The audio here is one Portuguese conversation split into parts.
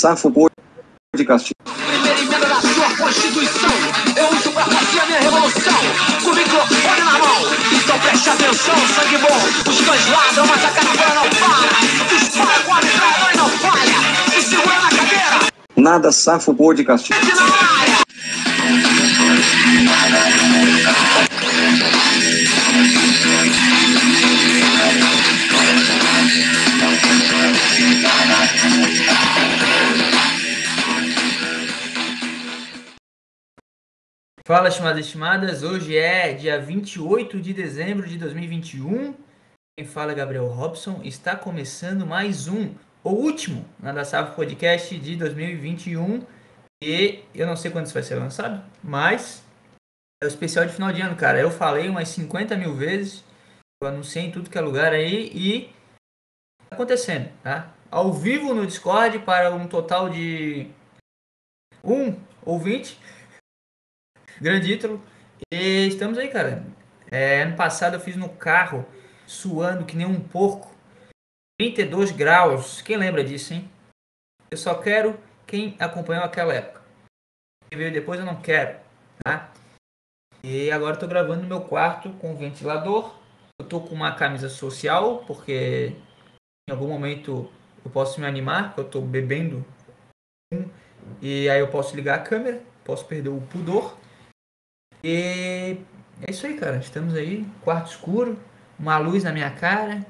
Safo podcast. Primeira emenda da sua Constituição. Eu uso pra fazer a minha revolução. Com o microfone na mão. Então preste atenção, sangue bom. Os cães ladram, mas a caravana não para. Dispara com a metralhadora e não falha. E segura na cadeira. Nada safo podcast. E na área. Estimadas e estimadas. Hoje é dia 28 de dezembro de 2021. Quem fala é Gabriel Robson. Está começando mais um, o último, na da Safra Podcast de 2021. E eu não sei quando isso vai ser lançado, mas é o especial de final de ano, cara. Eu falei umas 50 mil vezes, eu anunciei em tudo que é lugar aí e tá acontecendo, tá? Ao vivo no Discord para um total de um ouvinte. Grande ídolo. E estamos aí, cara. É, ano passado eu fiz no carro, suando que nem um porco. 32 graus. Quem lembra disso, hein? Eu só quero quem acompanhou aquela época. Quem veio depois eu não quero, tá? E agora tô gravando no meu quarto com ventilador. Eu tô com uma camisa social, porque em algum momento eu posso me animar, porque eu tô bebendo. E aí eu posso ligar a câmera, posso perder o pudor. E é isso aí, cara. Estamos aí, quarto escuro, uma luz na minha cara.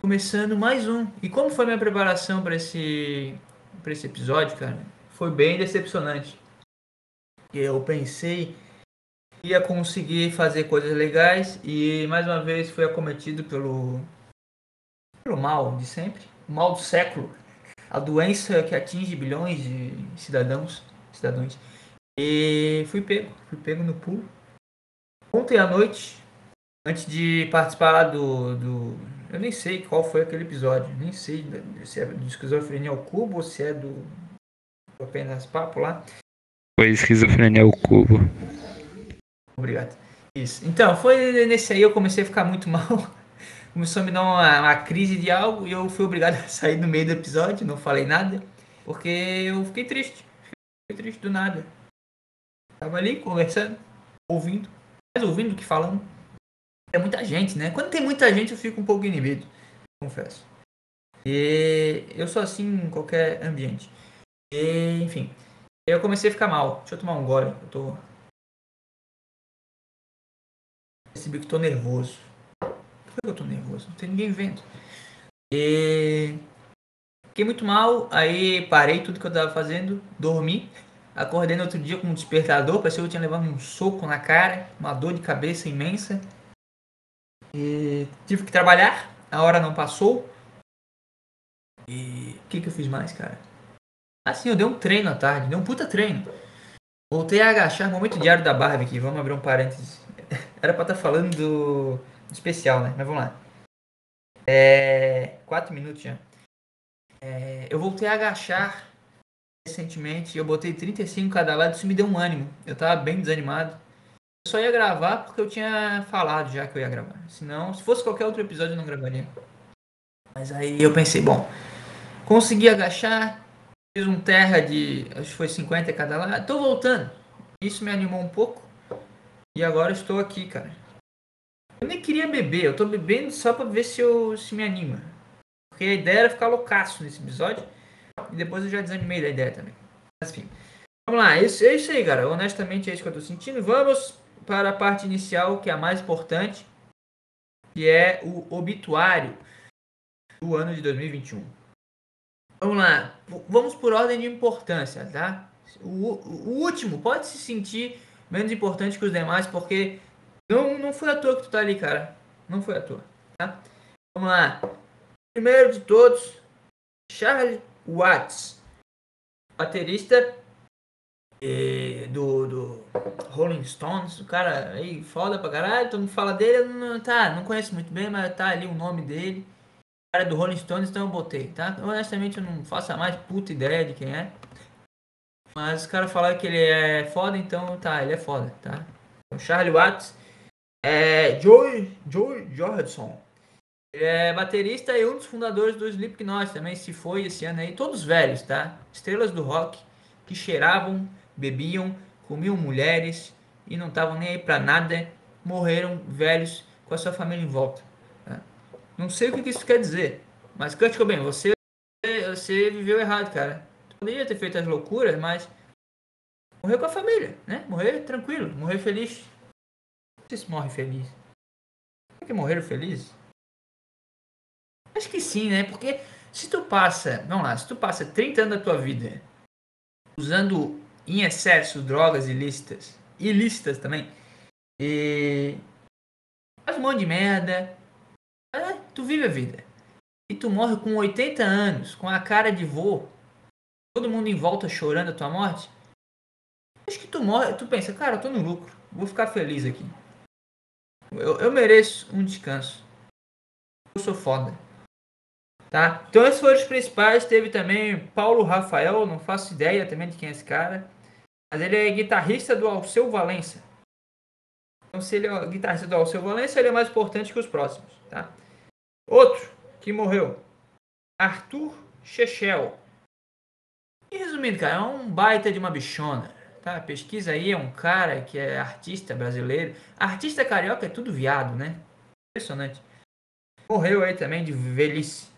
Começando mais um. E como foi minha preparação para esse para esse episódio, cara? Foi bem decepcionante. Eu pensei que ia conseguir fazer coisas legais e mais uma vez fui acometido pelo pelo mal de sempre, o mal do século, a doença que atinge bilhões de cidadãos, cidadãos. E fui pego, fui pego no pulo. Ontem à noite, antes de participar do, do. Eu nem sei qual foi aquele episódio, nem sei se é do esquizofrenia ao cubo ou se é do. apenas papo lá. Foi esquizofrenia ao cubo. Obrigado. Isso. Então, foi nesse aí eu comecei a ficar muito mal. Começou a me dar uma, uma crise de algo e eu fui obrigado a sair no meio do episódio, não falei nada, porque eu fiquei triste. Fiquei triste do nada. Tava ali conversando, ouvindo, mais ouvindo do que falando. É muita gente, né? Quando tem muita gente eu fico um pouco inibido, confesso. E eu sou assim em qualquer ambiente. E, enfim, eu comecei a ficar mal. Deixa eu tomar um gole, eu tô. Percebi que tô nervoso. Por que eu tô nervoso? Não tem ninguém vendo. E. Fiquei muito mal, aí parei tudo que eu tava fazendo, dormi. Acordei no outro dia com um despertador, parecia que eu tinha levado um soco na cara, uma dor de cabeça imensa. E tive que trabalhar, a hora não passou. E o que, que eu fiz mais, cara? Assim, eu dei um treino à tarde, dei um puta treino. Voltei a agachar, momento diário da Barbie aqui, vamos abrir um parênteses. Era pra estar falando do, do especial, né? Mas vamos lá. É. Quatro minutos já. É, eu voltei a agachar recentemente, eu botei 35 cada lado, isso me deu um ânimo. Eu tava bem desanimado. Eu só ia gravar porque eu tinha falado já que eu ia gravar. Senão, se fosse qualquer outro episódio, eu não gravaria. Mas aí eu pensei, bom, consegui agachar, fiz um terra de, acho que foi 50 cada lado, tô voltando. Isso me animou um pouco. E agora estou aqui, cara. Eu nem queria beber, eu tô bebendo só pra ver se eu se me anima. Porque a ideia era ficar loucaço nesse episódio. E depois eu já desanimei da ideia também. Mas enfim. Vamos lá, é isso, é isso aí, cara. Honestamente é isso que eu tô sentindo. Vamos para a parte inicial, que é a mais importante. Que é o obituário do ano de 2021. Vamos lá. Vamos por ordem de importância, tá? O, o último pode se sentir menos importante que os demais, porque não, não foi à toa que tu tá ali, cara. Não foi à toa, tá? Vamos lá. Primeiro de todos, Charlie Watts, baterista eh, do, do Rolling Stones, o cara aí foda pra caralho, todo mundo fala dele, não, tá, não conheço muito bem, mas tá ali o nome dele. O cara é do Rolling Stones, então eu botei, tá? Honestamente eu não faço a mais puta ideia de quem é. Mas os caras falaram que ele é foda, então tá, ele é foda, tá? Então, Charlie Watts É Joe, Joe Jorgensen. É baterista e um dos fundadores do Slipknot também se foi esse ano aí. Todos velhos, tá? Estrelas do rock que cheiravam, bebiam, comiam mulheres e não estavam nem aí pra nada. Morreram velhos com a sua família em volta. tá? Não sei o que isso quer dizer, mas Kurt Cobain, você, você viveu errado, cara. Poderia ter feito as loucuras, mas morreu com a família, né? Morrer tranquilo, morrer feliz. Não se morre feliz. Que morreram felizes? Acho que sim, né? Porque se tu passa, vamos lá, se tu passa 30 anos da tua vida usando em excesso drogas ilícitas, ilícitas também, e faz um monte de merda, é, tu vive a vida. E tu morre com 80 anos, com a cara de vô, todo mundo em volta chorando a tua morte. Acho que tu morre, tu pensa, cara, eu tô no lucro, vou ficar feliz aqui. Eu, eu mereço um descanso. Eu sou foda. Tá? Então esses foram os principais. Teve também Paulo Rafael, não faço ideia também de quem é esse cara. Mas ele é guitarrista do Alceu Valença. Então se ele é guitarrista do Alceu Valença, ele é mais importante que os próximos. Tá? Outro que morreu. Arthur Chechel. E resumindo, cara, é um baita de uma bichona. Tá? Pesquisa aí, é um cara que é artista brasileiro. Artista carioca é tudo viado, né? Impressionante. Morreu aí também de velhice.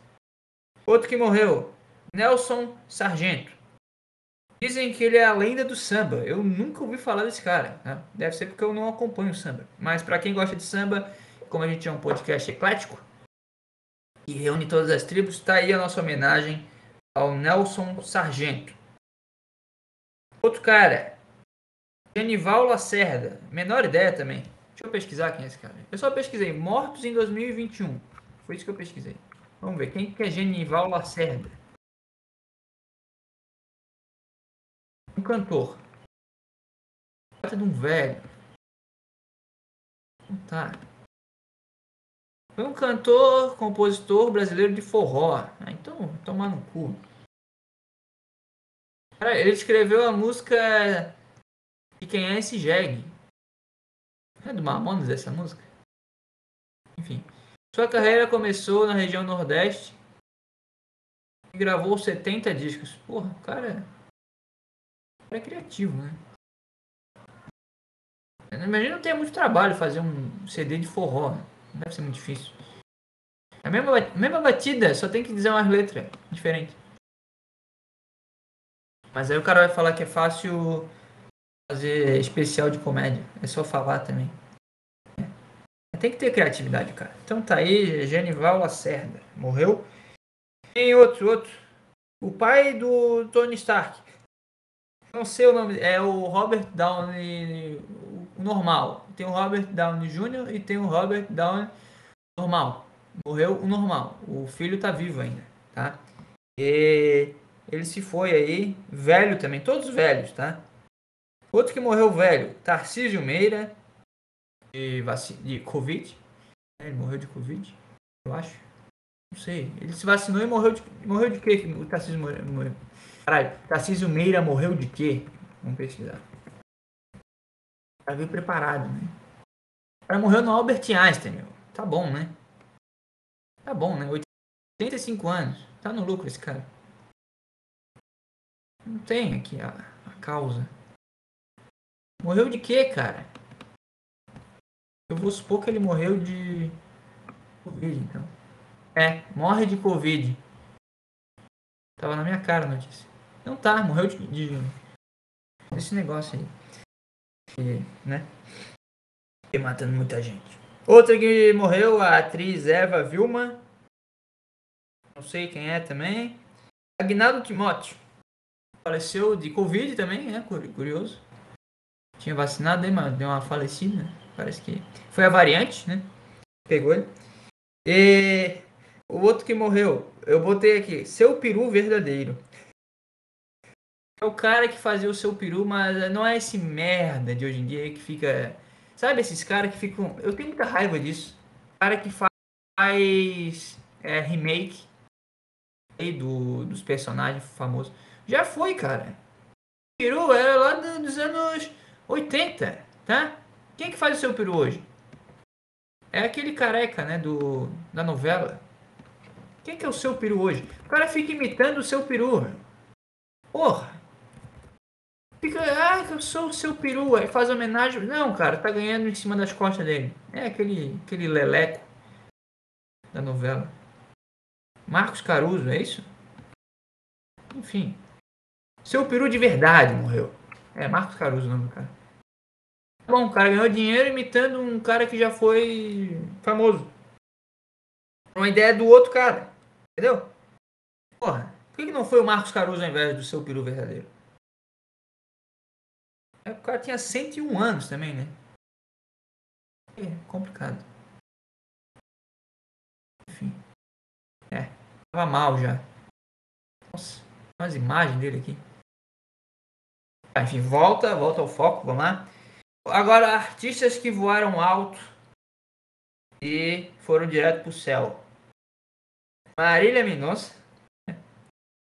Outro que morreu, Nelson Sargento. Dizem que ele é a lenda do samba. Eu nunca ouvi falar desse cara. Tá? Deve ser porque eu não acompanho o samba. Mas para quem gosta de samba, como a gente é um podcast eclético e reúne todas as tribos, tá aí a nossa homenagem ao Nelson Sargento. Outro cara, Genival Lacerda. Menor ideia também. Deixa eu pesquisar quem é esse cara. Eu só pesquisei mortos em 2021. Foi isso que eu pesquisei. Vamos ver, quem que é Genival Lacerda? Um cantor. Trata de um velho. Tá. Foi um cantor, compositor brasileiro de forró. Ah, então, tomar no cu. Cara, ele escreveu a música de quem é esse jegue. É do Mamonas essa música? Sua carreira começou na região Nordeste e gravou 70 discos. Porra, cara, o cara é criativo, né? Imagina não ter muito trabalho fazer um CD de forró. né? Não deve ser muito difícil. É A mesma, mesma batida, só tem que dizer umas letras diferentes. Mas aí o cara vai falar que é fácil fazer especial de comédia. É só falar também. Tem que ter criatividade, cara. Então tá aí, Genival Lacerda. Morreu. Tem outro, outro. O pai do Tony Stark. Não sei o nome. É o Robert Downey. O normal. Tem o Robert Downey Jr. e tem o Robert Downey normal. Morreu o normal. O filho tá vivo ainda, tá? E ele se foi aí. Velho também. Todos velhos, tá? Outro que morreu velho. Tarcísio Meira de, vaci... de Covid. Ele morreu de Covid, eu acho. Não sei. Ele se vacinou e morreu de. Morreu de quê? que O Tarcísio morreu. morreu? Caralho, Tarcísio Meira morreu de quê? Vamos pesquisar. Pra vir preparado, né? Morreu no Albert Einstein, meu. Tá bom, né? Tá bom, né? 85 anos. Tá no lucro esse cara. Não tem aqui a, a causa. Morreu de quê, cara? Eu vou supor que ele morreu de Covid, então. É, morre de Covid. Tava na minha cara a notícia. Não tá, morreu de, de esse negócio aí. E, né? E matando muita gente. Outra que morreu, a atriz Eva Vilma. Não sei quem é também. Agnaldo Timóteo. Faleceu de Covid também, é curioso. Tinha vacinado, hein, mas deu uma falecida. Parece que foi a variante, né? Pegou ele. E o outro que morreu, eu botei aqui, seu peru verdadeiro. É o cara que fazia o seu peru, mas não é esse merda de hoje em dia que fica. Sabe esses caras que ficam. Eu tenho muita raiva disso. Cara que faz é, remake aí do, dos personagens famosos. Já foi, cara. Peru era lá do- dos anos 80, tá? Quem é que faz o seu peru hoje? É aquele careca, né, do, da novela. Quem que é o seu peru hoje? O cara fica imitando o seu peru. Porra. Fica, ah, eu sou o seu peru. Aí faz homenagem. Não, cara, tá ganhando em cima das costas dele. É aquele, aquele leleco da novela. Marcos Caruso, é isso? Enfim. Seu peru de verdade morreu. É, Marcos Caruso o nome do cara. Bom, o cara ganhou dinheiro imitando um cara que já foi famoso. Uma ideia do outro cara. Entendeu? Porra, por que, que não foi o Marcos Caruso ao invés do seu peru verdadeiro? É, o cara tinha 101 anos também, né? É complicado. Enfim. É, tava mal já. Nossa, umas imagens dele aqui. Ah, Enfim, volta, volta ao foco, vamos lá. Agora, artistas que voaram alto e foram direto pro céu. Marília Mendonça,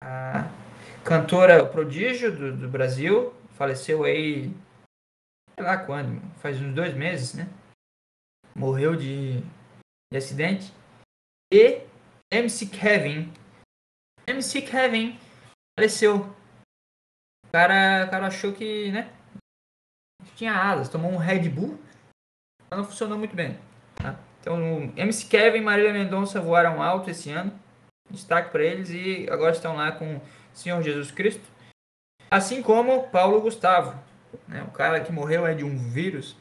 a cantora prodígio do, do Brasil, faleceu aí, sei lá quando, faz uns dois meses, né? Morreu de, de acidente. E MC Kevin, MC Kevin faleceu. O cara, o cara achou que, né? Tinha asas, tomou um Red Bull, não funcionou muito bem. Tá? Então, MC Kevin e Marília Mendonça voaram alto esse ano. Destaque para eles e agora estão lá com o Senhor Jesus Cristo. Assim como Paulo Gustavo, né? o cara que morreu é de um vírus.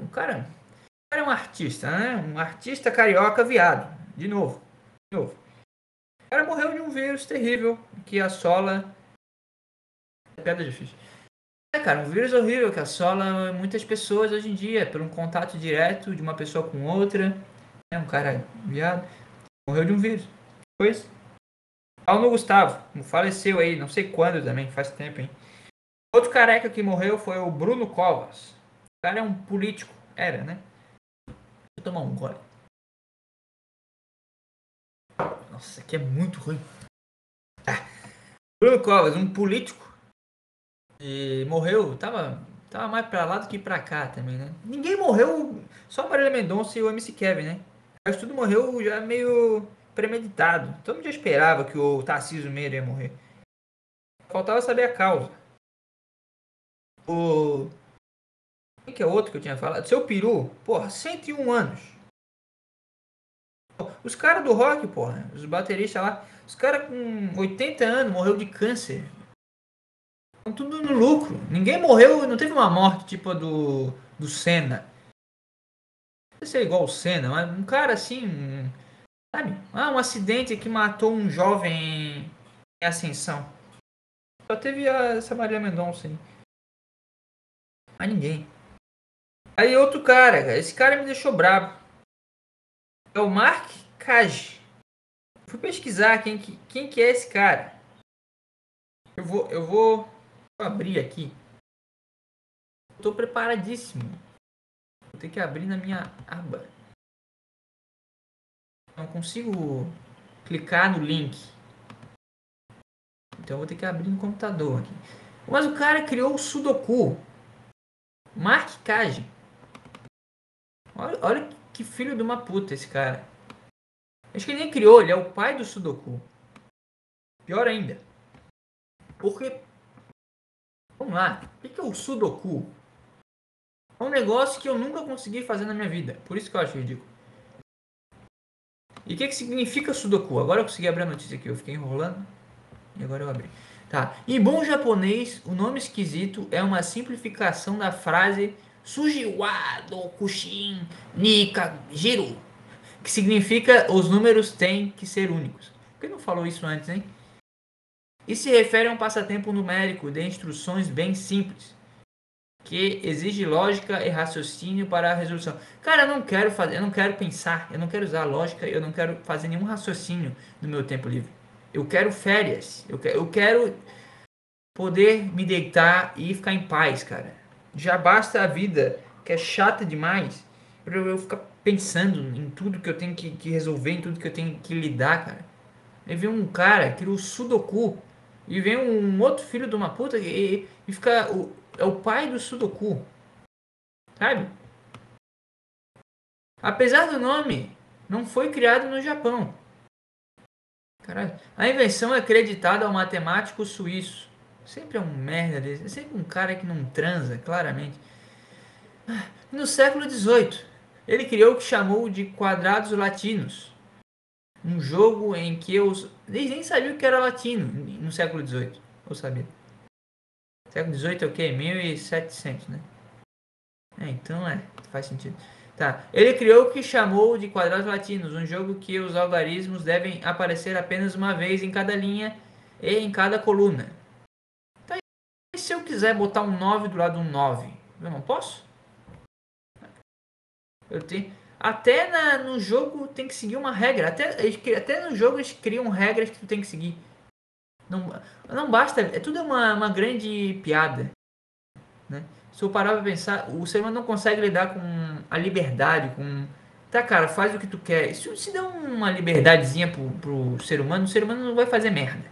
O cara, o cara é um artista, né? Um artista carioca viado. De novo, de novo. O cara morreu de um vírus terrível que assola. É pedra difícil. É, cara, um vírus horrível que assola muitas pessoas hoje em dia, por um contato direto de uma pessoa com outra. É um cara viado. Morreu de um vírus. Foi isso. Paulo Gustavo, faleceu aí, não sei quando também, faz tempo, hein? Outro careca que morreu foi o Bruno Covas. O cara é um político. Era, né? Deixa eu tomar um gole. Nossa, aqui é muito ruim. Ah. Bruno Covas, um político. E morreu, tava, tava mais pra lá do que pra cá também, né? Ninguém morreu, só a Marília Mendonça e o MC Kevin, né? Mas tudo morreu já meio premeditado. Todo mundo já esperava que o Tarcísio Meira ia morrer. Faltava saber a causa. O. Que é outro que eu tinha falado? Seu peru, porra, 101 anos. Os caras do rock, porra, os bateristas lá, os caras com 80 anos morreu de câncer. Tudo no lucro. Ninguém morreu, não teve uma morte tipo a do, do Senna. Não sei se é igual o Senna, mas um cara assim. Sabe? Ah, um acidente que matou um jovem em ascensão. Só teve a, essa Maria Mendonça aí. Mas ninguém. Aí outro cara, cara, esse cara me deixou bravo. É o Mark Kaj. Fui pesquisar quem que, quem que é esse cara. Eu vou, eu vou abrir aqui. Estou preparadíssimo. Vou ter que abrir na minha aba. Não consigo clicar no link. Então vou ter que abrir no computador aqui. Mas o cara criou o Sudoku. Mark Kaj. Olha, olha que filho de uma puta esse cara. Acho que ele nem criou, ele é o pai do Sudoku. Pior ainda. Porque. Vamos lá. O que é o Sudoku? É um negócio que eu nunca consegui fazer na minha vida. Por isso que eu acho ridículo. E o que, que significa Sudoku? Agora eu consegui abrir a notícia aqui. Eu fiquei enrolando. E agora eu abri. Tá. Em bom japonês, o nome esquisito é uma simplificação da frase Sujiwa do Kushin Nikajiru. Que significa os números têm que ser únicos. Por que não falou isso antes, hein? E se refere a um passatempo numérico de instruções bem simples, que exige lógica e raciocínio para a resolução. Cara, eu não quero fazer, eu não quero pensar, eu não quero usar lógica, eu não quero fazer nenhum raciocínio no meu tempo livre. Eu quero férias, eu quero, eu quero poder me deitar e ficar em paz, cara. Já basta a vida, que é chata demais, pra eu ficar pensando em tudo que eu tenho que, que resolver, em tudo que eu tenho que lidar, cara. Aí vem um cara, cria o Sudoku, e vem um outro filho de uma puta e, e fica. O, é o pai do Sudoku. Sabe? Apesar do nome, não foi criado no Japão. Caralho. A invenção é creditada ao matemático suíço. Sempre é um merda desse. É sempre um cara que não transa, claramente. No século XVIII, ele criou o que chamou de quadrados latinos. Um jogo em que os. Eles nem sabiam que era latino no século XVIII. Ou sabia? Século XVIII é o quê? 1700, né? É, então é, faz sentido. Tá. Ele criou o que chamou de quadrados latinos, um jogo que os algarismos devem aparecer apenas uma vez em cada linha e em cada coluna. Tá. E se eu quiser botar um 9 do lado de um 9, eu não posso? Eu tenho. Até na, no jogo tem que seguir uma regra. Até, até no jogo eles criam regras que tu tem que seguir. Não, não basta. É tudo uma, uma grande piada. Né? se eu parar pra pensar, o ser humano não consegue lidar com a liberdade, com. Tá, cara, faz o que tu quer. Se, se der uma liberdadezinha pro, pro ser humano, o ser humano não vai fazer merda.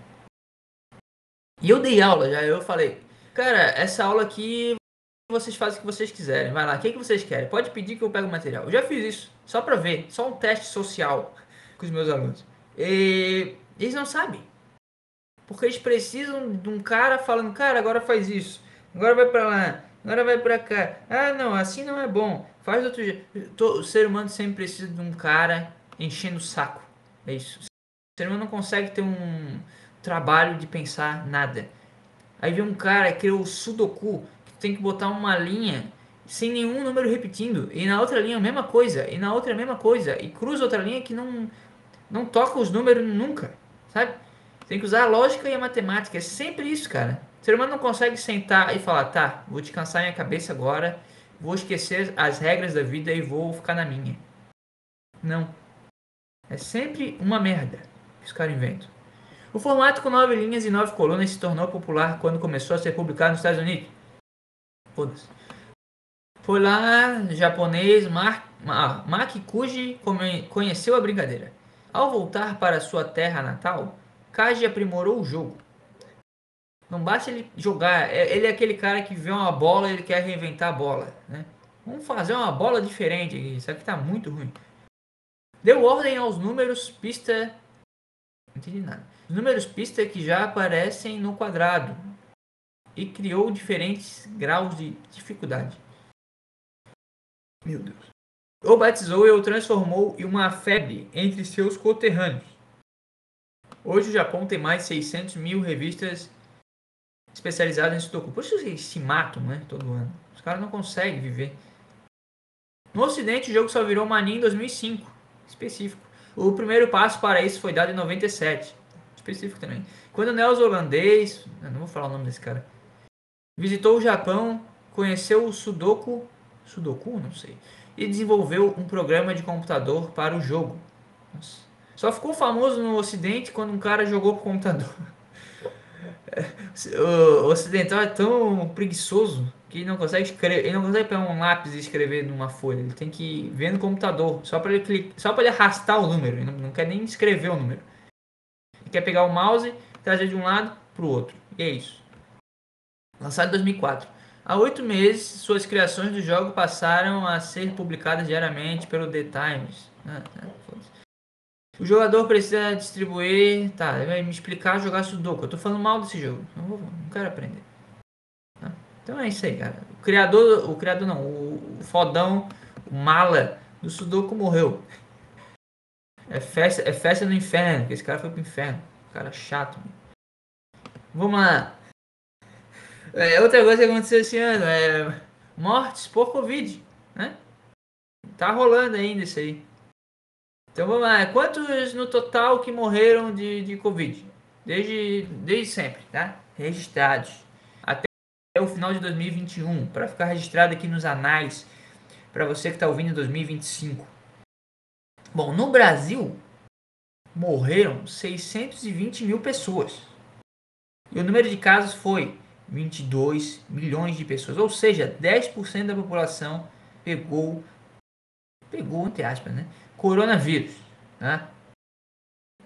E eu dei aula já, eu falei, cara, essa aula aqui vocês fazem o que vocês quiserem. Vai lá, o que, que vocês querem? Pode pedir que eu pego o material. Eu já fiz isso, só pra ver, só um teste social com os meus alunos. E eles não sabem. Porque eles precisam de um cara falando, cara, agora faz isso, agora vai pra lá, agora vai para cá. Ah, não, assim não é bom. Faz outro jeito. O ser humano sempre precisa de um cara enchendo o saco. É isso. O ser humano não consegue ter um trabalho de pensar nada. Aí vem um cara que é o Sudoku, tem que botar uma linha sem nenhum número repetindo. E na outra linha a mesma coisa. E na outra a mesma coisa. E cruza outra linha que não, não toca os números nunca. Sabe? Tem que usar a lógica e a matemática. É sempre isso, cara. O ser humano não consegue sentar e falar, tá, vou descansar minha cabeça agora, vou esquecer as regras da vida e vou ficar na minha. Não. É sempre uma merda que os caras inventam. O formato com nove linhas e nove colunas se tornou popular quando começou a ser publicado nos Estados Unidos. Foda-se. Foi lá, japonês Makikuji conheceu a brincadeira. Ao voltar para sua terra natal, Kaji aprimorou o jogo. Não basta ele jogar, é, ele é aquele cara que vê uma bola e ele quer reinventar a bola. Né? Vamos fazer uma bola diferente isso aqui tá muito ruim. Deu ordem aos números pista. Não entendi nada. Os números pista que já aparecem no quadrado. E criou diferentes graus de dificuldade. Meu Deus. O batizou e o transformou em uma febre entre seus conterrâneos. Hoje o Japão tem mais de 600 mil revistas especializadas em Sudoku. Por isso eles se matam, né? Todo ano. Os caras não conseguem viver. No Ocidente, o jogo só virou mania em 2005. Específico. O primeiro passo para isso foi dado em 97. Específico também. Quando o neozelandês... Não vou falar o nome desse cara. Visitou o Japão, conheceu o Sudoku... Sudoku? Não sei. E desenvolveu um programa de computador para o jogo. Nossa. Só ficou famoso no Ocidente quando um cara jogou pro computador. O ocidental é tão preguiçoso que ele não consegue escrever, ele não consegue pegar um lápis e escrever numa folha. Ele tem que ver no computador, só para ele clicar, só para ele arrastar o número. Ele não, quer nem escrever o número. Ele quer pegar o mouse, trazer de um lado para o outro. E é isso. Lançado em 2004. Há oito meses, suas criações do jogo passaram a ser publicadas diariamente pelo The Times. Ah, ah, o jogador precisa distribuir. Tá, vai me explicar jogar Sudoku. Eu tô falando mal desse jogo. Não, vou, não quero aprender. Tá? Então é isso aí, cara. O criador. O criador não. O, o fodão, o mala do Sudoku morreu. É festa, é festa no inferno, esse cara foi pro inferno. Cara chato. Mano. Vamos lá. É, outra coisa que aconteceu esse ano é mortes por Covid, né? Tá rolando ainda isso aí. Então vamos lá, quantos no total que morreram de, de Covid? Desde, desde sempre, tá? Registrados. Até o final de 2021, para ficar registrado aqui nos anais, para você que está ouvindo em 2025. Bom, no Brasil, morreram 620 mil pessoas. E o número de casos foi 22 milhões de pessoas. Ou seja, 10% da população pegou, pegou entre aspas, né? coronavírus. Né?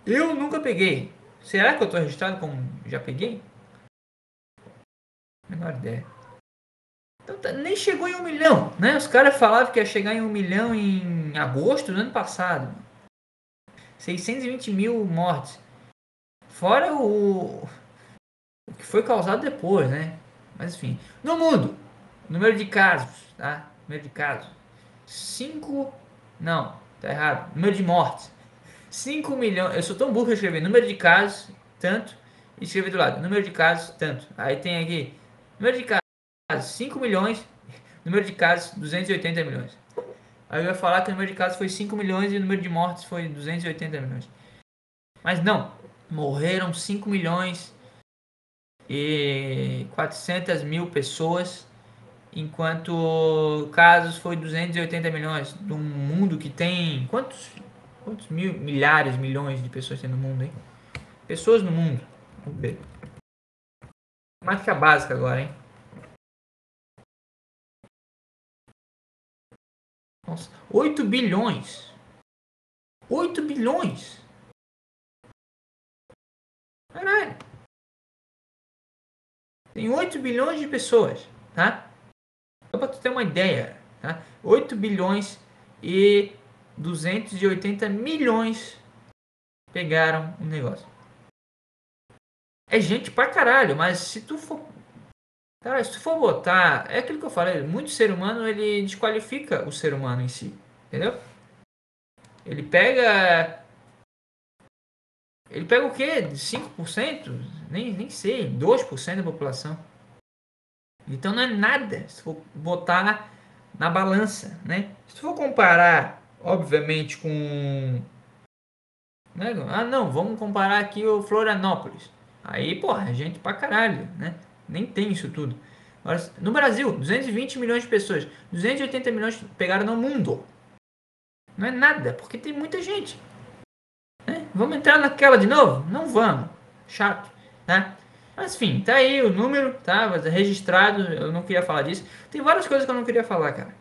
Eu nunca peguei. Será que eu estou registrado como já peguei? Menor ideia. Então, tá- nem chegou em um milhão, né? Os caras falavam que ia chegar em um milhão em agosto do ano passado. 620 mil mortes. Fora o, foi causado depois, né? Mas enfim. No mundo, número de casos, tá? Número de casos. 5. Não, tá errado. Número de mortes. 5 milhões. Eu sou tão burro que eu escrevi número de casos, tanto. E escrevi do lado, número de casos, tanto. Aí tem aqui, número de casos, 5 milhões. Número de casos, 280 milhões. Aí eu ia falar que o número de casos foi 5 milhões e o número de mortes foi 280 milhões. Mas não, morreram 5 milhões e 400 mil pessoas, enquanto casos foi 280 milhões. De um mundo que tem quantos, quantos mil, milhares, milhões de pessoas tem no mundo, hein? Pessoas no mundo. Vamos ver. Matemática básica agora, hein? Nossa, 8 bilhões. 8 bilhões. Caralho. Tem 8 bilhões de pessoas, tá? Só pra tu ter uma ideia, tá? 8 bilhões e 280 milhões pegaram o negócio. É gente pra caralho, mas se tu for Cara, se tu for botar, é aquilo que eu falei, muito ser humano ele desqualifica o ser humano em si, entendeu? Ele pega ele pega o quê? 5%? Nem, nem sei, 2% da população. Então não é nada se for botar na balança, né? Se for comparar, obviamente, com né? Ah, não, vamos comparar aqui o Florianópolis. Aí, porra, é gente pra caralho, né? Nem tem isso tudo. Agora, no Brasil, 220 milhões de pessoas. 280 milhões pegaram no mundo. Não é nada, porque tem muita gente. Né? Vamos entrar naquela de novo? Não vamos. Chato, né? Mas enfim, tá aí o número, tá? Registrado, eu não queria falar disso. Tem várias coisas que eu não queria falar, cara.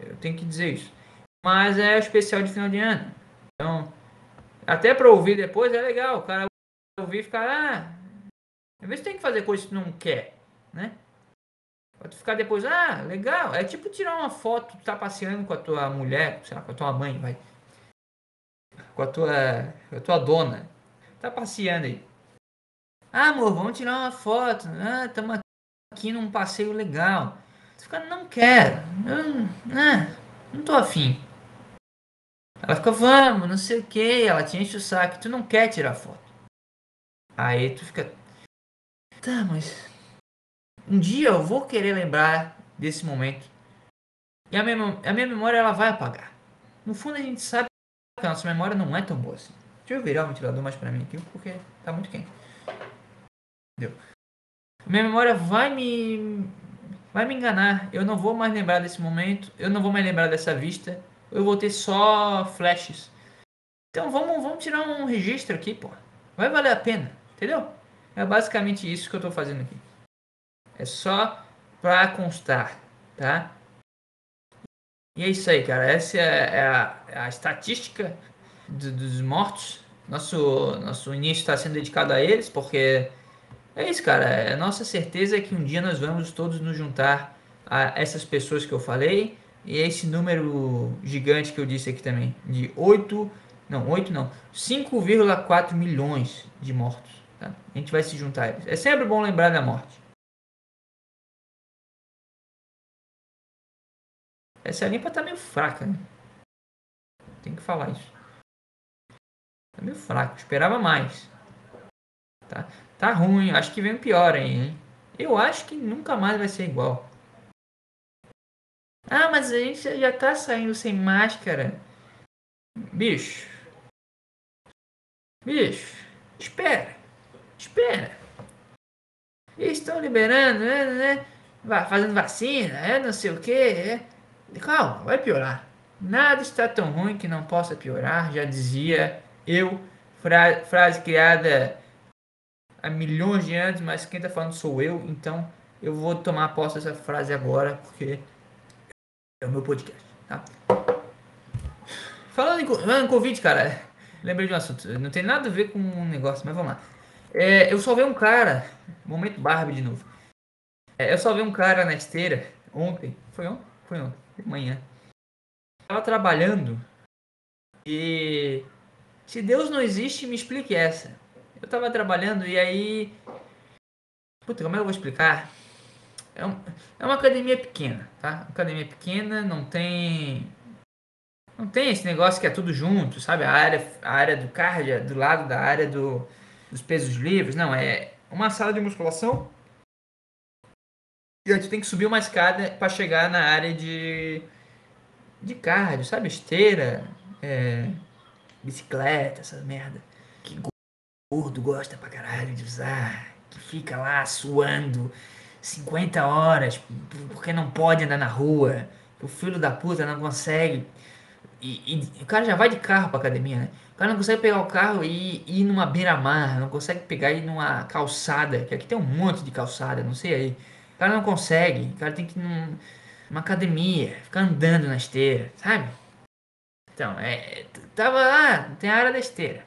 Eu tenho que dizer isso. Mas é especial de final de ano. Então, até para ouvir depois é legal. O cara ouvir e ficar, ah, às vezes tem que fazer coisa que não quer, né? Pra ficar depois, ah, legal. É tipo tirar uma foto, tu tá passeando com a tua mulher, sei lá, com a tua mãe, vai. Com a tua, com a tua dona. Tá passeando aí. Ah, amor, vamos tirar uma foto. Ah, estamos aqui num passeio legal. Tu fica, não quero. Eu, ah, não tô afim. Ela fica, vamos, não sei o que. Ela te enche o saco. Tu não quer tirar foto. Aí tu fica, Tá, mas um dia eu vou querer lembrar desse momento. E a minha, a minha memória ela vai apagar. No fundo a gente sabe que a nossa memória não é tão boa assim. Deixa eu virar o ventilador mais pra mim aqui, porque tá muito quente. Deu. Minha memória vai me vai me enganar. Eu não vou mais lembrar desse momento. Eu não vou mais lembrar dessa vista. Eu vou ter só flashes. Então vamos, vamos tirar um registro aqui, pô. Vai valer a pena, entendeu? É basicamente isso que eu estou fazendo aqui. É só para constar, tá? E é isso aí, cara. Essa é a, é a estatística do, dos mortos. Nosso, nosso início está sendo dedicado a eles, porque é isso, cara. É nossa certeza que um dia nós vamos todos nos juntar a essas pessoas que eu falei e esse número gigante que eu disse aqui também, de 8, não, 8 não, 5,4 milhões de mortos. Tá? A gente vai se juntar a eles. É sempre bom lembrar da morte. Essa limpa tá meio fraca, né? Tem que falar isso. Tá meio fraco. Esperava mais. Tá, tá ruim. Acho que vem pior aí, hein? Eu acho que nunca mais vai ser igual. Ah, mas a gente já tá saindo sem máscara. Bicho. Bicho. Espera. Espera. Estão liberando, né, né? Fazendo vacina, é não sei o que. É. Calma, vai piorar. Nada está tão ruim que não possa piorar, já dizia eu. Fra frase criada há milhões de anos, mas quem está falando sou eu, então eu vou tomar posse dessa frase agora, porque é o meu podcast, tá? Falando em, falando em Covid, cara, lembrei de um assunto, não tem nada a ver com um negócio, mas vamos lá. É, eu só vi um cara, momento Barbie de novo. É, eu só vi um cara na esteira ontem. Foi ontem? Foi ontem, de manhã. Tava trabalhando e se Deus não existe, me explique essa. Eu tava trabalhando e aí. Puta, como é que eu vou explicar? É, um, é uma academia pequena, tá? Uma academia pequena, não tem. Não tem esse negócio que é tudo junto, sabe? A área, a área do cardio do lado da área do, dos pesos livres. Não, é uma sala de musculação. E a gente tem que subir uma escada para chegar na área de, de cardio, sabe? Esteira, é, bicicleta, essa merda. Que gordo gosta pra caralho de usar. Que fica lá suando 50 horas porque não pode andar na rua. O filho da puta não consegue. E, e o cara já vai de carro pra academia, né? O cara não consegue pegar o carro e, e ir numa beira-mar, não consegue pegar e ir numa calçada, que aqui tem um monte de calçada, não sei aí. O cara não consegue, o cara tem que ir num, numa academia, ficar andando na esteira, sabe? Então, é, tava lá, tem a área da esteira.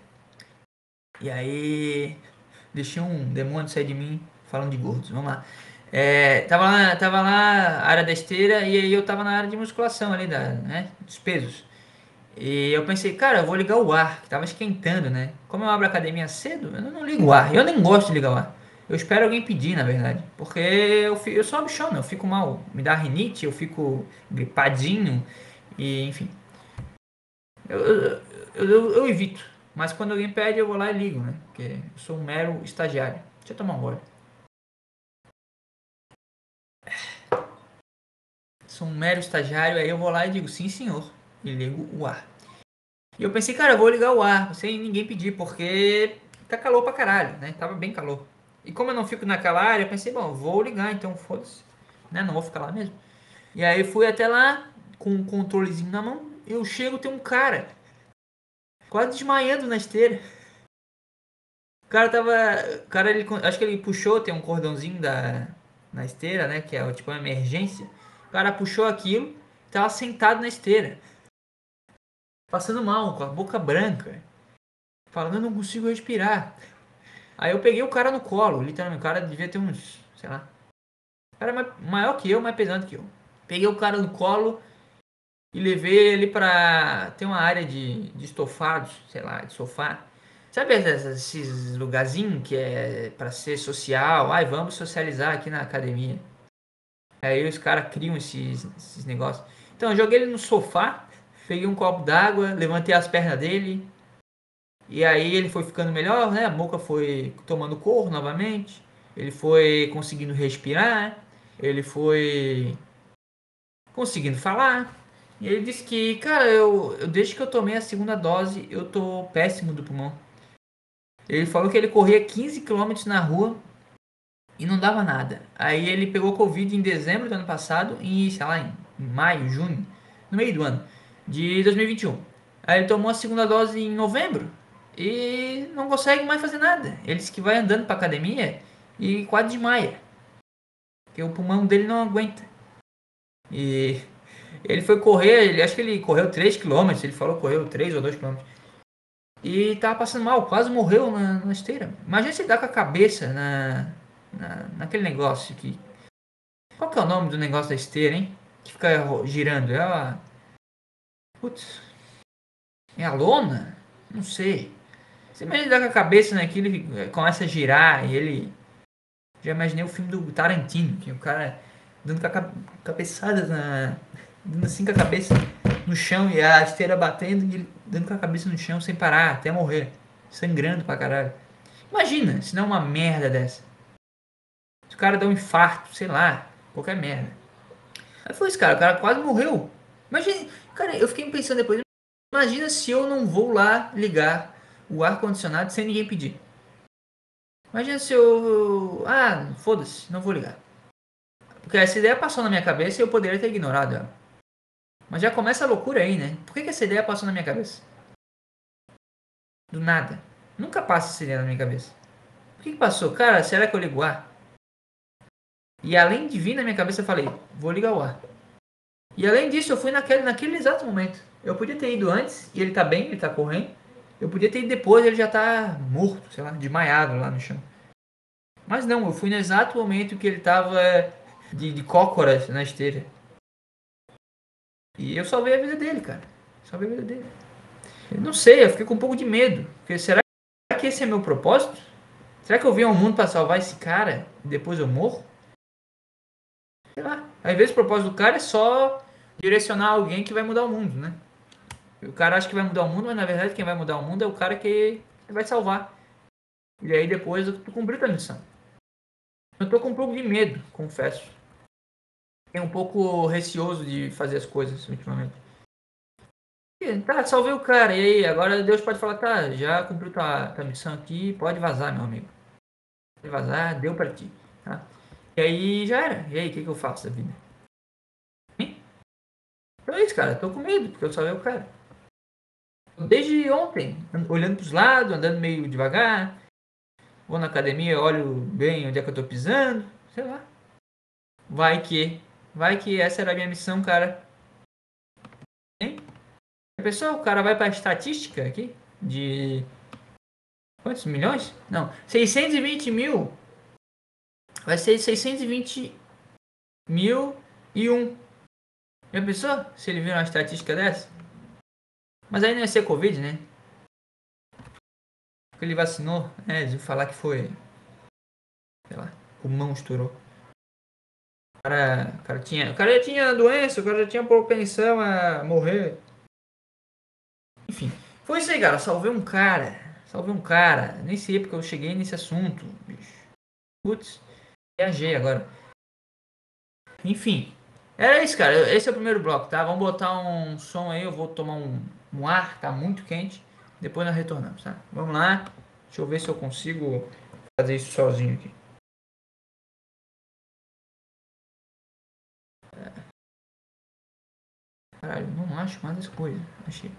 E aí, deixei um demônio sair de mim falando de gordos, vamos lá. É, tava lá, tava lá área da esteira e aí eu tava na área de musculação ali, da, né, dos pesos. E eu pensei, cara, eu vou ligar o ar, que tava esquentando, né? Como eu abro a academia cedo, eu não ligo o ar. Eu nem gosto de ligar o ar. Eu espero alguém pedir, na verdade. Porque eu, eu sou uma eu fico mal. Me dá rinite, eu fico gripadinho. E, enfim. Eu, eu, eu, eu, evito. Mas quando alguém pede, eu vou lá e ligo, né? Porque eu sou um mero estagiário. Deixa eu tomar um gole. Sou um mero estagiário, aí eu vou lá e digo, sim senhor e ligo o ar. E eu pensei, cara, eu vou ligar o ar, sem ninguém pedir, porque tá calor pra caralho, né? Tava bem calor. E como eu não fico naquela área, eu pensei, bom, vou ligar, então foda-se. Né? Não vou ficar lá mesmo. E aí fui até lá, com um controlezinho na mão, eu chego, tem um cara quase desmaiando na esteira. O cara tava. O cara, ele, acho que ele puxou, tem um cordãozinho da, na esteira, né? Que é tipo uma emergência. O cara puxou aquilo, tava sentado na esteira passando mal, com a boca branca, falando eu não consigo respirar. Aí eu peguei o cara no colo, literalmente, o cara devia ter uns, sei lá, o cara é maior que eu, mais pesado que eu. Peguei o cara no colo e levei ele pra. Tem uma área de, de estofados, sei lá, de sofá. Sabe esses lugarzinhos que é para ser social? Ai, vamos socializar aqui na academia. Aí os caras criam esses, esses negócios. Então eu joguei ele no sofá peguei um copo d'água, levantei as pernas dele. E aí ele foi ficando melhor, né? A boca foi tomando cor novamente. Ele foi conseguindo respirar. Ele foi conseguindo falar. E ele disse que, cara, eu, eu desde que eu tomei a segunda dose, eu tô péssimo do pulmão. Ele falou que ele corria 15 km na rua e não dava nada. Aí ele pegou Covid em dezembro do ano passado, e sei lá, em maio, junho, no meio do ano de 2021. Aí ele tomou a segunda dose em novembro e não consegue mais fazer nada. Ele disse que vai andando para academia e quase desmaia. Porque o pulmão dele não aguenta. E ele foi correr, ele, acho que ele correu 3 km, ele falou correu 3 ou 2 km. E tava passando mal, quase morreu na, na esteira. Imagina se dá com a cabeça na, na, naquele negócio que. Qual que é o nome do negócio da esteira, hein? Que fica girando. É a Putz. É a lona? Não sei. Você imagina dar com a cabeça naquilo e começa a girar e ele. Já imaginei o filme do Tarantino, que o cara dando com a cabeçada na. Dando assim com a cabeça no chão e a esteira batendo e ele dando com a cabeça no chão sem parar até morrer. Sangrando pra caralho. Imagina se não é uma merda dessa. Se o cara dá um infarto, sei lá, qualquer merda. Aí foi isso, cara. O cara quase morreu. Imagina, Cara, eu fiquei pensando depois. Imagina se eu não vou lá ligar o ar-condicionado sem ninguém pedir. Imagina se eu. Ah, foda-se, não vou ligar. Porque essa ideia passou na minha cabeça e eu poderia ter ignorado ela. Mas já começa a loucura aí, né? Por que, que essa ideia passou na minha cabeça? Do nada. Nunca passa essa ideia na minha cabeça. Por que, que passou? Cara, será que eu ligo o ar? E além de vir na minha cabeça, eu falei: vou ligar o ar. E além disso, eu fui naquele, naquele exato momento. Eu podia ter ido antes e ele tá bem, ele tá correndo. Eu podia ter ido depois ele já tá morto, sei lá, desmaiado lá no chão. Mas não, eu fui no exato momento que ele tava de, de cócoras na esteira. E eu salvei a vida dele, cara. Salvei a vida dele. Eu não sei, eu fiquei com um pouco de medo. Porque será que esse é meu propósito? Será que eu vim ao mundo para salvar esse cara e depois eu morro? Sei lá. Às vezes o propósito do cara é só direcionar alguém que vai mudar o mundo, né? O cara acha que vai mudar o mundo, mas na verdade quem vai mudar o mundo é o cara que vai salvar. E aí depois eu cumpri a missão. Eu tô com um pouco de medo, confesso. Fiquei um pouco receoso de fazer as coisas ultimamente. Tá, salvei o cara. E aí, agora Deus pode falar, tá, já cumpriu tua, tua missão aqui, pode vazar, meu amigo. Pode vazar, deu pra ti. Tá? E aí já era. E aí, o que, que eu faço da vida? Hein? Então é isso, cara. Tô com medo, porque eu salvei o cara. Desde ontem, an- olhando pros lados, andando meio devagar. Vou na academia, olho bem onde é que eu tô pisando. Sei lá. Vai que. Vai que essa era a minha missão, cara. Hein? Pessoal, o cara vai pra estatística aqui de. Quantos milhões? Não, 620 mil. Vai ser 620 mil e um. Já pensou se ele vir uma estatística dessa? Mas aí não ia ser Covid, né? Porque ele vacinou, né? De falar que foi. Sei lá, o pulmão estourou. Cara, o cara tinha. O cara já tinha doença, o cara já tinha propensão a morrer. Enfim. Foi isso aí, cara. Salvei um cara. Salvei um cara. Nem sei porque eu cheguei nesse assunto, bicho. Putz, viajei agora. Enfim. Era isso, cara. Esse é o primeiro bloco, tá? Vamos botar um som aí. Eu vou tomar um, um ar, tá muito quente. Depois nós retornamos, tá? Vamos lá. Deixa eu ver se eu consigo fazer isso sozinho aqui. Caralho, não acho mais as coisas. Achei.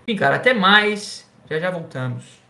Enfim, cara, até mais. Já já voltamos.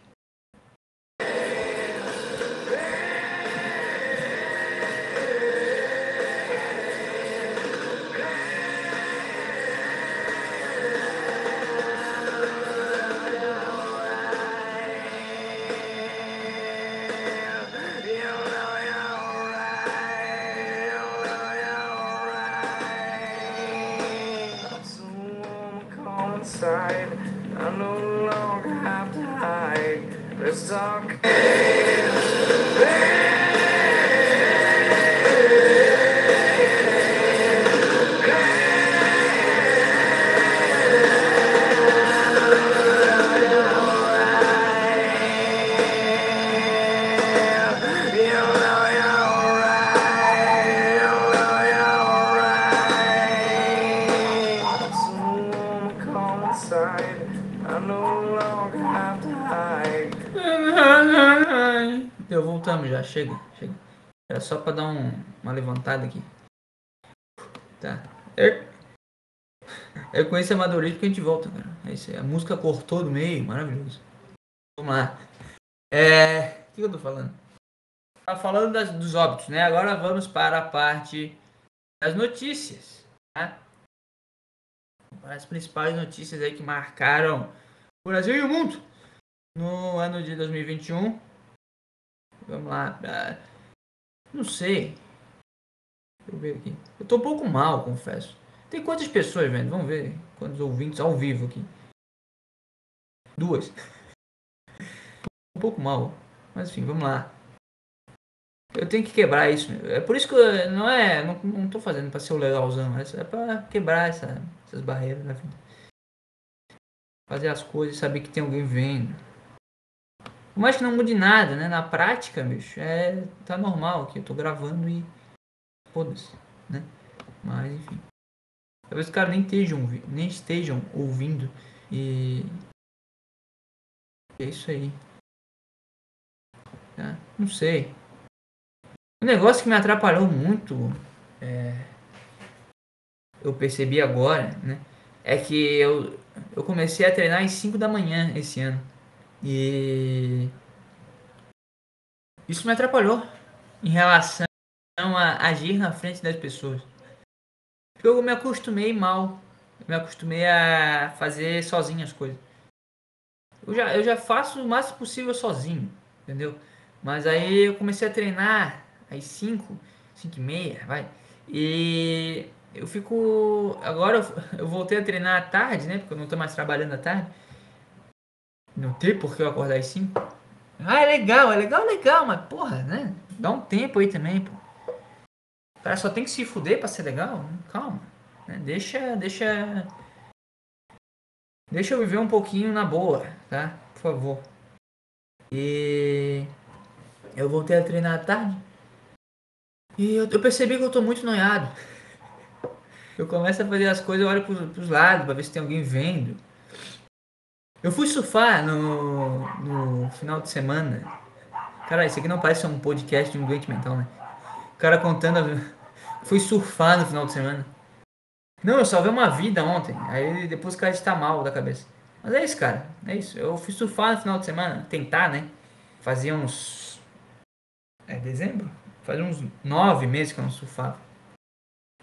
Esse amadorismo que a gente volta, cara. É isso aí. A música cortou do meio, maravilhoso. Vamos lá. É. O que eu tô falando? Tá falando das- dos óbitos, né? Agora vamos para a parte das notícias. Tá? As principais notícias aí que marcaram o Brasil e o mundo no ano de 2021. Vamos lá. Não sei. Deixa eu ver aqui. Eu tô um pouco mal, confesso. Tem quantas pessoas vendo? Vamos ver. Quantos ouvintes ao vivo aqui? Duas. Um pouco mal. Mas enfim, vamos lá. Eu tenho que quebrar isso. É por isso que eu, não é. Não, não tô fazendo pra ser o legalzão. É, pra quebrar essa- essas barreiras da vida. Fazer as coisas e saber que tem alguém vendo. Por mais que não mude nada, né? Na prática, bicho, é, tá normal aqui. Eu tô gravando e. Foda-se, né? Mas, enfim. Talvez os caras nem estejam, nem estejam ouvindo. E. É isso aí. Tá? Não sei. Um negócio que me atrapalhou muito. É, eu percebi agora, né? É que eu, eu comecei a treinar às 5 da manhã esse ano. E isso me atrapalhou em relação a agir na frente das pessoas. Eu me acostumei mal. Eu me acostumei a fazer sozinho as coisas. Eu já, eu já faço o máximo possível sozinho, entendeu? Mas aí eu comecei a treinar às 5, 5 e meia, vai. E eu fico. Agora eu, eu voltei a treinar à tarde, né? Porque eu não tô mais trabalhando à tarde. Não tem por que eu acordar às 5. Ah, é legal, é legal, legal, mas porra, né? Dá um tempo aí também, pô. O cara só tem que se fuder pra ser legal? Calma. né? Deixa, deixa. Deixa eu viver um pouquinho na boa, tá? Por favor. E eu voltei a treinar à tarde. E eu, eu percebi que eu tô muito noiado. Eu começo a fazer as coisas, eu olho pros, pros lados pra ver se tem alguém vendo. Eu fui surfar no, no final de semana. Cara, isso aqui não parece um podcast de um doente mental, né? Cara contando. a- Fui surfar no final de semana. Não, eu salvei uma vida ontem. Aí depois o cara está mal da cabeça. Mas é isso, cara. É isso. Eu fui surfar no final de semana. Tentar, né? Fazia uns. É dezembro? Fazia uns nove meses que eu não surfava.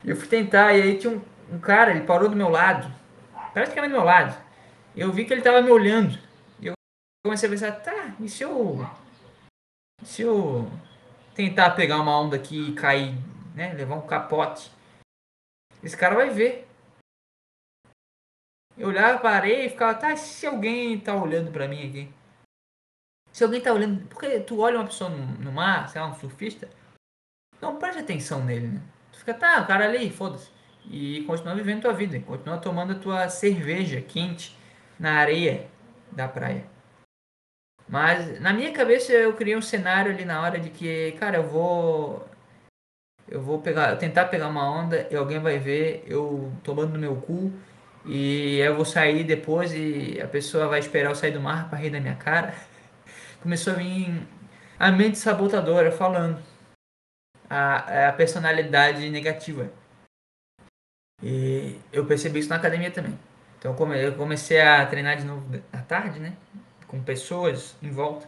Eu fui tentar, e aí tinha um, um cara, ele parou do meu lado. Praticamente do meu lado. Eu vi que ele tava me olhando. E eu comecei a pensar, tá, e se eu. se eu tentar pegar uma onda aqui e cair, né? Levar um capote. Esse cara vai ver. Eu olhava areia e ficava, tá, se alguém tá olhando pra mim aqui? Se alguém tá olhando. Porque tu olha uma pessoa no, no mar, sei lá, um surfista, não preste atenção nele, né? Tu fica, tá, o cara ali, foda-se. E continua vivendo tua vida, continua tomando a tua cerveja quente na areia da praia. Mas na minha cabeça eu criei um cenário ali na hora de que, cara, eu vou. Eu vou pegar, tentar pegar uma onda e alguém vai ver eu tomando no meu cu e eu vou sair depois e a pessoa vai esperar eu sair do mar para rir da minha cara. Começou a vir a mente sabotadora falando a, a personalidade negativa. E eu percebi isso na academia também. Então eu comecei a treinar de novo à tarde, né? Com pessoas em volta.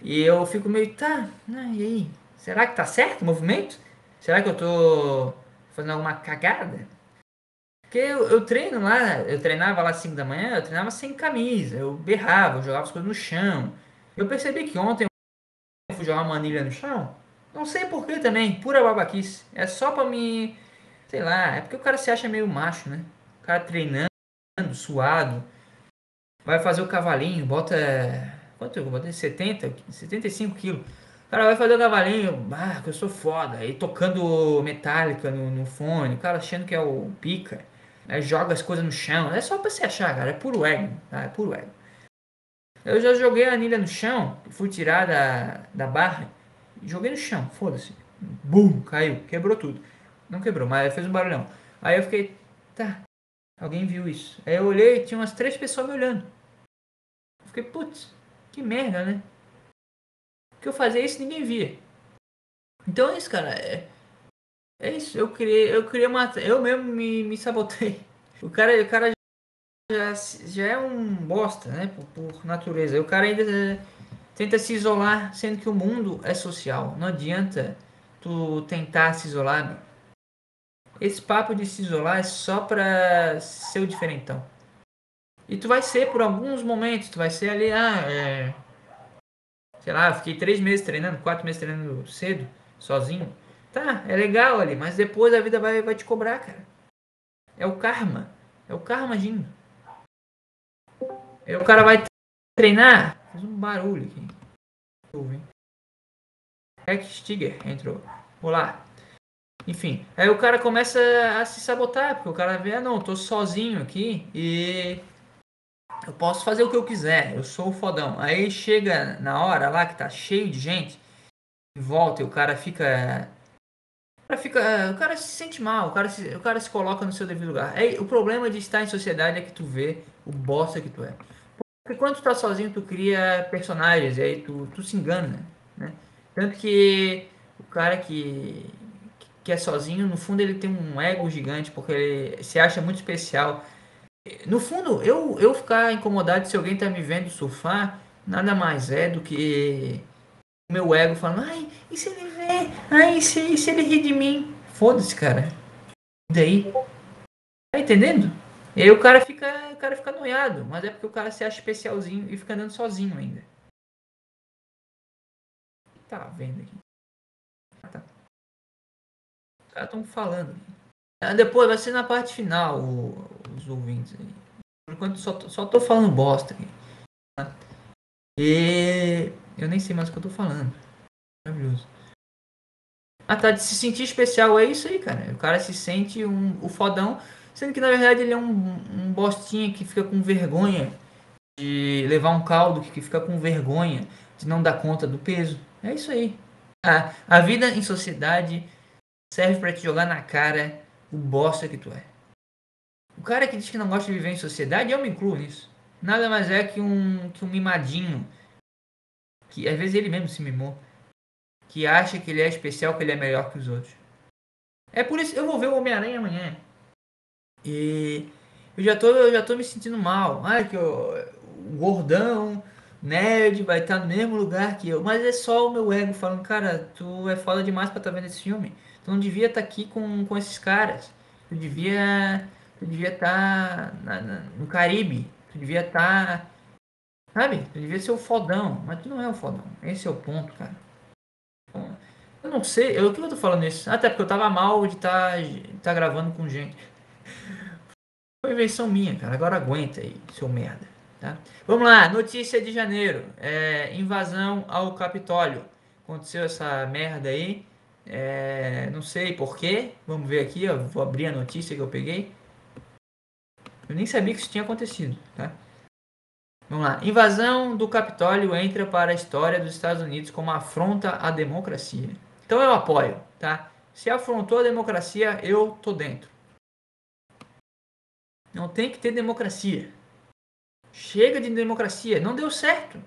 E eu fico meio, tá, né, e aí? Será que tá certo o movimento? Será que eu tô fazendo alguma cagada? Porque eu, eu treino lá, eu treinava lá às 5 da manhã, eu treinava sem camisa, eu berrava, eu jogava as coisas no chão. Eu percebi que ontem eu fui jogar uma anilha no chão, não sei porquê também, pura babaquice. É só pra me. Sei lá, é porque o cara se acha meio macho, né? O cara treinando, suado. Vai fazer o cavalinho, bota. Quanto eu botei? 70, 75 quilos. Cara vai fazer o cavalinho, ah, que eu sou foda. Aí tocando metálica no, no fone, o cara achando que é o pica. Aí joga as coisas no chão. É só pra se achar, cara. É puro ego, tá? É puro ego. Eu já joguei a anilha no chão, fui tirar da, da barra, e joguei no chão, foda-se. Bum, caiu, quebrou tudo. Não quebrou, mas fez um barulhão. Aí eu fiquei, tá, alguém viu isso. Aí eu olhei e tinha umas três pessoas me olhando. Eu fiquei, putz, que merda, né? Porque eu fazia isso ninguém via. Então é isso, cara. É, é isso. Eu criei, eu criei uma. Eu mesmo me, me sabotei. O cara, o cara já, já é um bosta, né? Por, por natureza. O cara ainda eh, tenta se isolar, sendo que o mundo é social. Não adianta tu tentar se isolar. meu. Esse papo de se isolar é só pra ser o diferentão. E tu vai ser por alguns momentos. Tu vai ser ali, ah, é. Sei lá, eu fiquei três meses treinando, quatro meses treinando cedo, sozinho. Tá, é legal ali, mas depois a vida vai, vai te cobrar, cara. É o karma. É o karma agindo. Aí o cara vai treinar. Faz um barulho aqui. Hein? Rex Stiger entrou. Olá. Enfim, aí o cara começa a se sabotar, porque o cara vê, ah não, eu tô sozinho aqui e eu posso fazer o que eu quiser, eu sou o fodão. Aí chega na hora lá que tá cheio de gente, e volta e o cara fica. O cara, fica, o cara se sente mal, o cara se, o cara se coloca no seu devido lugar. Aí, o problema de estar em sociedade é que tu vê o bosta que tu é. Porque quando tu tá sozinho, tu cria personagens, e aí tu, tu se engana, né? Tanto que o cara que, que é sozinho, no fundo ele tem um ego gigante, porque ele se acha muito especial. No fundo, eu, eu ficar incomodado se alguém tá me vendo surfar, nada mais é do que o meu ego falando, ai, e se ele vê? Ai, e se, e se ele rir de mim? Foda-se, cara. E daí? Tá entendendo? E aí o cara fica, o cara fica noiado, mas é porque o cara se acha especialzinho e fica andando sozinho ainda. Tá vendo aqui? Tá. Caras estão falando. Ah, Depois vai ser na parte final o- os ouvintes aí. Por enquanto só, só tô falando bosta aqui. tá? E eu nem sei mais o que eu tô falando. Maravilhoso. Ah tá, de se sentir especial é isso aí, cara. O cara se sente um, o fodão, sendo que na verdade ele é um, um bostinha que fica com vergonha de levar um caldo, que fica com vergonha de não dar conta do peso. É isso aí. A, a vida em sociedade serve pra te jogar na cara o bosta que tu é. O cara que diz que não gosta de viver em sociedade, eu me incluo nisso. Nada mais é que um, que um mimadinho. Que às vezes ele mesmo se mimou. Que acha que ele é especial, que ele é melhor que os outros. É por isso eu vou ver o Homem-Aranha amanhã. E eu já tô, eu já tô me sentindo mal. Ah, que eu, o gordão, nerd, vai estar no mesmo lugar que eu. Mas é só o meu ego falando, cara, tu é foda demais pra estar vendo esse filme. Tu não devia estar aqui com, com esses caras. Tu devia. Tu devia estar no Caribe. Tu devia estar. Sabe? Tu devia ser o fodão. Mas tu não é o fodão. Esse é o ponto, cara. Eu não sei. Eu, o que eu tô falando isso? Até porque eu tava mal de estar tá gravando com gente. Foi invenção minha, cara. Agora aguenta aí, seu merda. Tá? Vamos lá, notícia de janeiro. É, invasão ao Capitólio. Aconteceu essa merda aí. É, não sei porquê. Vamos ver aqui, ó. Vou abrir a notícia que eu peguei. Eu nem sabia que isso tinha acontecido, tá? Vamos lá. Invasão do Capitólio entra para a história dos Estados Unidos como afronta à democracia. Então eu apoio, tá? Se afrontou a democracia, eu tô dentro. Não tem que ter democracia. Chega de democracia. Não deu certo.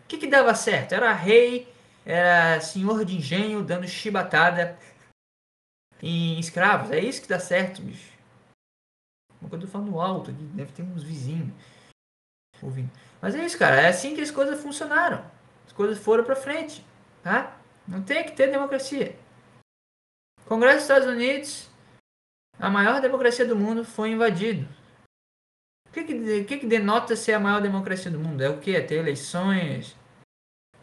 O que, que dava certo? Era rei, era senhor de engenho dando chibatada em escravos. É isso que dá certo, bicho. Eu tô falando alto aqui. Deve ter uns vizinhos ouvindo. Mas é isso, cara. É assim que as coisas funcionaram. As coisas foram pra frente. Tá? Não tem que ter democracia. Congresso dos Estados Unidos, a maior democracia do mundo, foi invadido. O que, que, que, que denota ser a maior democracia do mundo? É o que? É ter eleições?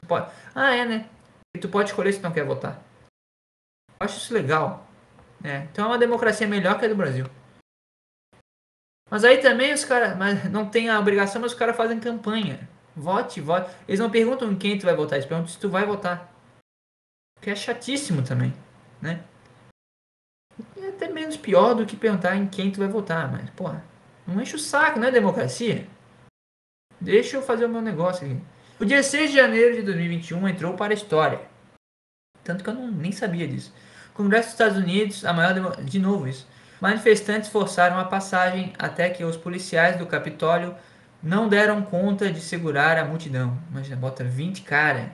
Pode... Ah, é, né? E tu pode escolher se não quer votar. Eu acho isso legal. É. Então é uma democracia melhor que a do Brasil. Mas aí também os caras. Mas não tem a obrigação, mas os caras fazem campanha. Vote, vote. Eles não perguntam em quem tu vai votar, eles perguntam se tu vai votar. Que é chatíssimo também, né? E é até menos pior do que perguntar em quem tu vai votar, mas, porra, não enche o saco, não é democracia? Deixa eu fazer o meu negócio aqui. O dia 6 de janeiro de 2021 entrou para a história. Tanto que eu não, nem sabia disso. O Congresso dos Estados Unidos, a maior de novo isso. Manifestantes forçaram a passagem até que os policiais do Capitólio não deram conta de segurar a multidão. Imagina, bota 20 cara.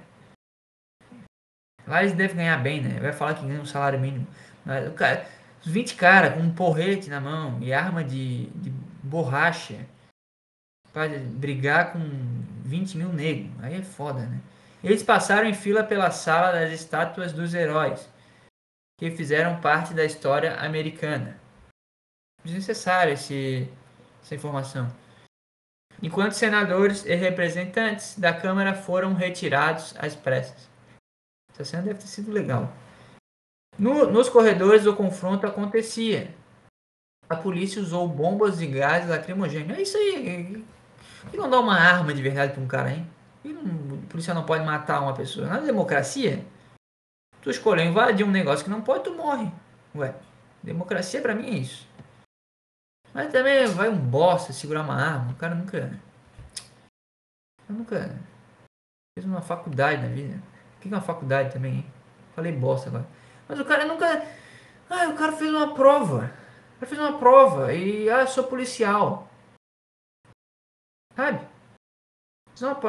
Lá eles devem ganhar bem, né? Vai falar que ganha um salário mínimo. Mas, o cara, os 20 caras com um porrete na mão e arma de, de borracha para brigar com 20 mil negros. Aí é foda, né? Eles passaram em fila pela sala das estátuas dos heróis que fizeram parte da história americana. Desnecessário esse, essa informação. Enquanto senadores e representantes da Câmara foram retirados às pressas. Essa cena deve ter sido legal. No, nos corredores, o confronto acontecia. A polícia usou bombas e gases lacrimogêneos. É isso aí. Que não dá uma arma de verdade para um cara, hein? Não, o policial não pode matar uma pessoa? Na democracia, tu escolheu invadir um negócio que não pode, tu morre. Ué, democracia para mim é isso. Mas também vai um bosta segurar uma arma. O cara nunca. Eu nunca. Fez uma faculdade na vida. O que é uma faculdade também, hein? Falei bosta agora. Mas o cara nunca. Ah, o cara fez uma prova. O cara fez uma prova e. Ah, eu sou policial. Sabe?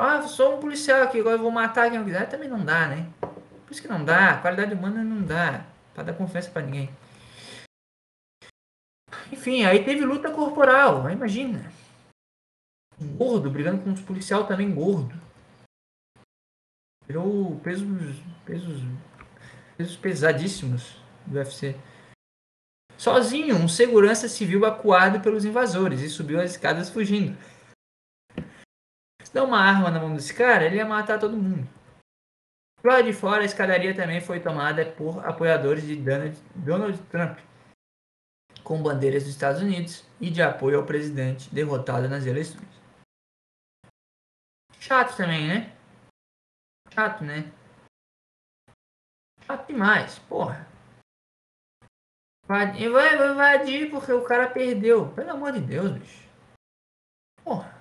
Ah, sou um policial aqui, agora eu vou matar quem eu quiser. Também não dá, né? Por isso que não dá. Qualidade humana não dá. Pra dar confiança pra ninguém. Enfim, aí teve luta corporal. Imagina. Um gordo brigando com os policial também gordo. Virou pesos, pesos, pesos pesadíssimos do UFC. Sozinho, um segurança civil acuado pelos invasores e subiu as escadas fugindo. Dá uma arma na mão desse cara, ele ia matar todo mundo. Do lado de fora, a escadaria também foi tomada por apoiadores de Donald, Trump, com bandeiras dos Estados Unidos e de apoio ao presidente derrotado nas eleições. Chato também, né? Chato, né? Chato demais, porra. Vai invadir porque o cara perdeu. Pelo amor de Deus, bicho. Porra.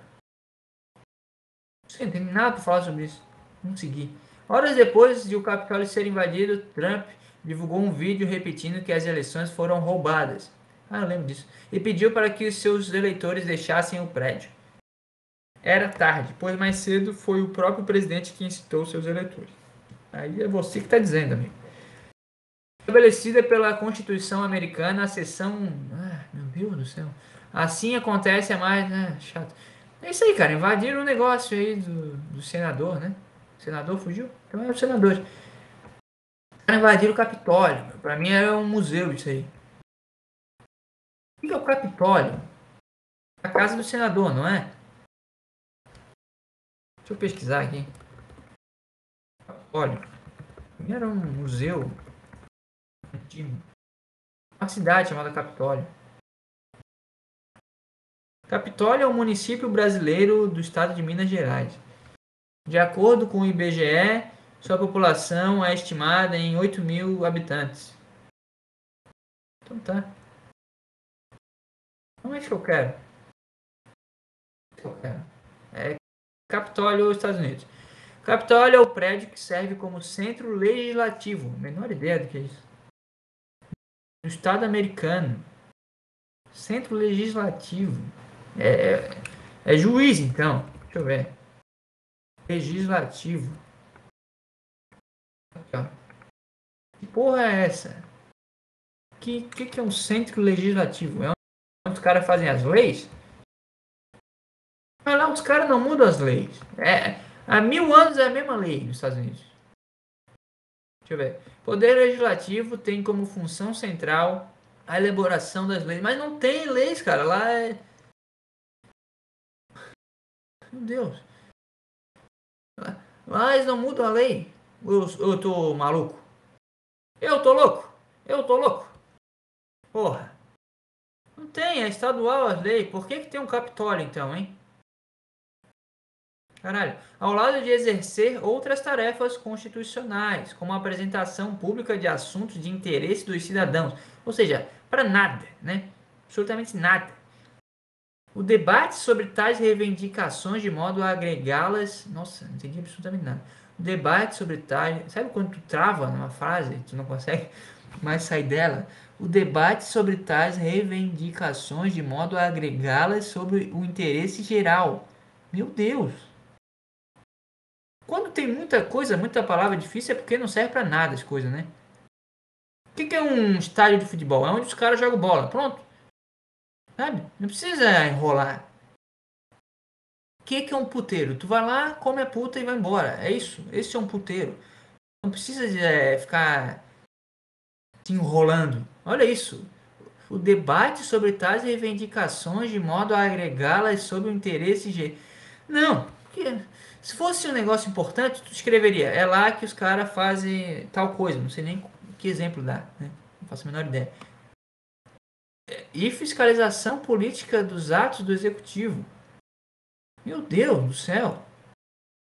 Não tem nada pra falar sobre isso. Vamos seguir. Horas depois de o Capitólio ser invadido, Trump divulgou um vídeo repetindo que as eleições foram roubadas. Ah, eu lembro disso. E pediu para que seus eleitores deixassem o prédio. Era tarde, pois mais cedo foi o próprio presidente que incitou seus eleitores. Aí é você que está dizendo, amigo. Estabelecida pela Constituição Americana, a sessão. Ah, meu Deus do céu. Assim acontece a mais. Ah, chato. É isso aí, cara. Invadiram o negócio aí do, do senador, né? O senador fugiu? Então é o senador. Invadiram o Capitólio. Pra mim era um museu isso aí. O que é o Capitólio? A casa do senador, não é? Deixa eu pesquisar aqui. Capitólio. Era um museu. Uma cidade chamada Capitólio. Capitólio é um município brasileiro do estado de Minas Gerais. De acordo com o IBGE, sua população é estimada em 8 mil habitantes. Então tá. Não é que eu quero. Que eu quero. É Capitólio, Estados Unidos. Capitólio é o prédio que serve como centro legislativo. Menor ideia do que é isso. No Estado americano. Centro legislativo. É, é, é juiz, então. Deixa eu ver. Legislativo. Aqui, ó. Que porra é essa? Que, que, que é um centro legislativo? É onde os caras fazem as leis? Mas lá os caras não mudam as leis. É, há mil anos é a mesma lei nos Estados Unidos. Deixa eu ver. Poder Legislativo tem como função central a elaboração das leis. Mas não tem leis, cara. Lá é. Meu Deus. Eles não mudam a lei. Eu, eu tô maluco. Eu tô louco. Eu tô louco. Porra. Não tem, é estadual as leis. Por que, que tem um Capitólio então, hein? Caralho. Ao lado de exercer outras tarefas constitucionais, como a apresentação pública de assuntos de interesse dos cidadãos. Ou seja, para nada, né? Absolutamente nada. O debate sobre tais reivindicações de modo a agregá-las. Nossa, não entendi absolutamente nada. O debate sobre tais. Sabe quando tu trava numa frase, tu não consegue mais sair dela? O debate sobre tais reivindicações de modo a agregá-las sobre o interesse geral. Meu Deus! Quando tem muita coisa, muita palavra difícil, é porque não serve para nada as coisas, né? O que, que é um estádio de futebol? É onde os caras jogam bola. Pronto. Sabe? Não precisa enrolar. O que, que é um puteiro? Tu vai lá, come a puta e vai embora. É isso. Esse é um puteiro. Não precisa de, é, ficar se enrolando. Olha isso. O debate sobre tais reivindicações de modo a agregá-las sob o interesse de. Não. Se fosse um negócio importante, tu escreveria. É lá que os caras fazem tal coisa. Não sei nem que exemplo dá. Né? Não faço a menor ideia. E fiscalização política dos atos do executivo. Meu Deus do céu.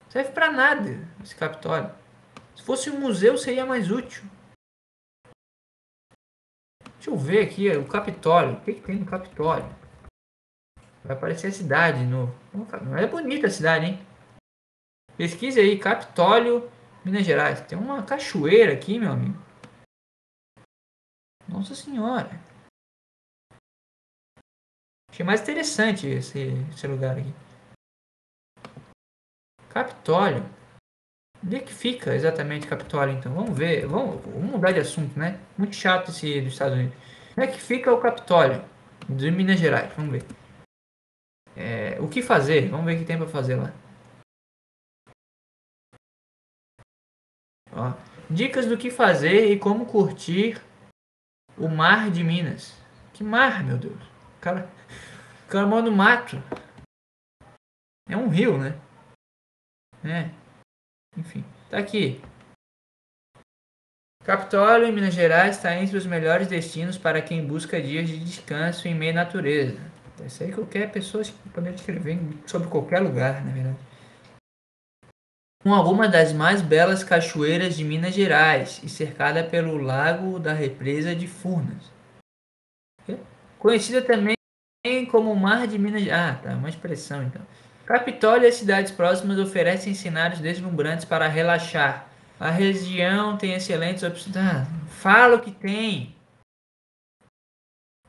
Serve para nada esse Capitólio. Se fosse um museu, seria mais útil. Deixa eu ver aqui o Capitólio. O que, que tem no Capitólio? Vai aparecer a cidade de novo. É bonita a cidade, hein? Pesquise aí, Capitólio, Minas Gerais. Tem uma cachoeira aqui, meu amigo. Nossa senhora. Achei mais interessante esse, esse lugar aqui. Capitólio. Onde é que fica exatamente Capitólio, então? Vamos ver. Vamos, vamos mudar de assunto, né? Muito chato esse dos Estados Unidos. Onde é que fica o Capitólio de Minas Gerais? Vamos ver. É, o que fazer? Vamos ver o que tem para fazer lá. Ó, dicas do que fazer e como curtir o mar de Minas. Que mar, meu Deus? Cara, o cara mora no mato. É um rio, né? É. Enfim, tá aqui. Capitólio, em Minas Gerais, está entre os melhores destinos para quem busca dias de descanso em meio à natureza. Isso aí qualquer pessoa pode escrever sobre qualquer lugar, na verdade. Com alguma das mais belas cachoeiras de Minas Gerais e cercada pelo lago da represa de Furnas. Conhecida também como Mar de Minas Ah, tá, uma expressão então. Capitólio e as cidades próximas oferecem cenários deslumbrantes para relaxar. A região tem excelentes opções. Ah, fala o que tem.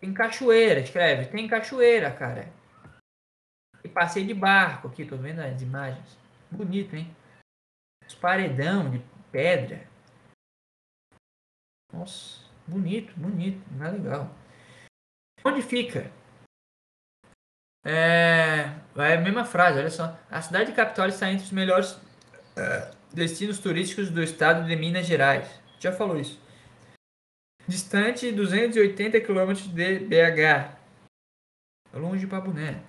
Tem cachoeira, escreve. Tem cachoeira, cara. E passeio de barco aqui, tô vendo as imagens. Bonito, hein? Os paredão de pedra. Nossa, bonito, bonito, não é legal. Onde fica? É, é a mesma frase, olha só. A cidade de Capitólio está entre os melhores é, destinos turísticos do estado de Minas Gerais. Já falou isso. Distante 280 km de BH. Longe de Pabuné.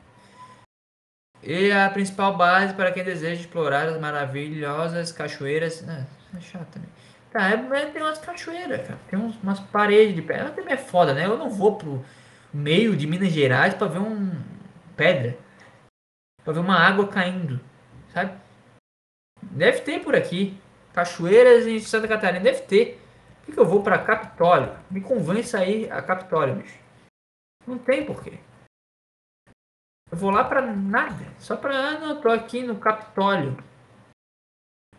E a principal base para quem deseja explorar as maravilhosas cachoeiras. Ah, é chato também. Tá, é, tem umas cachoeiras, cara. Tem uns, umas paredes de pedra. Também é foda, né? Eu não vou pro meio de Minas Gerais para ver um pedra. Pra ver uma água caindo. Sabe? Deve ter por aqui. Cachoeiras em Santa Catarina. Deve ter. Por que, que eu vou para Capitólio? Me convence aí a Capitólio, bicho. Não tem porquê. Eu vou lá para nada. Só para. Ah, não, tô aqui no Capitólio.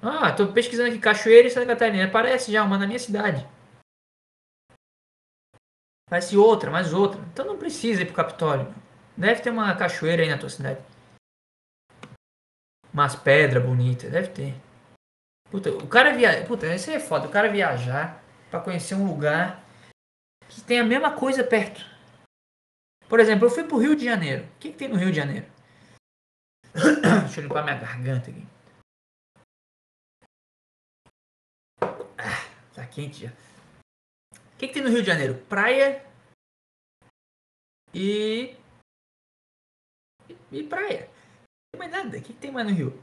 Ah, tô pesquisando aqui Cachoeira em Santa Catarina. Aparece já uma na minha cidade. Aparece outra, mais outra. Então não precisa ir pro Capitólio. Deve ter uma cachoeira aí na tua cidade. Umas pedras bonitas, deve ter. Puta, o cara viaja. Puta, isso é foda. O cara viajar para conhecer um lugar que tem a mesma coisa perto. Por exemplo, eu fui pro Rio de Janeiro. O que, que tem no Rio de Janeiro? Deixa eu limpar minha garganta aqui. Ah, tá quente já. O que, que tem no Rio de Janeiro? Praia e e praia. Não tem mais nada. O que, tem mais no Rio?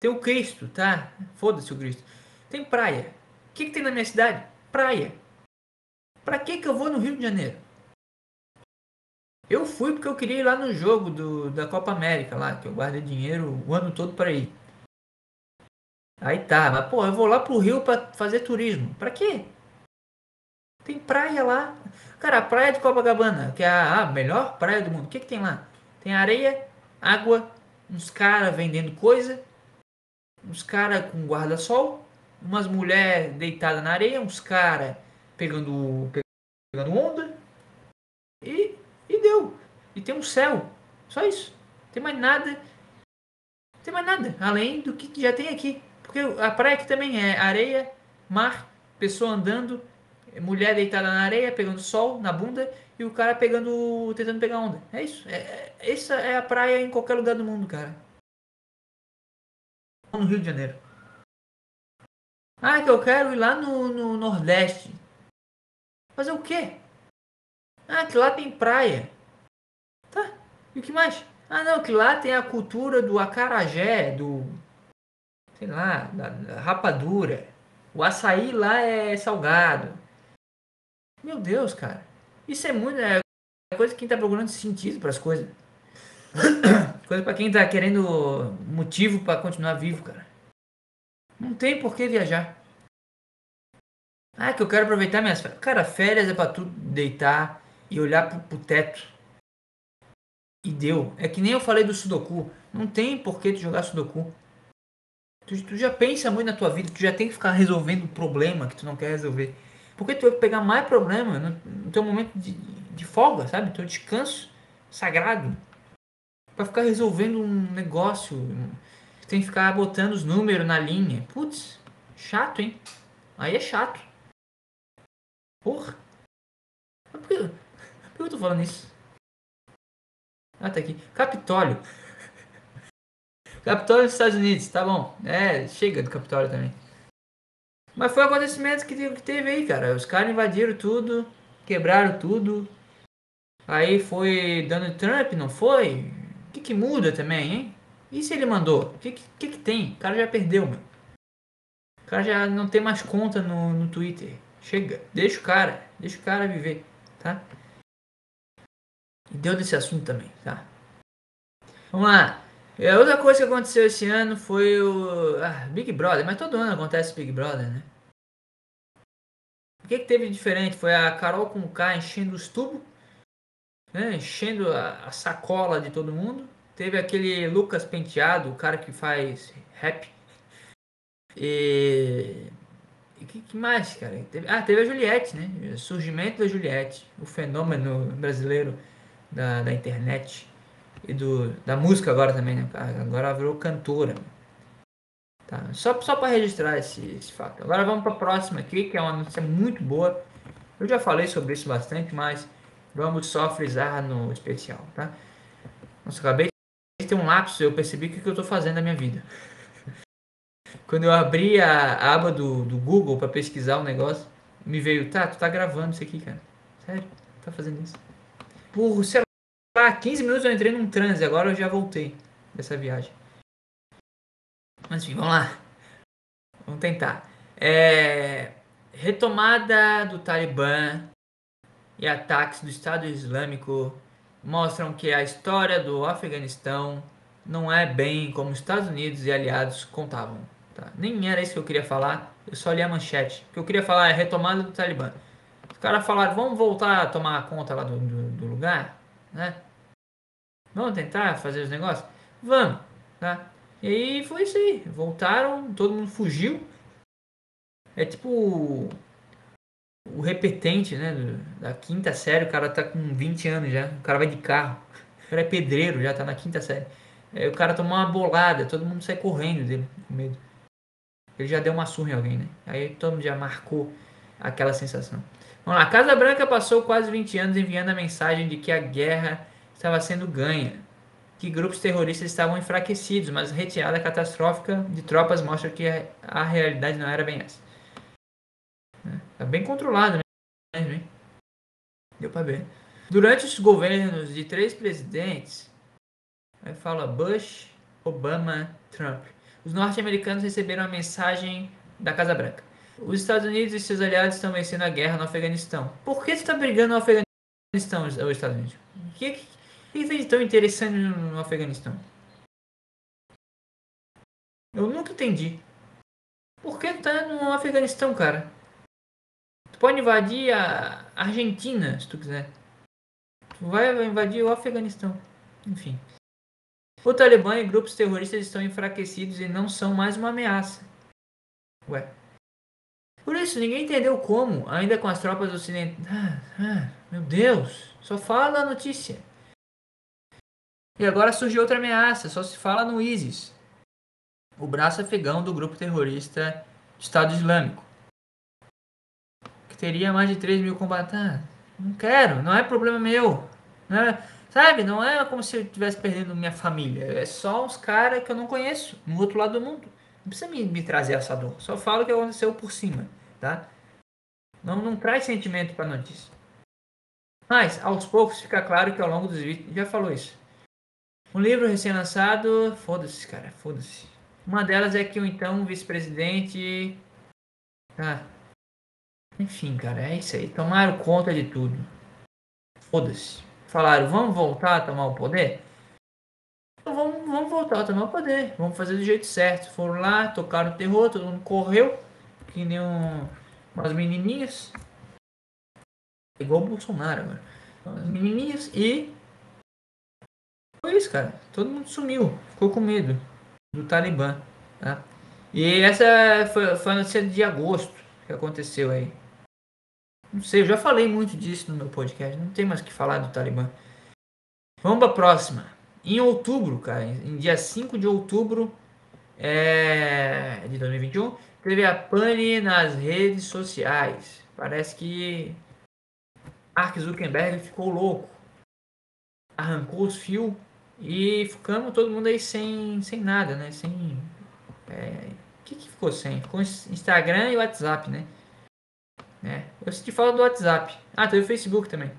Tem o Cristo, tá? Foda-se o Cristo. Tem praia. O que, que tem na minha cidade? Praia. Pra que, que eu vou no Rio de Janeiro? Eu fui porque eu queria ir lá no jogo do, da Copa América, lá, que eu guardei dinheiro o ano todo para ir. Aí tá, mas pô, eu vou lá pro Rio para fazer turismo. Pra quê? Tem praia lá. Cara, a praia de Copacabana, que é a, melhor praia do mundo. O que, que tem lá? Tem areia, água, uns caras vendendo coisa, uns caras com guarda-sol, umas mulheres deitadas na areia, uns caras pegando, pegando onda. E, e deu. E tem um céu. Só isso. Tem mais nada. Tem mais nada. Além do que já tem aqui. Porque a praia aqui também é areia, mar, pessoa andando, mulher deitada na areia, pegando sol na bunda e o cara pegando, tentando pegar onda. É isso. É, é, essa é a praia em qualquer lugar do mundo, cara. No Rio de Janeiro. Ah, que eu quero ir lá no, no Nordeste. Fazer o quê? Ah, que lá tem praia. Tá. E o que mais? Ah, não, que lá tem a cultura do acarajé, do. Sei lá, da rapadura. O açaí lá é salgado. Meu Deus, cara. Isso é muito. É coisa que quem tá procurando sentido para as coisas. coisa para quem tá querendo motivo para continuar vivo, cara. Não tem por que viajar. Ah, que eu quero aproveitar minhas férias. Cara, férias é pra tu deitar e olhar pro, pro teto. E deu. É que nem eu falei do Sudoku. Não tem por que tu jogar Sudoku. Tu, tu já pensa muito na tua vida, tu já tem que ficar resolvendo um problema que tu não quer resolver. Porque tu vai pegar mais problema no, teu momento de, de folga, sabe? Teu descanso sagrado. Pra ficar resolvendo um negócio. Tem que ficar botando os números na linha. Putz, chato, hein? Aí é chato. Porra. Por que, por que eu tô falando isso? Ah, tá aqui. Capitólio. Capitólio dos Estados Unidos, tá bom. É, chega do Capitólio também. Mas foi o acontecimento que teve aí, cara. Os caras invadiram tudo, quebraram tudo. Aí foi Donald Trump, não foi? O que, que muda também, hein? E se ele mandou? O que, que, que, tem? O cara já perdeu, meu. O cara já não tem mais conta no, no Twitter. Chega, deixa o cara, deixa o cara viver, tá? E deu desse assunto também, tá? Vamos lá. É, outra coisa que aconteceu esse ano foi o ah, Big Brother, mas todo ano acontece Big Brother, né? O que, que teve de diferente? Foi a Carol com o K enchendo os tubos, né? enchendo a, a sacola de todo mundo. Teve aquele Lucas Penteado, o cara que faz rap. E. E que, que mais, cara? Teve- ah, teve a Juliette, né? O surgimento da Juliette, o fenômeno brasileiro da, da internet e do, da música agora também, né? Agora ela virou cantora. Tá? Só, só para registrar esse, esse fato. Agora vamos para a próxima aqui, que é uma notícia muito boa. Eu já falei sobre isso bastante, mas vamos só frisar no especial, tá? Nossa, acabei de ter um lapso, eu percebi o que que eu estou fazendo na minha vida. Quando eu abri a, a aba do, do Google para pesquisar um negócio, me veio, tá, tu tá gravando isso aqui, cara. Sério, tá fazendo isso. Por, sei lá, 15 minutos eu entrei num transe, agora eu já voltei dessa viagem. Mas enfim, vamos lá. Vamos tentar. É, retomada do Talibã e ataques do Estado Islâmico mostram que a história do Afeganistão não é bem como os Estados Unidos e aliados contavam. tá? Nem era isso que eu queria falar, eu só li a manchete. O que eu queria falar é retomada do Talibã. Os caras falaram, vamos voltar a tomar conta lá do, do, do lugar, né? Vamos tentar fazer os negócios? Vamos, tá? E aí foi isso aí. Voltaram, todo mundo fugiu. É tipo o, o repetente, né? da quinta série, o cara tá com 20 anos já. O cara vai de carro. O cara é pedreiro, já tá na quinta série. Aí o cara tomou uma bolada, todo mundo sai correndo dele, com medo. Ele já deu uma surra em alguém, né? Aí todo mundo já marcou aquela sensação. Vamos lá, a Casa Branca passou quase 20 anos enviando a mensagem de que a guerra estava sendo ganha que grupos terroristas estavam enfraquecidos, mas a retirada catastrófica de tropas mostra que a, realidade não era bem essa. Está bem controlado, né? Deu para ver. Durante os governos de três presidentes, aí fala Bush, Obama, Trump, os norte-americanos receberam a mensagem da Casa Branca. Os Estados Unidos e seus aliados estão vencendo a guerra no Afeganistão. Por que você está brigando no Afeganistão, os os Estados Unidos? Que, que tem de tão interessante no Afeganistão? Eu nunca entendi. Por que tá no Afeganistão, cara? Tu pode invadir a Argentina, se tu quiser. Tu vai invadir o Afeganistão. Enfim. O Talibã e grupos terroristas estão enfraquecidos e não são mais uma ameaça. Ué. Por isso, ninguém entendeu como, ainda com as tropas ocidentais. Ah, ah, meu Deus, só fala a notícia. E agora surgiu outra ameaça, só se fala no ISIS, o braço afegão do grupo terrorista Estado Islâmico, que teria mais de 3 mil combatentes. Não quero, não é problema meu. Não é, sabe, não é como se eu estivesse perdendo minha família, é só uns caras que eu não conheço, no outro lado do mundo. Não precisa me, me trazer essa dor, só fala o que aconteceu por cima, tá? Não, não traz sentimento para notícia. Mas, aos poucos, fica claro que ao longo dos vídeos, já falou isso, um livro recém-lançado. Foda-se, cara, foda-se. Uma delas é que o então vice-presidente. Ah. Enfim, cara, é isso aí. Tomaram conta de tudo. Foda-se. Falaram, vamos voltar a tomar o poder? Então vamos, vamos voltar a tomar o poder. Vamos fazer do jeito certo. Foram lá, tocaram o terror, todo mundo correu. Que nem um, umas menininhas. Igual o Bolsonaro agora. Umas menininhas e isso, cara. Todo mundo sumiu. Ficou com medo do Talibã. Tá? E essa foi, foi a notícia de agosto que aconteceu aí. Não sei, eu já falei muito disso no meu podcast. Não tem mais que falar do Talibã. Vamos pra próxima. Em outubro, cara, em dia 5 de outubro é, de 2021, teve a pane nas redes sociais. Parece que Mark Zuckerberg ficou louco. Arrancou os fios e ficamos todo mundo aí sem, sem nada, né? Sem. É, o que, que ficou sem? Ficou Instagram e WhatsApp, né? É, eu senti falta do WhatsApp. Ah, teve o Facebook também.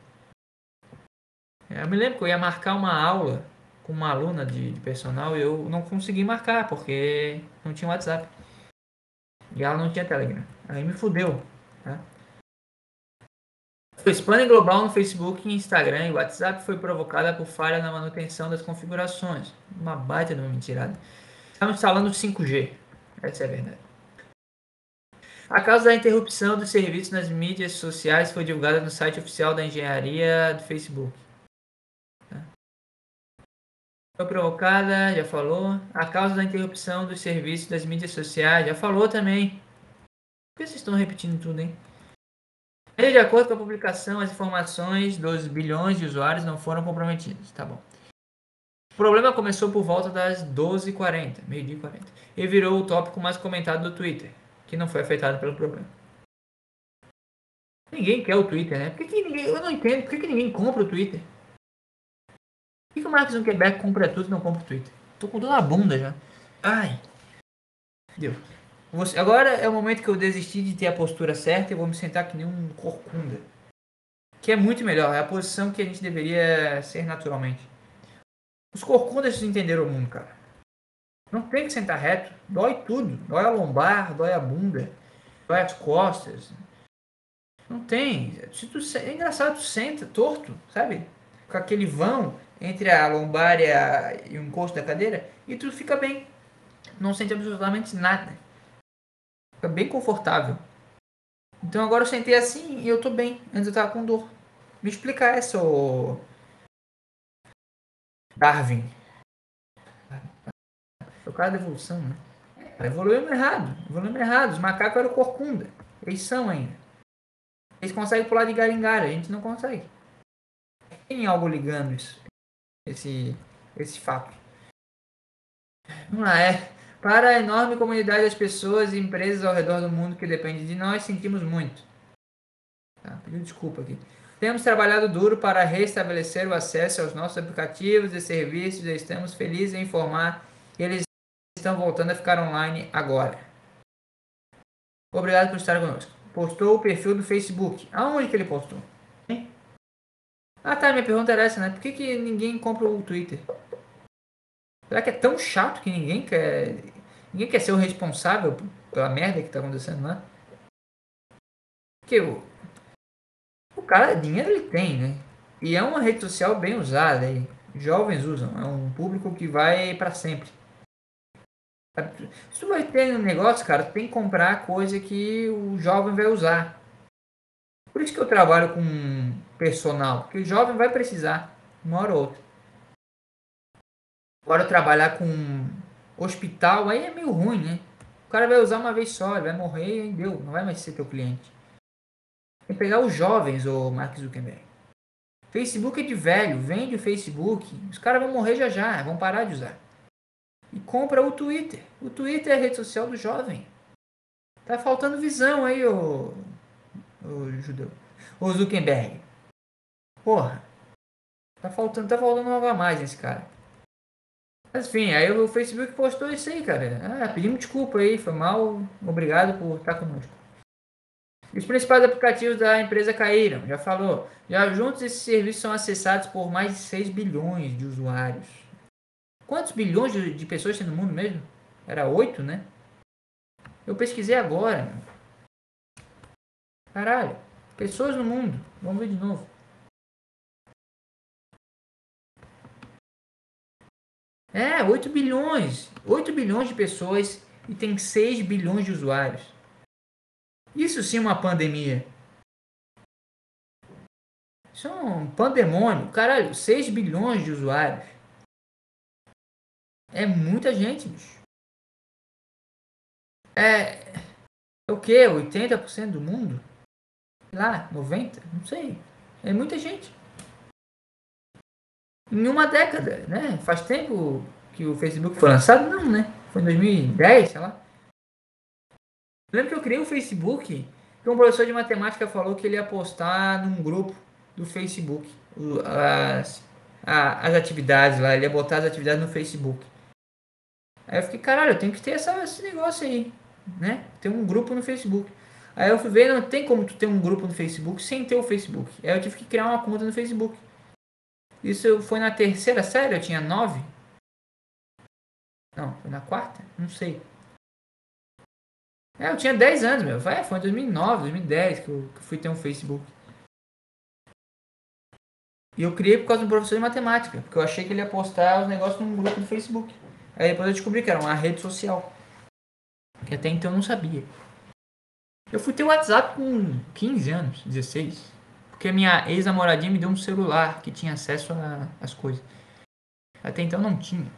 É, eu me lembro que eu ia marcar uma aula com uma aluna de, de personal e eu não consegui marcar porque não tinha WhatsApp. E ela não tinha Telegram. Aí me fudeu. O spam global no Facebook, Instagram e WhatsApp foi provocada por falha na manutenção das configurações. Uma baita de uma mentirada. Estamos instalando 5G. Essa é a verdade. A causa da interrupção do serviço nas mídias sociais foi divulgada no site oficial da engenharia do Facebook. Foi provocada, já falou. A causa da interrupção do serviço das mídias sociais, já falou também. Por que vocês estão repetindo tudo, hein? De acordo com a publicação, as informações dos bilhões de usuários não foram comprometidas. Tá bom. O problema começou por volta das 12h40, meio-dia e 40, e virou o tópico mais comentado do Twitter, que não foi afetado pelo problema. Ninguém quer o Twitter, né? Por que, que ninguém, eu não entendo. Por que, que ninguém compra o Twitter? Por que, que o Mark Zuckerberg compra tudo e não compra o Twitter? Tô com dor na bunda já. Ai. Deu. Você- agora é o momento que eu desisti de ter a postura certa e vou me sentar que nem um corcunda. Que é muito melhor, é a posição que a gente deveria ser naturalmente. Os corcundas entenderam o mundo, cara. Não tem que sentar reto. Dói tudo. Dói a lombar, dói a bunda, dói as costas. Não tem. Se tu, é engraçado, tu senta torto, sabe? Com aquele vão entre a lombar e, a, e o encosto da cadeira e tu fica bem. Não sente absolutamente nada. Fica bem confortável. Então agora eu sentei assim e eu tô bem. Antes eu tava com dor. Me explica essa, ô... Darwin. É o cara da evolução, né? Evoluímos errado. Evoluímos errado. Os macacos eram corcunda. Eles são ainda. Eles conseguem pular de galho. A gente não consegue. Tem algo ligando isso. Esse, esse fato. Vamos lá, é. Para a enorme comunidade das pessoas e empresas ao redor do mundo que dependem de nós, sentimos muito. Tá, pediu desculpa aqui. Temos trabalhado duro para restabelecer o acesso aos nossos aplicativos e serviços e estamos felizes em informar que eles estão voltando a ficar online agora. Obrigado por estar conosco. Postou o perfil do Facebook. Aonde que ele postou? Ah tá, minha pergunta era essa, né? Por que, que ninguém compra o Twitter? Será que é tão chato que ninguém quer. Ninguém quer ser o responsável pela merda que tá acontecendo lá? Porque o. O cara, dinheiro ele tem, né? E é uma rede social bem usada. E jovens usam. É um público que vai pra sempre. Se tu vai ter um negócio, cara, tu tem que comprar coisa que o jovem vai usar. Por isso que eu trabalho com personal. Porque o jovem vai precisar, uma hora ou outra. Agora trabalhar com hospital aí é meio ruim, né? O cara vai usar uma vez só, ele vai morrer e deu, não vai mais ser teu cliente. Tem que pegar os jovens, o Mark Zuckerberg. Facebook é de velho, vende o Facebook, os caras vão morrer já já, vão parar de usar. E compra o Twitter. O Twitter é a rede social do jovem. Tá faltando visão aí, ô, ô judeu. Ô Zuckerberg. Porra. Tá faltando, tá faltando algo a mais nesse cara. Mas enfim, aí o Facebook postou isso aí, cara. Ah, pedimos desculpa aí, foi mal. Obrigado por estar conosco. Os principais aplicativos da empresa caíram, já falou. Já juntos esses serviços são acessados por mais de 6 bilhões de usuários. Quantos bilhões de, de pessoas tem no mundo mesmo? Era 8, né? Eu pesquisei agora. Caralho. Pessoas no mundo. Vamos ver de novo. É, 8 bilhões. 8 bilhões de pessoas e tem 6 bilhões de usuários. Isso sim é uma pandemia. Isso é um pandemônio. Caralho, 6 bilhões de usuários. É muita gente, bicho. É. É o que? 80% do mundo? Sei lá, 90%? Não sei. É muita gente. Em uma década, né? Faz tempo que o Facebook foi lançado? Não, né? Foi em 2010, sei lá. Eu lembro que eu criei o Facebook que um professor de matemática falou que ele ia postar num grupo do Facebook as, as atividades lá, ele ia botar as atividades no Facebook. Aí eu fiquei, caralho, eu tenho que ter essa, esse negócio aí, né? Ter um grupo no Facebook. Aí eu fui ver, não tem como tu ter um grupo no Facebook sem ter o Facebook. Aí eu tive que criar uma conta no Facebook. Isso foi na terceira série, eu tinha nove. Não, foi na quarta? Não sei. É, eu tinha 10 anos, meu. Foi, em 2009, 2010 que eu, que eu fui ter um Facebook. E eu criei por causa do professor de matemática, porque eu achei que ele ia postar os negócios num grupo do Facebook. Aí depois eu descobri que era uma rede social. Que até então eu não sabia. Eu fui ter o WhatsApp com 15 anos, 16. Porque minha ex-namoradinha me deu um celular que tinha acesso às coisas. Até então não tinha.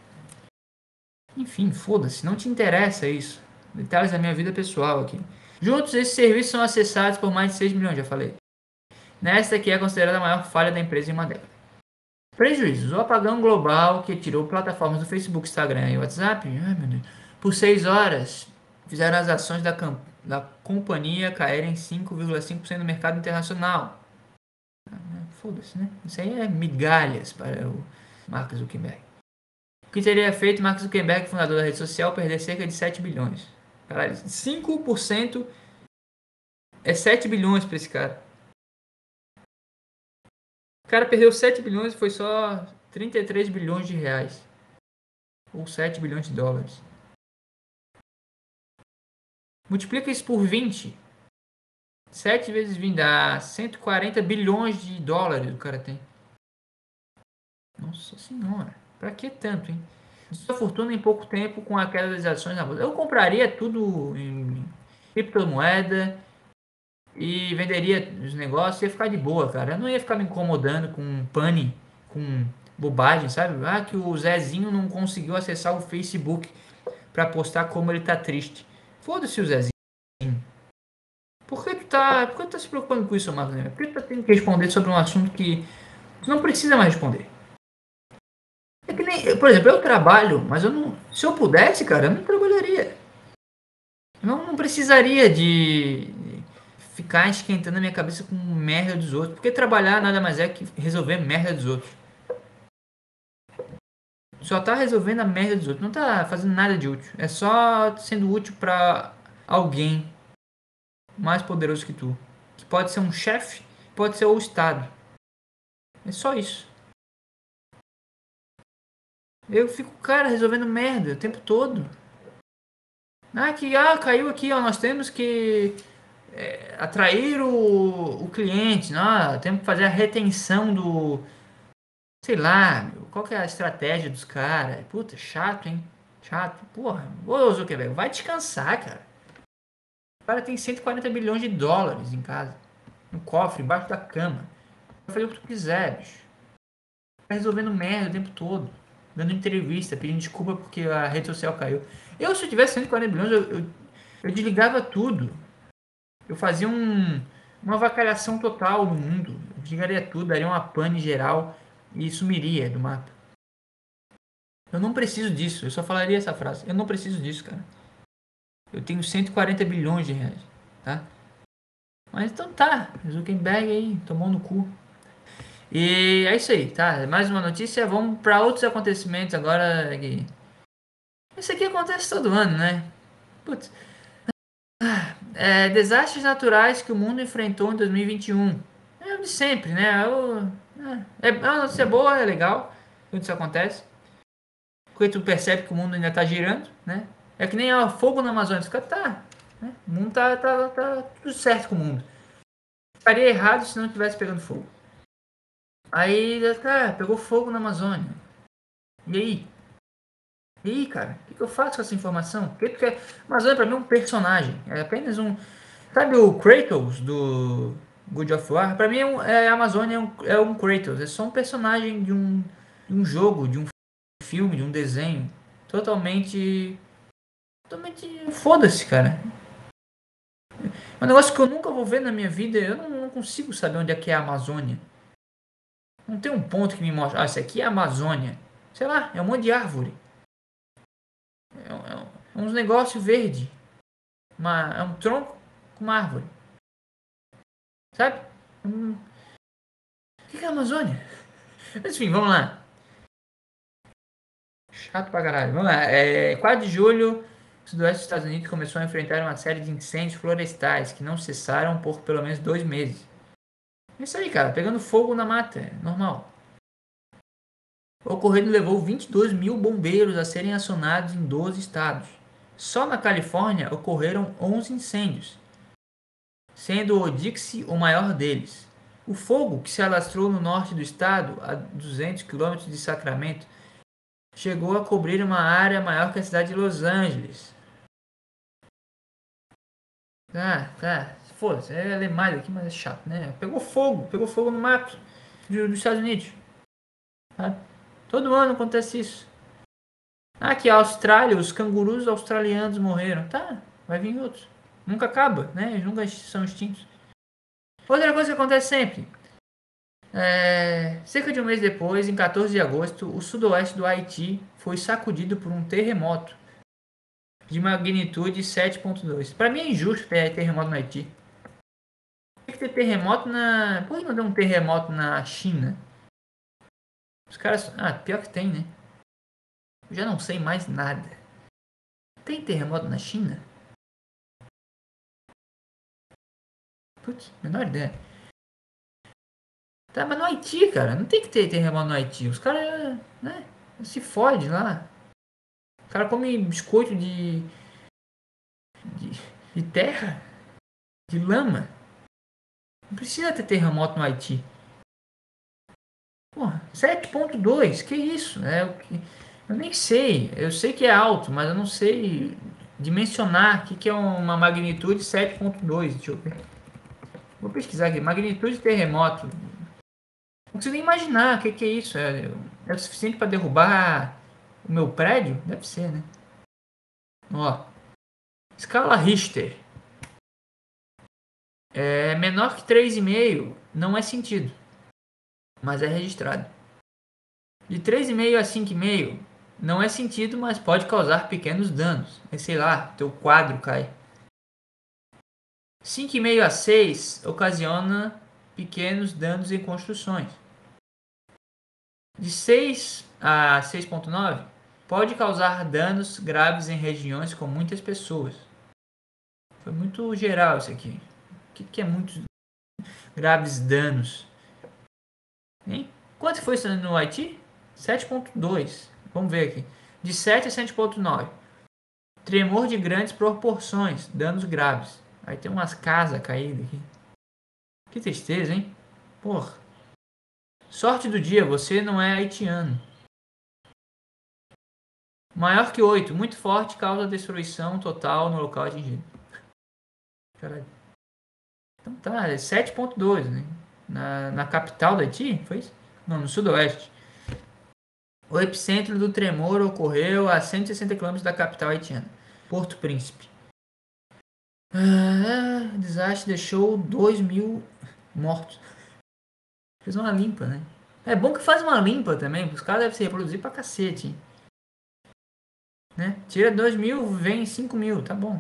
Enfim, foda-se, não te interessa isso. Detalhes da minha vida pessoal aqui. Juntos, esses serviços são acessados por mais de 6 milhões, já falei. Nesta que é considerada a maior falha da empresa em uma década. Prejuízos. O apagão global que tirou plataformas do Facebook, Instagram e WhatsApp ai, Deus, por 6 horas fizeram as ações da, da companhia caírem 5,5% no mercado internacional. Foda-se, né? Isso aí é migalhas para o Mark Zuckerberg. O que teria feito Mark Zuckerberg, fundador da rede social, perder cerca de 7 bilhões? Caralho, 5% é 7 bilhões para esse cara. O cara perdeu 7 bilhões e foi só 33 bilhões de reais. Ou 7 bilhões de dólares. Multiplica isso por 20. 7 vezes 20 dá 140 bilhões de dólares o cara tem. Nossa senhora. Pra que tanto, hein? Sua fortuna em pouco tempo com a queda das ações na bolsa. Eu compraria tudo em criptomoeda e venderia os negócios e ia ficar de boa, cara. Eu não ia ficar me incomodando com pane, com bobagem, sabe? Ah, que o Zezinho não conseguiu acessar o Facebook para postar como ele tá triste. Foda-se o Zezinho. Por que tu tá, por que tu tá se preocupando com isso, Marcos? Por que tu tá tendo que responder sobre um assunto que tu não precisa mais responder? É que nem, por exemplo, eu trabalho, mas eu não, se eu pudesse, cara, eu não trabalharia. Eu não, não precisaria de ficar esquentando a minha cabeça com merda dos outros, porque trabalhar nada mais é que resolver merda dos outros. Só tá resolvendo a merda dos outros, não tá fazendo nada de útil. É só sendo útil para alguém mais poderoso que tu. Que pode ser um chefe, pode ser o Estado. É só isso. Eu fico, cara, resolvendo merda o tempo todo. Ah, que ah, caiu aqui, ó, nós temos que é, atrair o, o cliente, ah, temos que fazer a retenção do. Sei lá, qual que é a estratégia dos caras? Puta, chato, hein? Chato. Porra, ô Zuckerberg, vai descansar, cara. Cara tem 140 bilhões de dólares em casa. No cofre, embaixo da cama. Vai fazer o que tu quiser, bicho. Tá resolvendo merda o tempo todo. Dando entrevista, pedindo desculpa porque a rede social caiu. Eu, se eu tivesse 140 bilhões, eu, eu, eu desligava tudo. Eu fazia um, uma avacalhação total do mundo. Eu desligaria tudo, daria uma pane geral e sumiria do mapa. Eu não preciso disso. Eu só falaria essa frase. Eu não preciso disso, cara. Eu tenho 140 bilhões de reais, tá? Mas então tá, Zuckerberg aí tomou no cu. E é isso aí, tá? Mais uma notícia. Vamos para outros acontecimentos agora. Isso aqui acontece todo ano, né? Putz. Ah, é, desastres naturais que o mundo enfrentou em 2021. É o de sempre, né? É, é, é uma notícia boa, é legal quando isso acontece. Porque tu percebe que o mundo ainda tá girando, né? É que nem ó, fogo na Amazônia. Fica, tá, né? O mundo tá, tá, tá tudo certo com o mundo. Estaria errado se não estivesse pegando fogo. Aí, cara, pegou fogo na Amazônia. E aí? E aí, cara? O que, eu faço com essa informação? Porque, porque Amazônia pra mim é um personagem. É apenas um. Sabe o Kratos do God of War? Pra mim, é, um, é a Amazônia é um, é um Kratos. É só um personagem de um, de um jogo, de um filme, de um desenho. Totalmente. Totalmente. Foda-se, cara. É um negócio que eu nunca vou ver na minha vida. Eu não, não consigo saber onde é que é a Amazônia. Não tem um ponto que me mostra. Ah, isso aqui é a Amazônia. Sei lá, é um monte de árvore. É, é, é uns negócios verde. Uma, é um tronco com uma árvore. Sabe? Um... O que é a Amazônia? Mas, enfim, vamos lá. Chato pra caralho. Vamos lá. É, 4 de julho, o sudoeste dos Estados Unidos começou a enfrentar uma série de incêndios florestais que não cessaram por pelo menos dois meses. É isso aí, cara. Pegando fogo na mata. É normal. O ocorrido levou 22 mil bombeiros a serem acionados em 12 estados. Só na Califórnia ocorreram 11 incêndios, sendo o Dixie o maior deles. O fogo, que se alastrou no norte do estado, a 200 quilômetros de Sacramento, chegou a cobrir uma área maior que a cidade de Los Angeles. Tá, tá. Foda-se, é mais aqui, mas é chato, né? Pegou fogo, pegou fogo no mato do- dos Estados Unidos. Tá? Todo ano acontece isso. Aqui, a Austrália, os cangurus australianos morreram. Tá, vai vir outros. Nunca acaba, né? Eles nunca são extintos. Outra coisa que acontece sempre. É, cerca de um mês depois, em 14 de agosto, o sudoeste do Haiti foi sacudido por um terremoto de magnitude 7.2. Para mim é injusto ter terremoto no Haiti. Tem que ter terremoto na. Por que não deu um terremoto na China? Os caras. Ah, pior que tem, né? Eu já não sei mais nada. Tem terremoto na China? Putz, menor ideia. Tá, mas no Haiti, cara, não tem que ter terremoto no Haiti. Os caras, né, se fode lá. O cara come biscoito de, de, de terra, de lama. Não precisa ter terremoto no Haiti. Porra, 7.2, que isso? É o eu nem sei. Eu sei que é alto, mas eu não sei dimensionar o que, que é uma magnitude 7.2. Deixa eu ver. Vou pesquisar aqui. Magnitude de terremoto. Não consigo nem imaginar o que, que é isso. É, é o suficiente para derrubar o meu prédio? Deve ser, né? Ó. Escala Richter. É menor que 3,5 não é sentido, mas é registrado. De 3,5 a 5,5 não é sentido, mas pode causar pequenos danos. É, sei lá, teu quadro cai. 5,5 a 6 ocasiona pequenos danos em construções. De 6 a 6,9 pode causar danos graves em regiões com muitas pessoas. Foi muito geral isso aqui. O que, que é muitos graves danos? Hein? Quanto foi isso no Haiti? 7,2. Vamos ver aqui. De 7 a 7,9. Tremor de grandes proporções, danos graves. Aí tem umas casas caídas aqui. Que tristeza, hein? Porra. Sorte do dia, você não é haitiano. Maior que 8, muito forte, causa destruição total no local atingido. Caralho. Então tá, é 7.2, né? Na, na capital do Haiti, foi isso? Não, no sudoeste. O epicentro do tremor ocorreu a 160 km da capital haitiana, Porto Príncipe. Ah, o desastre deixou 2 mil mortos. Fez uma limpa, né? É bom que faz uma limpa também, os caras devem se reproduzir pra cacete. Né? Tira 2 mil, vem 5 mil, tá bom.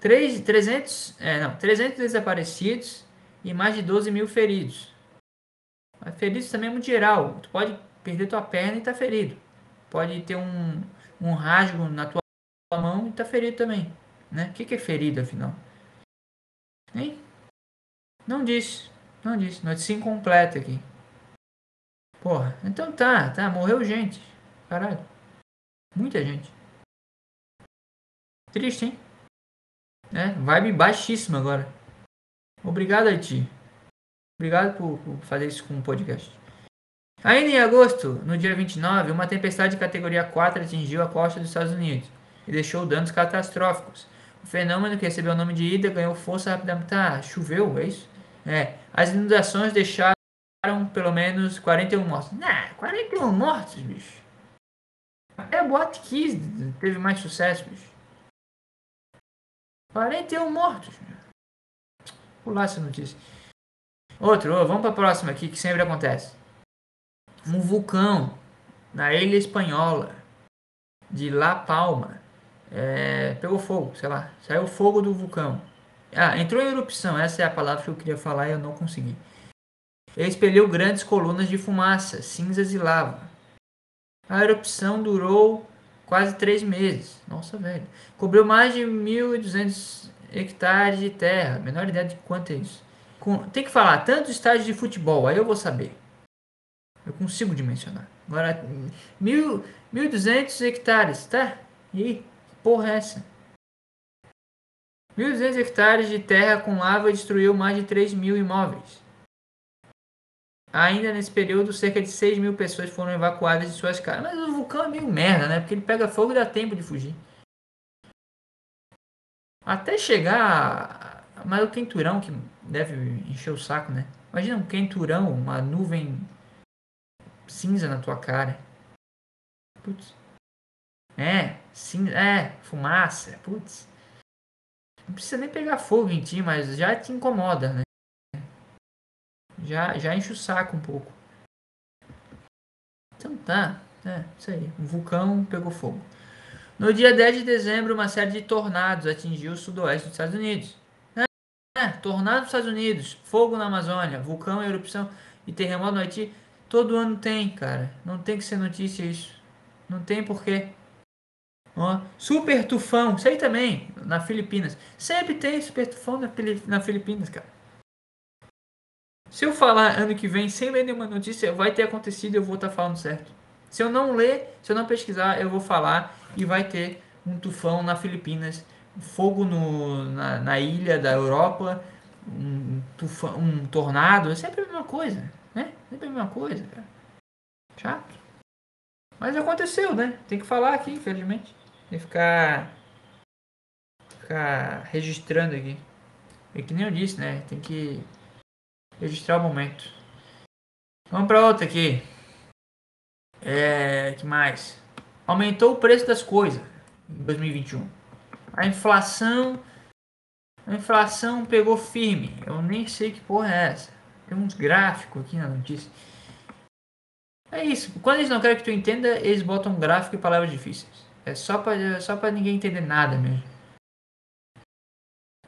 3, 300, é, não, 300 desaparecidos e mais de 12 mil feridos. Mas feridos também é muito geral. Tu pode perder tua perna e tá ferido. Pode ter um, um rasgo na tua mão e tá ferido também. Né? O que, que é ferido, afinal? Hein? Não disse. Não disse. Notícia incompleta aqui. Porra. Então tá, tá. Morreu gente. Caralho. Muita gente. Triste, hein? É, vibe baixíssima agora. Obrigado, Haiti. Obrigado por, por fazer isso com o podcast. Ainda em agosto, no dia 29, uma tempestade de categoria 4 atingiu a costa dos Estados Unidos e deixou danos catastróficos. O fenômeno que recebeu o nome de Ida ganhou força rapidamente. Tá, choveu, é isso? É. As inundações deixaram pelo menos 41 mortos. Nah, 41 mortos, bicho. Até Boate Kiss teve mais sucesso, bicho. 41 mortos. Pular essa notícia. Outro, vamos para a próxima aqui, que sempre acontece. Um vulcão na ilha espanhola de La Palma é, pegou fogo, sei lá, saiu fogo do vulcão. Ah, entrou em erupção, essa é a palavra que eu queria falar e eu não consegui. Ele expeliu grandes colunas de fumaça, cinzas e lava. A erupção durou quase três meses. Nossa, velho. Cobriu mais de 1.200 hectares de terra. Menor ideia de quanto é isso. Com, tem que falar tantos estádios de futebol, aí eu vou saber. Eu consigo dimensionar. Agora, 1.200 hectares, tá? E aí? porra é essa? 1.200 hectares de terra com lava destruiu mais de 3 mil imóveis. Ainda nesse período, cerca de 6 mil pessoas foram evacuadas de suas casas. Mas o vulcão é meio merda, né? Porque ele pega fogo e dá tempo de fugir. Até chegar. Mas o quenturão que deve encher o saco, né? Imagina um quenturão, uma nuvem cinza na tua cara. Putz. É, sim, é, fumaça, putz. Não precisa nem pegar fogo em ti, mas já te incomoda, né? Já, já enche o saco um pouco. Então tá, é, isso aí. Um vulcão pegou fogo. No dia 10 de dezembro, uma série de tornados atingiu o sudoeste dos Estados Unidos. É, tornado nos Estados Unidos, fogo na Amazônia, vulcão, erupção e terremoto no Haiti. Todo ano tem, cara. Não tem que ser notícia isso. Não tem porquê. Ó, super tufão, isso aí também, na Filipinas. Sempre tem super tufão na, na Filipinas, cara. Se eu falar ano que vem sem ler nenhuma notícia, vai ter acontecido e eu vou estar falando certo. Se eu não ler, se eu não pesquisar, eu vou falar e vai ter um tufão na Filipinas, fogo no, na, na ilha da Europa, um, tufão, um tornado, é sempre a mesma coisa, né? Sempre a mesma coisa, cara. Chato. Mas aconteceu, né? Tem que falar aqui, infelizmente. Tem que ficar. Ficar registrando aqui. É que nem eu disse, né? Tem que registrar o momento. Vamos para outra aqui. É. que mais? Aumentou o preço das coisas em 2021. A inflação. A inflação pegou firme. Eu nem sei que porra é essa. Tem uns gráficos aqui na notícia. É isso. Quando eles não querem que tu entenda, eles botam gráfico e palavras difíceis. É só para só ninguém entender nada mesmo.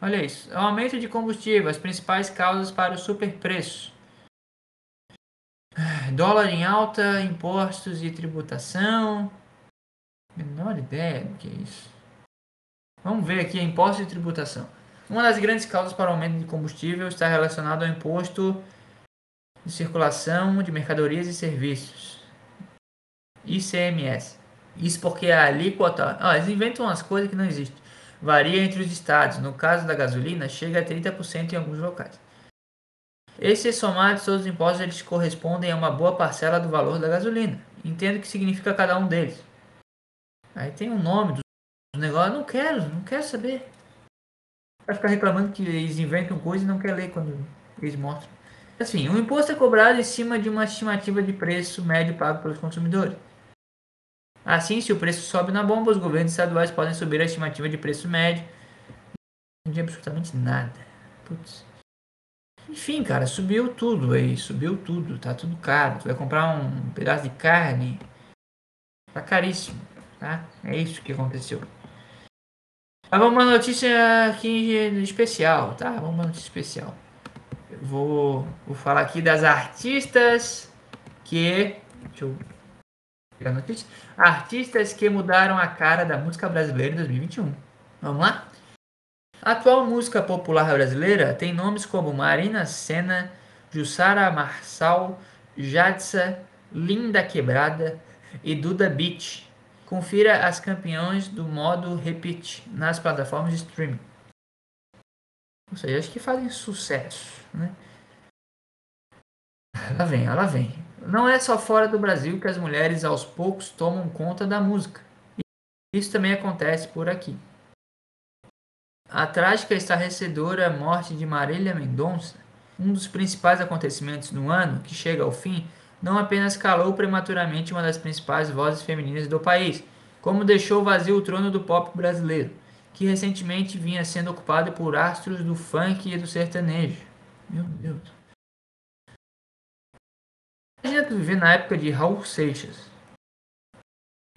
Olha isso. O aumento de combustível, as principais causas para o superpreço. Dólar em alta, impostos e tributação. Menor ideia do que é isso. Vamos ver aqui, impostos e tributação. Uma das grandes causas para o aumento de combustível está relacionado ao imposto de circulação de mercadorias e serviços. ICMS. Isso porque a alíquota. Ah, eles inventam umas coisas que não existem. Varia entre os estados. No caso da gasolina, chega a 30% em alguns locais. Esses somados todos os impostos eles correspondem a uma boa parcela do valor da gasolina. Entendo o que significa cada um deles. Aí tem o um nome do negócio. Não quero, não quero saber. Vai ficar reclamando que eles inventam coisa e não quer ler quando eles mostram. Assim, o imposto é cobrado em cima de uma estimativa de preço médio pago pelos consumidores. Assim, se o preço sobe na bomba, os governos estaduais podem subir a estimativa de preço médio. Não tinha absolutamente nada. Putz. Enfim, cara, subiu tudo aí, subiu tudo, tá tudo caro. Tu vai comprar um pedaço de carne, tá caríssimo, tá? É isso que aconteceu. Vamos uma notícia aqui especial, tá? Uma notícia especial. Eu vou, vou falar aqui das artistas que. Deixa eu notícia. Artistas que mudaram a cara da música brasileira em 2021. Vamos lá? A atual música popular brasileira tem nomes como Marina Senna, Jussara Marçal, Jadsa, Linda Quebrada e Duda Beat. Confira as campeões do modo Repeat nas plataformas de streaming. Ou seja, as que fazem sucesso, né? Ela vem, ela vem. Não é só fora do Brasil que as mulheres aos poucos tomam conta da música. Isso também acontece por aqui. A trágica e estarrecedora morte de Marília Mendonça, um dos principais acontecimentos do ano que chega ao fim, não apenas calou prematuramente uma das principais vozes femininas do país, como deixou vazio o trono do pop brasileiro, que recentemente vinha sendo ocupado por astros do funk e do sertanejo. Meu Deus. Imagina tu viver na época de Raul Seixas,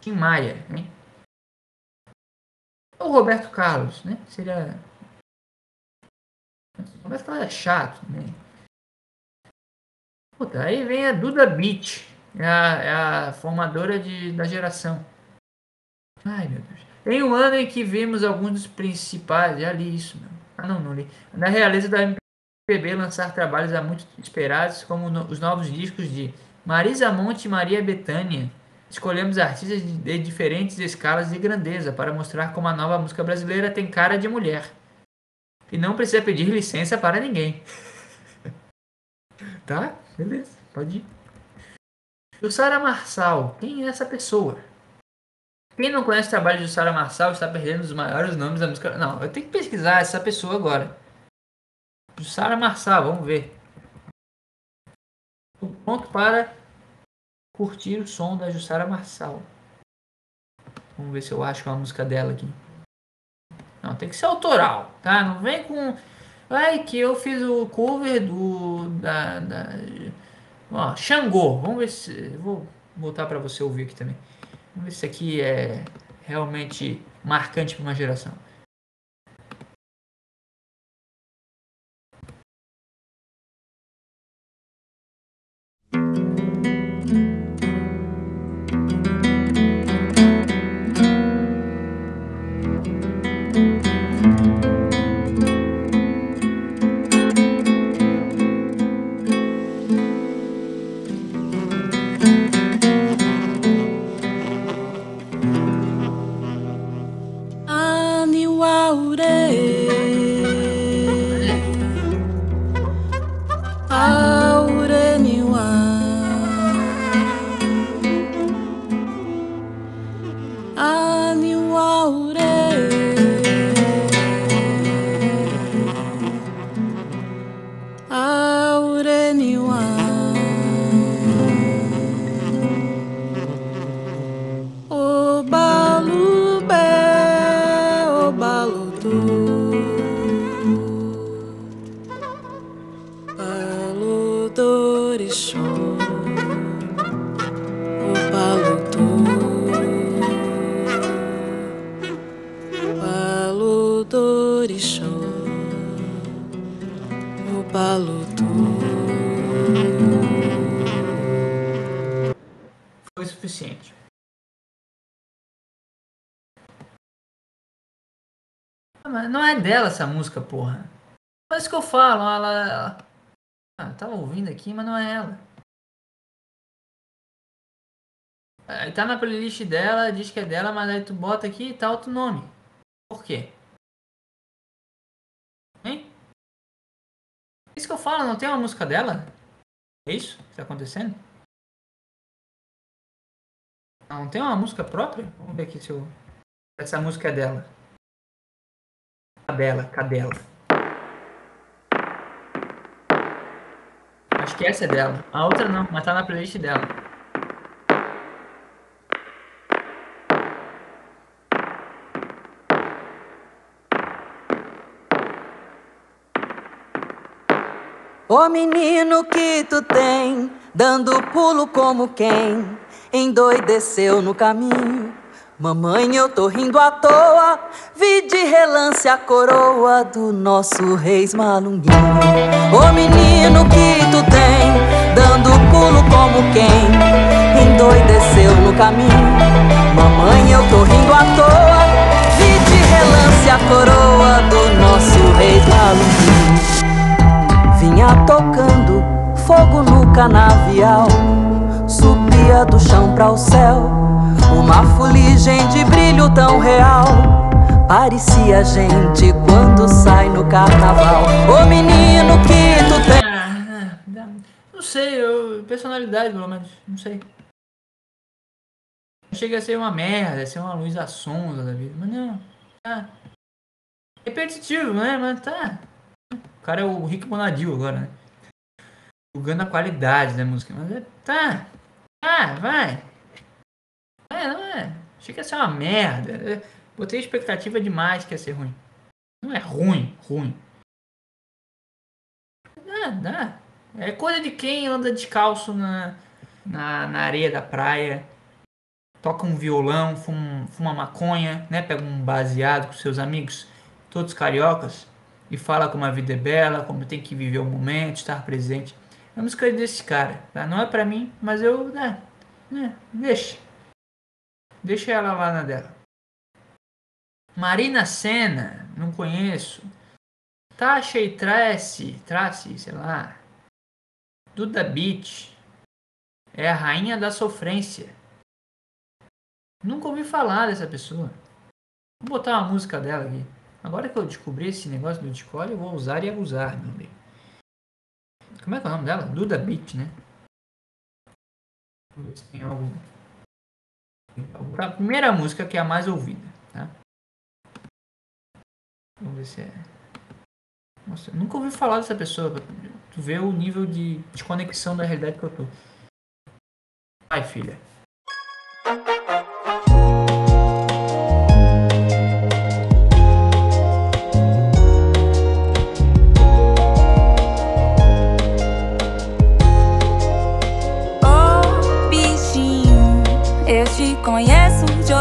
Tim Maia, hein? O Roberto Carlos, né? Seria. O Roberto Carlos é chato, né? Puta, aí vem a Duda Beat, é a, é a formadora de, da geração. Ai meu Deus. Em um ano em que vimos alguns dos principais. Já li isso, meu. Ah não, não li. Na realeza da MPB lançar trabalhos há muito esperados, como no, os novos discos de Marisa Monte e Maria Bethânia, Escolhemos artistas de, de diferentes escalas de grandeza para mostrar como a nova música brasileira tem cara de mulher. E não precisa pedir licença para ninguém. tá? Beleza, pode ir. Jussara Marçal, quem é essa pessoa? Quem não conhece o trabalho de Jussara Marçal está perdendo os maiores nomes da música. Não, eu tenho que pesquisar essa pessoa agora. Jussara Marçal, vamos ver. Tô Pronto para curtir o som da Jussara Marçal. Vamos ver se eu acho uma música dela aqui. Não, tem que ser autoral, tá? Não vem com. Ai, que eu fiz o cover do. Da. da... Ó, Xangô. Vamos ver se. Vou botar para você ouvir aqui também. Vamos ver se aqui é realmente marcante para uma geração. Não é dela essa música, porra. Mas isso que eu falo, ela. ela... Ah, tava ouvindo aqui, mas não é ela. Aí tá na playlist dela, diz que é dela, mas aí tu bota aqui e tá outro nome. Por quê? Hein? Isso que eu falo, não tem uma música dela? É isso que tá acontecendo? Não tem uma música própria? Vamos ver aqui se eu. Essa música é dela. Cadela, cadela. Acho que essa é dela. A outra não, mas tá na playlist dela. Ô menino que tu tem, dando pulo como quem endoideceu no caminho. Mamãe, eu tô rindo à toa, vi de relance a coroa do nosso reis malunguinho. Ô menino que tu tem, dando pulo como quem endoideceu no caminho. Mamãe, eu tô rindo à toa, vi de relance a coroa do nosso reis malunguinho. Vinha tocando fogo no canavial, subia do chão para o céu, uma fuligem de brilho tão real. Parecia gente quando sai no carnaval. Ô menino que tu tem. Ah, ah, não sei, eu, personalidade pelo menos, não sei. Chega a ser uma merda, ser uma Luísa Sonza da vida, mas não, tá. Repetitivo, né? Mas tá. O cara é o Rick Bonadil agora, né? Julgando a qualidade da música, mas é, tá. Tá, vai. É, não é. Chega a ser uma merda. Botei expectativa demais que ia ser ruim. Não é ruim, ruim. Dá, dá. É coisa de quem anda descalço na, na, na areia da praia, toca um violão, fuma, fuma maconha, né? Pega um baseado com seus amigos, todos cariocas, e fala como a vida é bela, como tem que viver o momento, estar presente. É a música desse cara, tá? Não é pra mim, mas eu, né? né deixa. Deixa ela lá na dela. Marina Senna, não conheço. Tasha e Tracy, Tracy, sei lá. Duda Beat. É a rainha da sofrência. Nunca ouvi falar dessa pessoa. Vou botar uma música dela aqui. Agora que eu descobri esse negócio do Discord, eu vou usar e abusar, meu amigo. Como é que é o nome dela? Duda Beat, né? Vamos ver se tem algo. A primeira música que é a mais ouvida, tá? Vamos ver se é. Nossa, eu nunca ouvi falar dessa pessoa. Tu vê o nível de desconexão da realidade que eu tô. Vai, filha.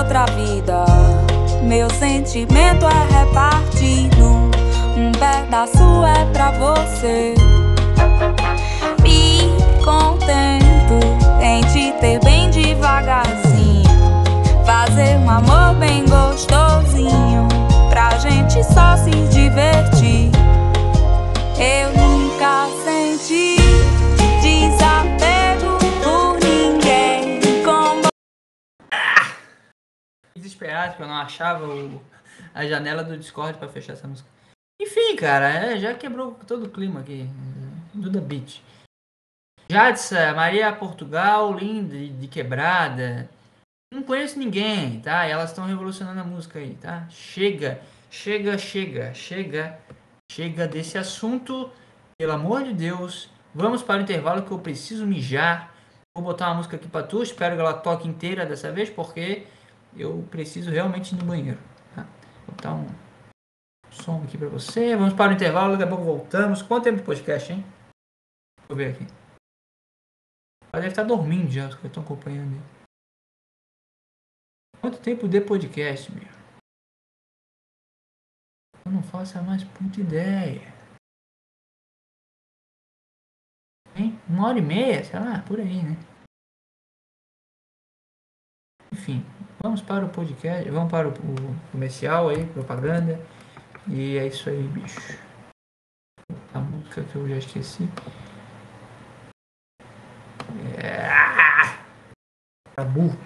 Outra vida. Meu sentimento é repartido. Um pedaço é pra você. Me contento em te ter bem devagarzinho. Fazer um amor bem gostosinho. Pra gente só se divertir. Eu Porque eu não achava o- a janela do Discord pra fechar essa música. Enfim, cara, é, já quebrou todo o clima aqui. Duda Beat. Jadsa, Maria Portugal, linda, de, quebrada. Não conheço ninguém, tá? E elas estão revolucionando a música aí, tá? Chega, chega, chega, chega, chega desse assunto. Pelo amor de Deus, vamos para o intervalo que eu preciso mijar. Vou botar uma música aqui pra tu, espero que ela toque inteira dessa vez, porque eu preciso realmente ir no banheiro. Tá? Vou botar um som aqui pra você. Vamos para o intervalo, daqui a pouco voltamos. Quanto tempo de podcast, hein? Deixa eu ver aqui. Ela deve estar dormindo já, os que estão acompanhando. Quanto tempo de podcast, meu? Eu não faço a mais puta ideia. Hein? Uma hora e meia, sei lá, por aí, né? Enfim, vamos para o podcast, vamos para o, comercial aí, propaganda. E é isso aí, bicho. A música que eu já esqueci. É... Tá burro.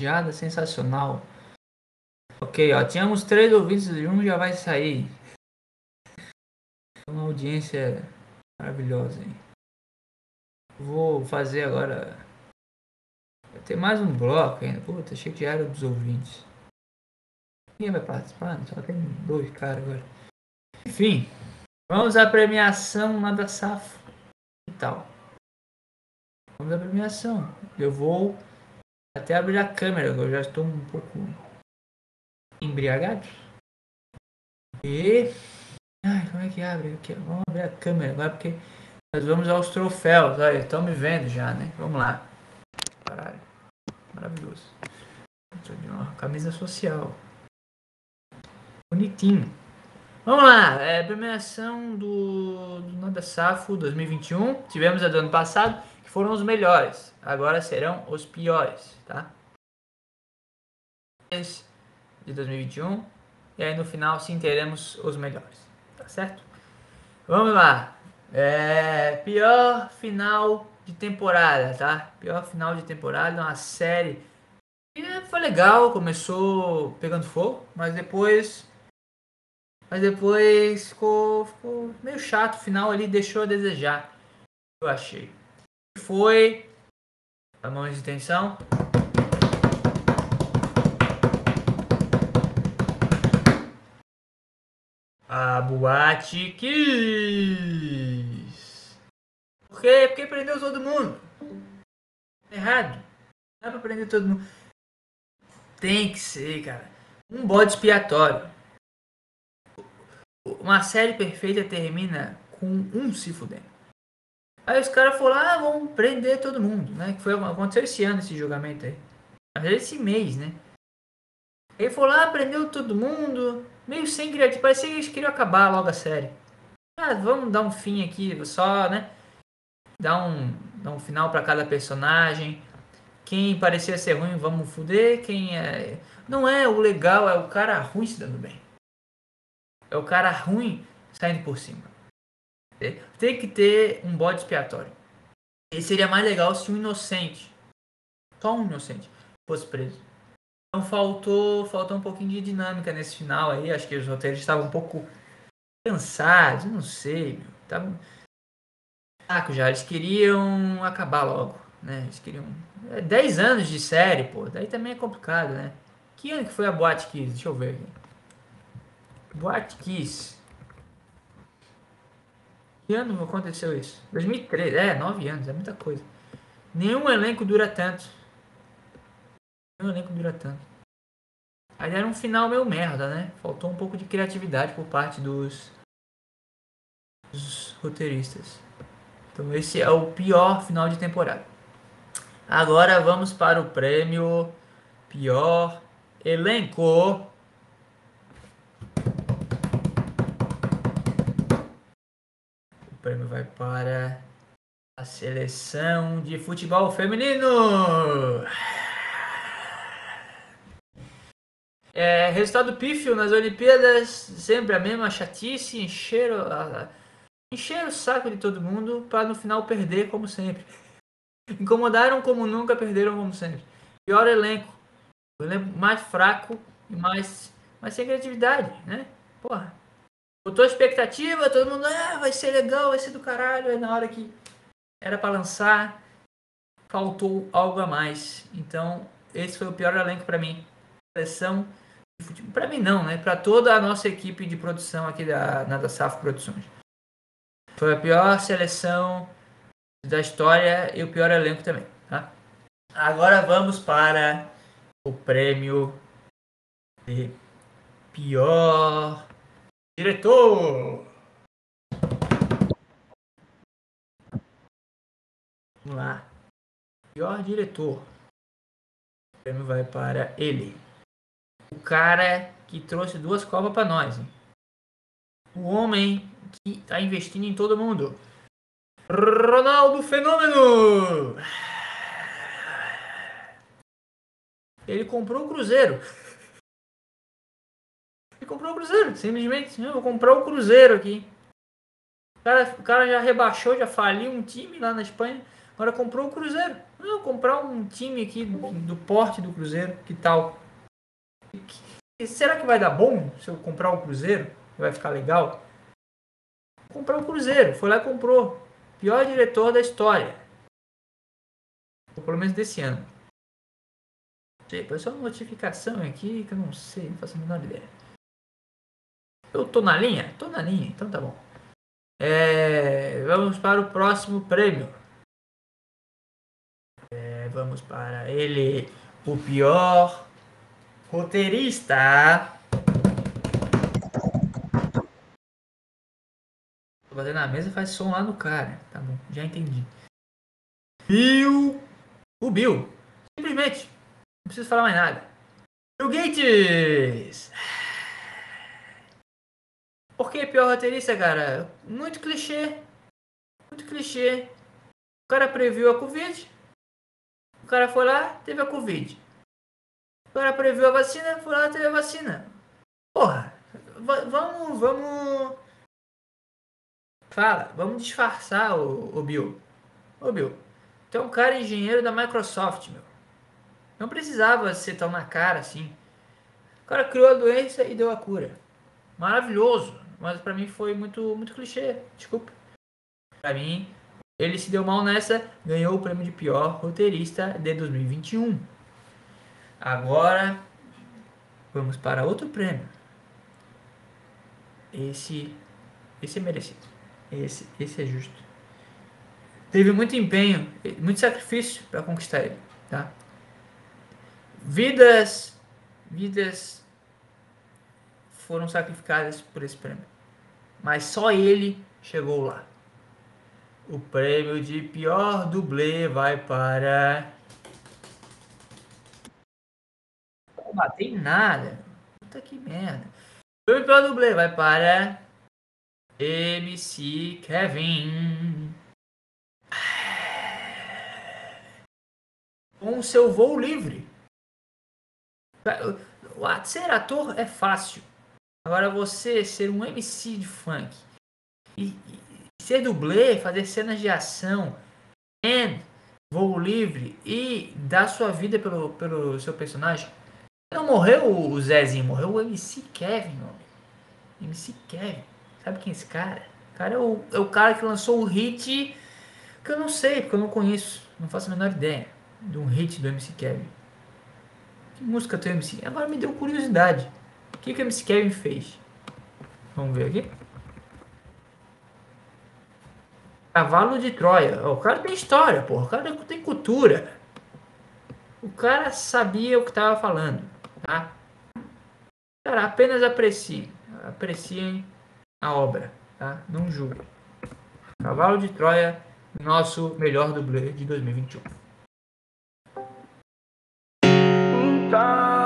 Mijada sensacional. Ok, ó, tínhamos três ouvintes e um já vai sair. Uma audiência maravilhosa, hein? Vou fazer agora. Vai ter mais um bloco ainda. Puta, achei que já era dos ouvintes. Ninguém vai participar, só tem dois caras agora. Enfim, vamos à premiação lá da Safo. Que tal? Vamos à premiação. Eu vou até abrir a câmera, eu já estou um pouco embriagado. E. Ai, como é que abre? Vamos abrir a câmera agora porque nós vamos aos troféus. Olha, estão me vendo já, né? Vamos lá. Caralho. Maravilhoso. Camisa social. Bonitinho. Vamos lá. É, premiação do, do Nada Safo 2021. Tivemos a do ano passado, que foram os melhores. Agora serão os piores, tá? De 2021. E aí no final sim teremos os melhores. Tá certo? Vamos lá. É, pior final de temporada, tá? Pior final de temporada, uma série. E foi legal, começou pegando fogo, mas depois. Mas depois ficou, ficou meio chato. O final ali deixou a desejar. Eu achei. Foi. A mão de tensão. A boate quis. Por quê? Porque prendeu todo mundo. Errado. Não dá pra prender todo mundo. Tem que ser, cara. Um bode expiatório. Uma série perfeita termina com um se fudendo. Aí os caras foram lá, ah, vamos prender todo mundo, né? Que foi aconteceu esse ano esse julgamento aí. Mas esse mês, né? Ele falou lá, prendeu todo mundo, meio sem criatividade. Parecia que eles queriam acabar logo a série. Ah, vamos dar um fim aqui, só, né? Dar um, dar um final para cada personagem. Quem parecia ser ruim, vamos fuder. Quem é. Não é o legal, é o cara ruim se dando bem. É o cara ruim saindo por cima. Tem que ter um bode expiatório. E seria mais legal se um inocente, só um inocente, fosse preso. Então faltou, faltou um pouquinho de dinâmica nesse final aí. Acho que os roteiros estavam um pouco cansados, não sei, meu. Tava saco já. Eles queriam acabar logo, né? Eles queriam. É 10 anos de série, pô. Daí também é complicado, né? Que ano que foi a Boate Kiss? Deixa eu ver aqui. Boate Kiss. Que ano aconteceu isso? 2013. É, 9 anos, é muita coisa. Nenhum elenco dura tanto. Nenhum elenco dura tanto. Aí era um final meio merda, né? Faltou um pouco de criatividade por parte dos, dos roteiristas. Então esse é o pior final de temporada. Agora vamos para o prêmio pior elenco. Para a seleção de futebol feminino. É, resultado pífio nas Olimpíadas, sempre a mesma chatice, encheram, a, encheram o saco de todo mundo para no final perder como sempre. Incomodaram como nunca, perderam como sempre. Pior elenco. O elenco mais fraco e mais, mais sem criatividade, né? Porra. Botou expectativa, todo mundo, ah, vai ser legal, vai ser do caralho. Aí na hora que era para lançar, faltou algo a mais. Então, esse foi o pior elenco para mim. Seleção de futebol. Para mim não, né? Para toda a nossa equipe de produção aqui da Nada Safo Produções. Foi a pior seleção da história e o pior elenco também, tá? Agora vamos para o prêmio de pior diretor. Vamos lá. Pior diretor. O prêmio vai para ele. O cara que trouxe duas copas para nós. Hein? O homem que está investindo em todo mundo. Ronaldo Fenômeno! Ele comprou o Cruzeiro. Comprou o Cruzeiro, simplesmente. Eu vou comprar o Cruzeiro aqui. O cara, o cara já rebaixou, já faliu um time lá na Espanha. Agora comprou o Cruzeiro. Não, comprar um time aqui do, do porte do Cruzeiro. Que tal? Será que vai dar bom se eu comprar o Cruzeiro? Vai ficar legal? Vou comprar o Cruzeiro. Foi lá e comprou. Pior diretor da história. Ou pelo menos desse ano. Sei, Apareceu uma notificação aqui que eu não sei, não faço a menor ideia. Eu tô na linha? Tô na linha, então tá bom. É, vamos para o próximo prêmio. É, vamos para ele, o pior roteirista. Tô batendo na mesa faz som lá no cara. Tá bom, já entendi. Bill. O Bill. Simplesmente. Não preciso falar mais nada. Bill Gates. Por que pior roteirista, cara? Muito clichê. Muito clichê. O cara previu a Covid. O cara foi lá, teve a Covid. O cara previu a vacina, foi lá, teve a vacina. Porra, va- vamos, vamos. Fala, vamos disfarçar o, o Bill. Ô Bill, tu é um cara engenheiro da Microsoft, meu. Não precisava ser tão na cara assim. O cara criou a doença e deu a cura. Maravilhoso. Mas pra mim foi muito, muito clichê. Desculpa. Pra mim, ele se deu mal nessa, ganhou o prêmio de pior roteirista de 2021. Agora, vamos para outro prêmio. Esse, esse é merecido. Esse, esse é justo. Teve muito empenho, muito sacrifício para conquistar ele, tá? Vidas, vidas foram sacrificadas por esse prêmio. Mas só ele chegou lá. O prêmio de pior dublê vai para. Não batei nada. Puta que merda. O prêmio de pior dublê vai para. MC Kevin. Com seu voo livre. O- Ser ator é fácil. Agora você ser um MC de funk e, e ser dublê, fazer cenas de ação, and voo livre e dar sua vida pelo, pelo seu personagem. Não morreu o Zezinho, morreu o MC Kevin, meu. MC Kevin. Sabe quem é esse cara? O cara é o, é o cara que lançou o hit que eu não sei, porque eu não conheço. Não faço a menor ideia de um hit do MC Kevin. Que música tem o MC? Agora me deu curiosidade. Que, que o MC Kevin fez? Vamos ver aqui. Cavalo de Troia. O cara tem história, porra. O cara tem cultura. O cara sabia o que estava falando, tá? Cara, apenas apreciem. Apreciem a obra, tá? Não julguem. Cavalo de Troia, nosso melhor dublê de 2021. Então,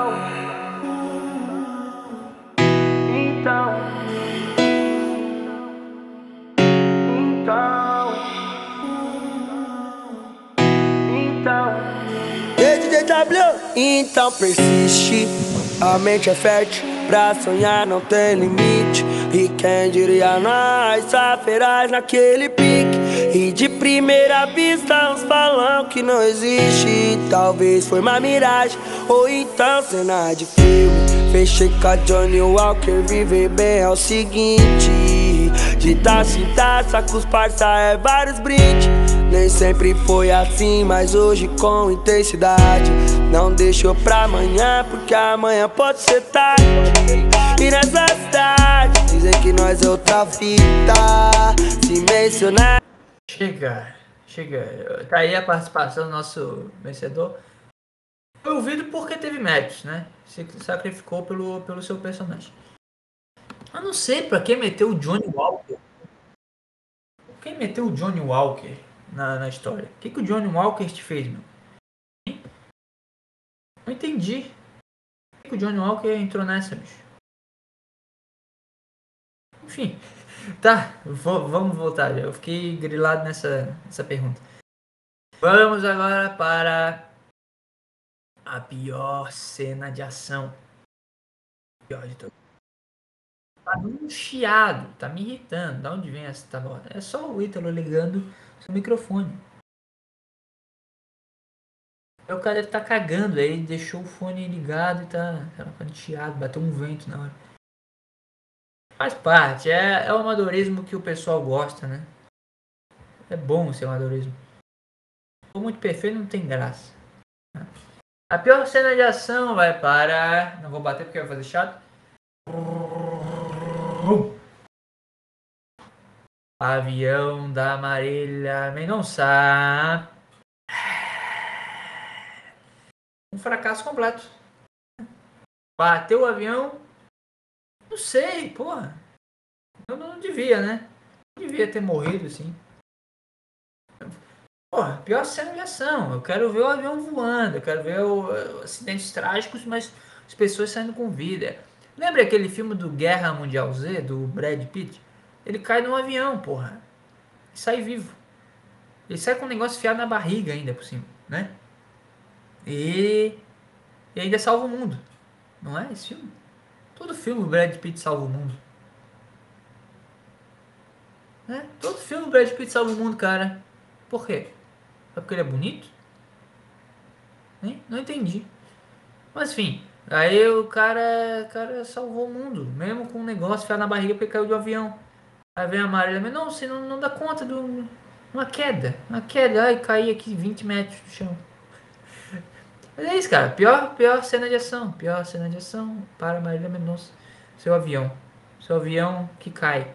W, então persiste. A mente é fértil, pra sonhar não tem limite. E quem diria nós, saferás naquele pique. E de primeira vista uns falam que não existe. Talvez foi uma miragem, ou então cena de filme. Fechei com a Johnny Walker, viver bem é o seguinte. De taça em taça, com os parça é vários brindes. Nem sempre foi assim, mas hoje com intensidade. Não deixou pra amanhã, porque amanhã pode ser tarde. E nessa cidade, dizem que nós é outra fita. Se mencionar. Chega, chega. Tá aí a participação do nosso vencedor. Foi ouvido porque teve méritos, né? Se sacrificou pelo, pelo seu personagem. Eu não sei pra que meteu o Johnny Walker. Quem meteu o Johnny Walker na, na história? O que, que o Johnny Walker te fez, meu? Não entendi. Por que, o Johnny Walker entrou nessa, bicho? Enfim. Tá, vamos voltar. Eu fiquei grilado nessa, nessa pergunta. Vamos agora para a pior cena de ação. Pior de todas. Tá um chiado, tá me irritando. Da onde vem essa tá É só o Ítalo ligando seu microfone. Aí o cara deve tá cagando, aí ele deixou o fone ligado e tá, panteado, bateu um vento na hora. Faz parte, é, é o amadorismo que o pessoal gosta, né? É bom esse amadorismo. For muito perfeito, não tem graça. A pior cena de ação vai para. Não vou bater porque vai fazer chato. Avião da Marília Mendonça. Um fracasso completo. Bateu o avião. Não sei, porra. Eu não devia, né? Não devia ter morrido assim. Porra, pior cena de ação. Eu quero ver o avião voando. Eu quero ver o, acidentes trágicos, mas as pessoas saindo com vida. Lembra aquele filme do Guerra Mundial Z, do Brad Pitt? Ele cai num avião, porra. E sai vivo. Ele sai com um negócio enfiado na barriga ainda por cima, né? E, e ainda salva o mundo. Não é esse filme? Todo filme o Brad Pitt salva o mundo. Né? Todo filme o Brad Pitt salva o mundo, cara. Por quê? É porque ele é bonito? Hein? Não entendi. Mas enfim, aí o cara, cara salvou o mundo, mesmo com um negócio enfiado na barriga porque caiu de um avião. Aí vem a Marília, mas não, você não, não dá conta de uma queda. Uma queda, ai, caí aqui 20 metros do chão. Mas é isso, cara. Pior, pior cena de ação. Pior cena de ação para Marília Mendonça. Seu avião. Seu avião que cai.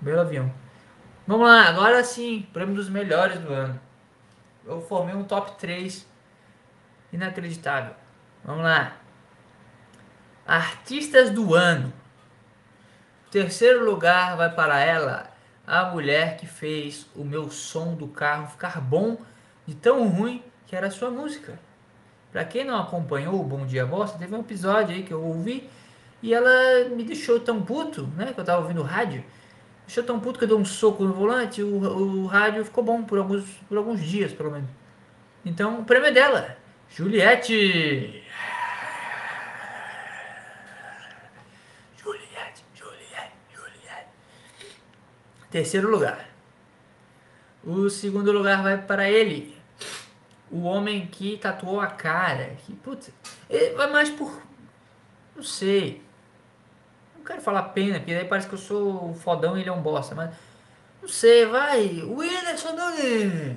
Belo avião. Vamos lá, agora sim. Prêmio dos melhores do ano. Eu formei um top 3 inacreditável. Vamos lá. Artistas do ano. Terceiro lugar vai para ela, a mulher que fez o meu som do carro ficar bom de tão ruim que era a sua música. Pra quem não acompanhou o Bom Dia Bosta, teve um episódio aí que eu ouvi e ela me deixou tão puto, né? Que eu tava ouvindo rádio. Deixou tão puto que eu dei um soco no volante, o, o rádio ficou bom por alguns, por alguns dias, pelo menos. Então, o prêmio é dela. Juliette. Juliette, Juliette, Juliette. Terceiro lugar. O segundo lugar vai para ele. O homem que tatuou a cara. Que, putz, vai mais por. Não sei. Não quero falar pena, porque daí parece que eu sou fodão e ele é um bosta, mas. Não sei, vai. O Whindersson Nunes.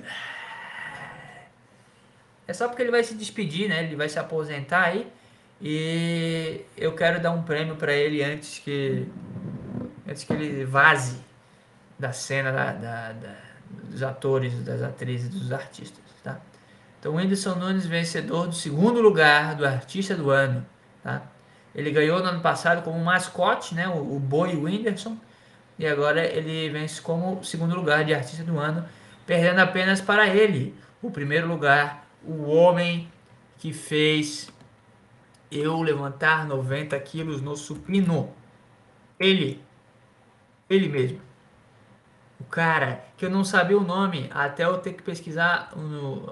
É só porque ele vai se despedir, né? Ele vai se aposentar aí. E eu quero dar um prêmio para ele antes que. Antes que ele vaze da cena da, da, da, dos atores, das atrizes, dos artistas, tá? Então, Whindersson Nunes, vencedor do segundo lugar do Artista do Ano, tá? Ele ganhou no ano passado como mascote, né? O, o Boi Whindersson. E agora ele vence como segundo lugar de Artista do Ano, perdendo apenas para ele o primeiro lugar, o homem que fez eu levantar 90 quilos no supino. Ele. Ele mesmo. O cara que eu não sabia o nome até eu ter que pesquisar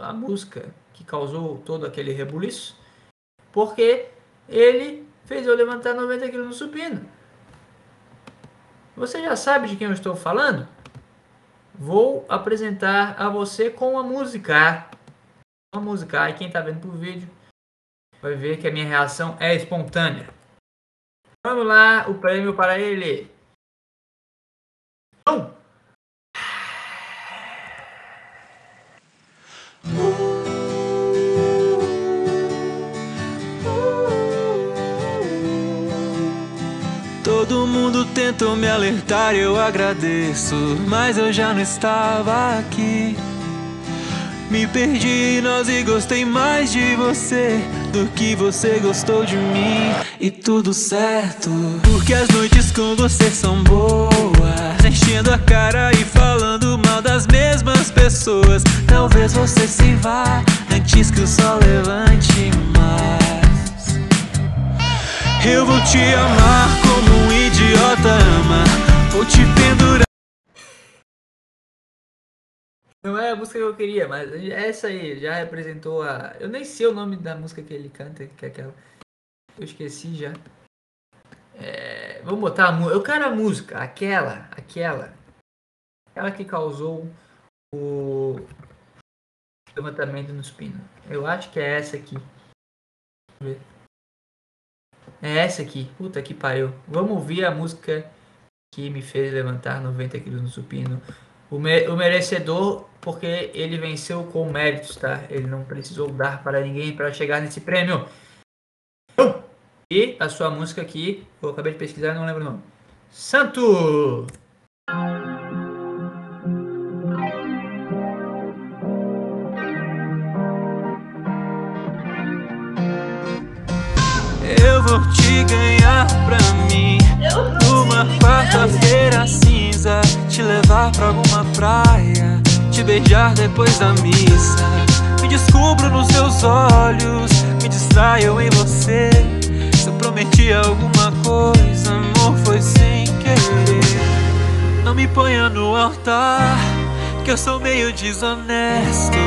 a música que causou todo aquele rebuliço. Porque ele fez eu levantar 90 quilos no supino. Você já sabe de quem eu estou falando? Vou apresentar a você com a música. A música. Aí quem está vendo por vídeo vai ver que a minha reação é espontânea. Vamos lá, o prêmio para ele. Não! Todo mundo tentou me alertar, eu agradeço, mas eu já não estava aqui. Me perdi em nós e gostei mais de você do que você gostou de mim. E tudo certo, porque as noites com você são boas. Enchendo a cara e falando mal das mesmas pessoas. Talvez você se vá antes que o sol levante mais. Eu vou te amar como um idiota ama. Vou te pendurar. Não é a música que eu queria, mas essa aí já representou a. Eu nem sei o nome da música que ele canta, que é aquela. Eu esqueci já. É, vamos botar a música. Eu quero a música, aquela, aquela. Aquela que causou o. levantamento no supino. Eu acho que é essa aqui. É essa aqui. Puta que pariu. Vamos ouvir a música que me fez levantar 90 quilos no supino. O, me- o merecedor, porque ele venceu com méritos, tá? Ele não precisou dar para ninguém para chegar nesse prêmio. E a sua música aqui, eu acabei de pesquisar, não lembro o nome. Santo! Eu vou te ganhar pra mim Numa quarta-feira cinza Te levar pra alguma praia Te beijar depois da missa Me descubro nos seus olhos Me distraio em você prometi alguma coisa Amor, foi sem querer. Não me ponha no altar Que eu sou meio desonesto.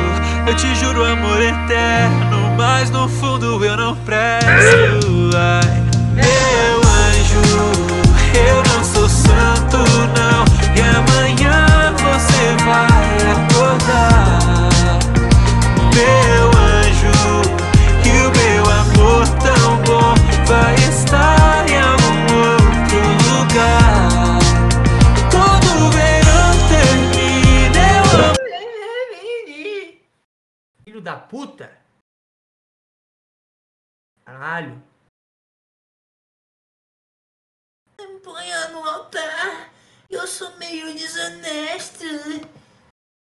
Eu te juro amor eterno Mas no fundo eu não presto. Ai, Meu anjo Eu não sou santo não. E amanhã você vai acordar. Meu anjo E o meu amor tão bom Vai da puta! Caralho! Me ponha no altar. Eu sou meio desonesto.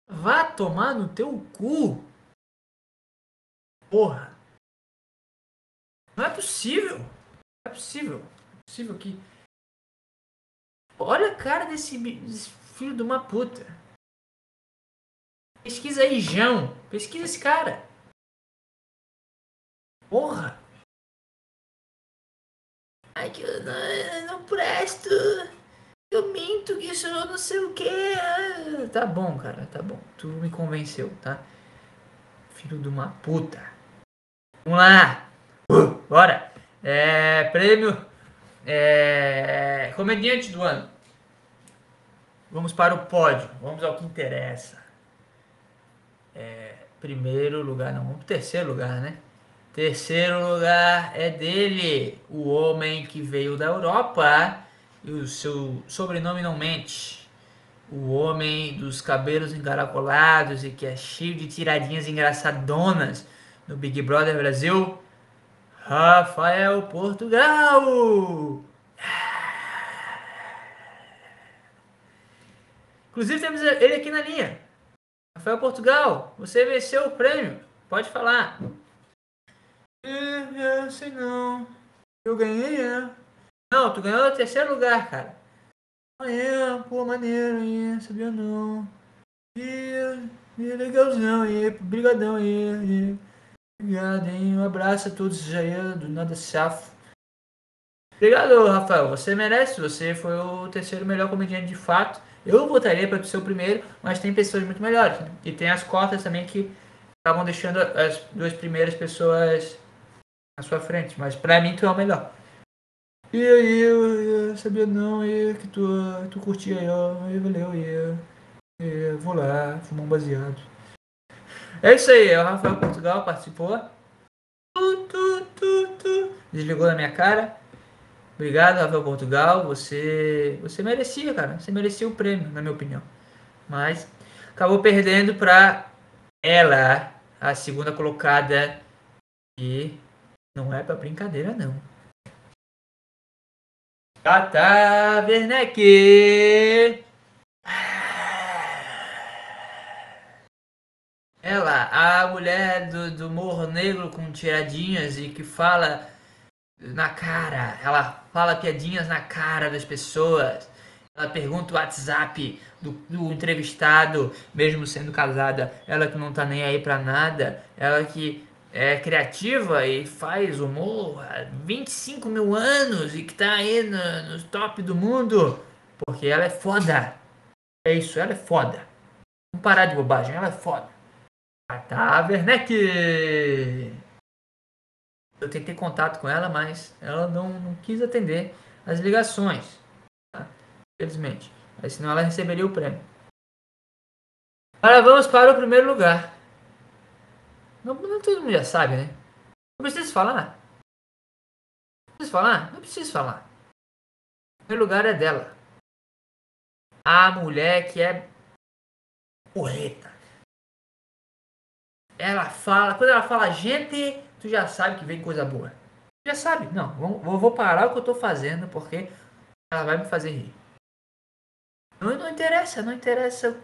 Vá tomar no teu cu! Porra! Não é possível! Não é possível! Não é possível que. Olha a cara desse, desse filho de uma puta! Pesquisa aí, João! Pesquisa esse cara! Porra! Ai, que eu não, eu não presto. Eu minto que sou não sei o que. Tá bom, cara, tá bom. Tu me convenceu, tá? Filho de uma puta. Vamos lá! Bora! É, prêmio é, comediante do ano. Vamos para o pódio. Vamos ao que interessa. É, primeiro lugar, não, vamos terceiro lugar, né? Terceiro lugar é dele, o homem que veio da Europa e o seu sobrenome não mente. O homem dos cabelos encaracolados e que é cheio de tiradinhas engraçadonas no Big Brother Brasil, Rafael Portugal. Inclusive temos ele aqui na linha. Rafael Portugal, você venceu o prêmio. Pode falar. É, é, sei não. Eu ganhei, é. Não, tu ganhou o terceiro lugar, cara. Ah, é, pô, maneiro aí, sabia não. E, e legalzão aí, brigadão aí, aí. Obrigado, hein, um abraço a todos aí, do Nada Safo. Obrigado, Rafael, você merece, você foi o terceiro melhor comediante de fato. Eu votaria para ser o primeiro, mas tem pessoas muito melhores. né? E tem as cotas também que estavam deixando as duas primeiras pessoas na sua frente, mas pra mim tu é o melhor. E aí, eu, eu sabia não, e que tu, tu curtia aí, ó, e valeu, e, e vou lá, fumar um baseado. É isso aí, o Rafael Portugal participou. Tu, tu, tu, tu. Desligou na minha cara. Obrigado, Rafael Portugal. Você, você merecia, cara. Você merecia o prêmio, na minha opinião. Mas acabou perdendo pra ela, a segunda colocada. E não é pra brincadeira, não. Tata Werneck. Ela, a mulher do, do Morro Negro com tiradinhas e que fala na cara, ela fala piadinhas na cara das pessoas. Ela pergunta o WhatsApp do, do entrevistado, mesmo sendo casada. Ela que não tá nem aí pra nada. Ela que é criativa e faz humor há 25 mil anos e que tá aí no, no top do mundo. Porque ela é foda. É isso, ela é foda. Vamos parar de bobagem, ela é foda. Tata Werneck! Eu tentei contato com ela, mas ela não, não quis atender as ligações. Tá? Infelizmente. Mas senão ela receberia o prêmio. Agora vamos para o primeiro lugar. Não, não todo mundo já sabe, né? Não preciso falar. Não preciso falar? Não preciso falar. O primeiro lugar é dela. A mulher que é porreta. Ela fala, quando ela fala gente, tu já sabe que vem coisa boa. Já sabe, não, vou, vou parar o que eu tô fazendo porque ela vai me fazer rir. Não, não interessa, não interessa.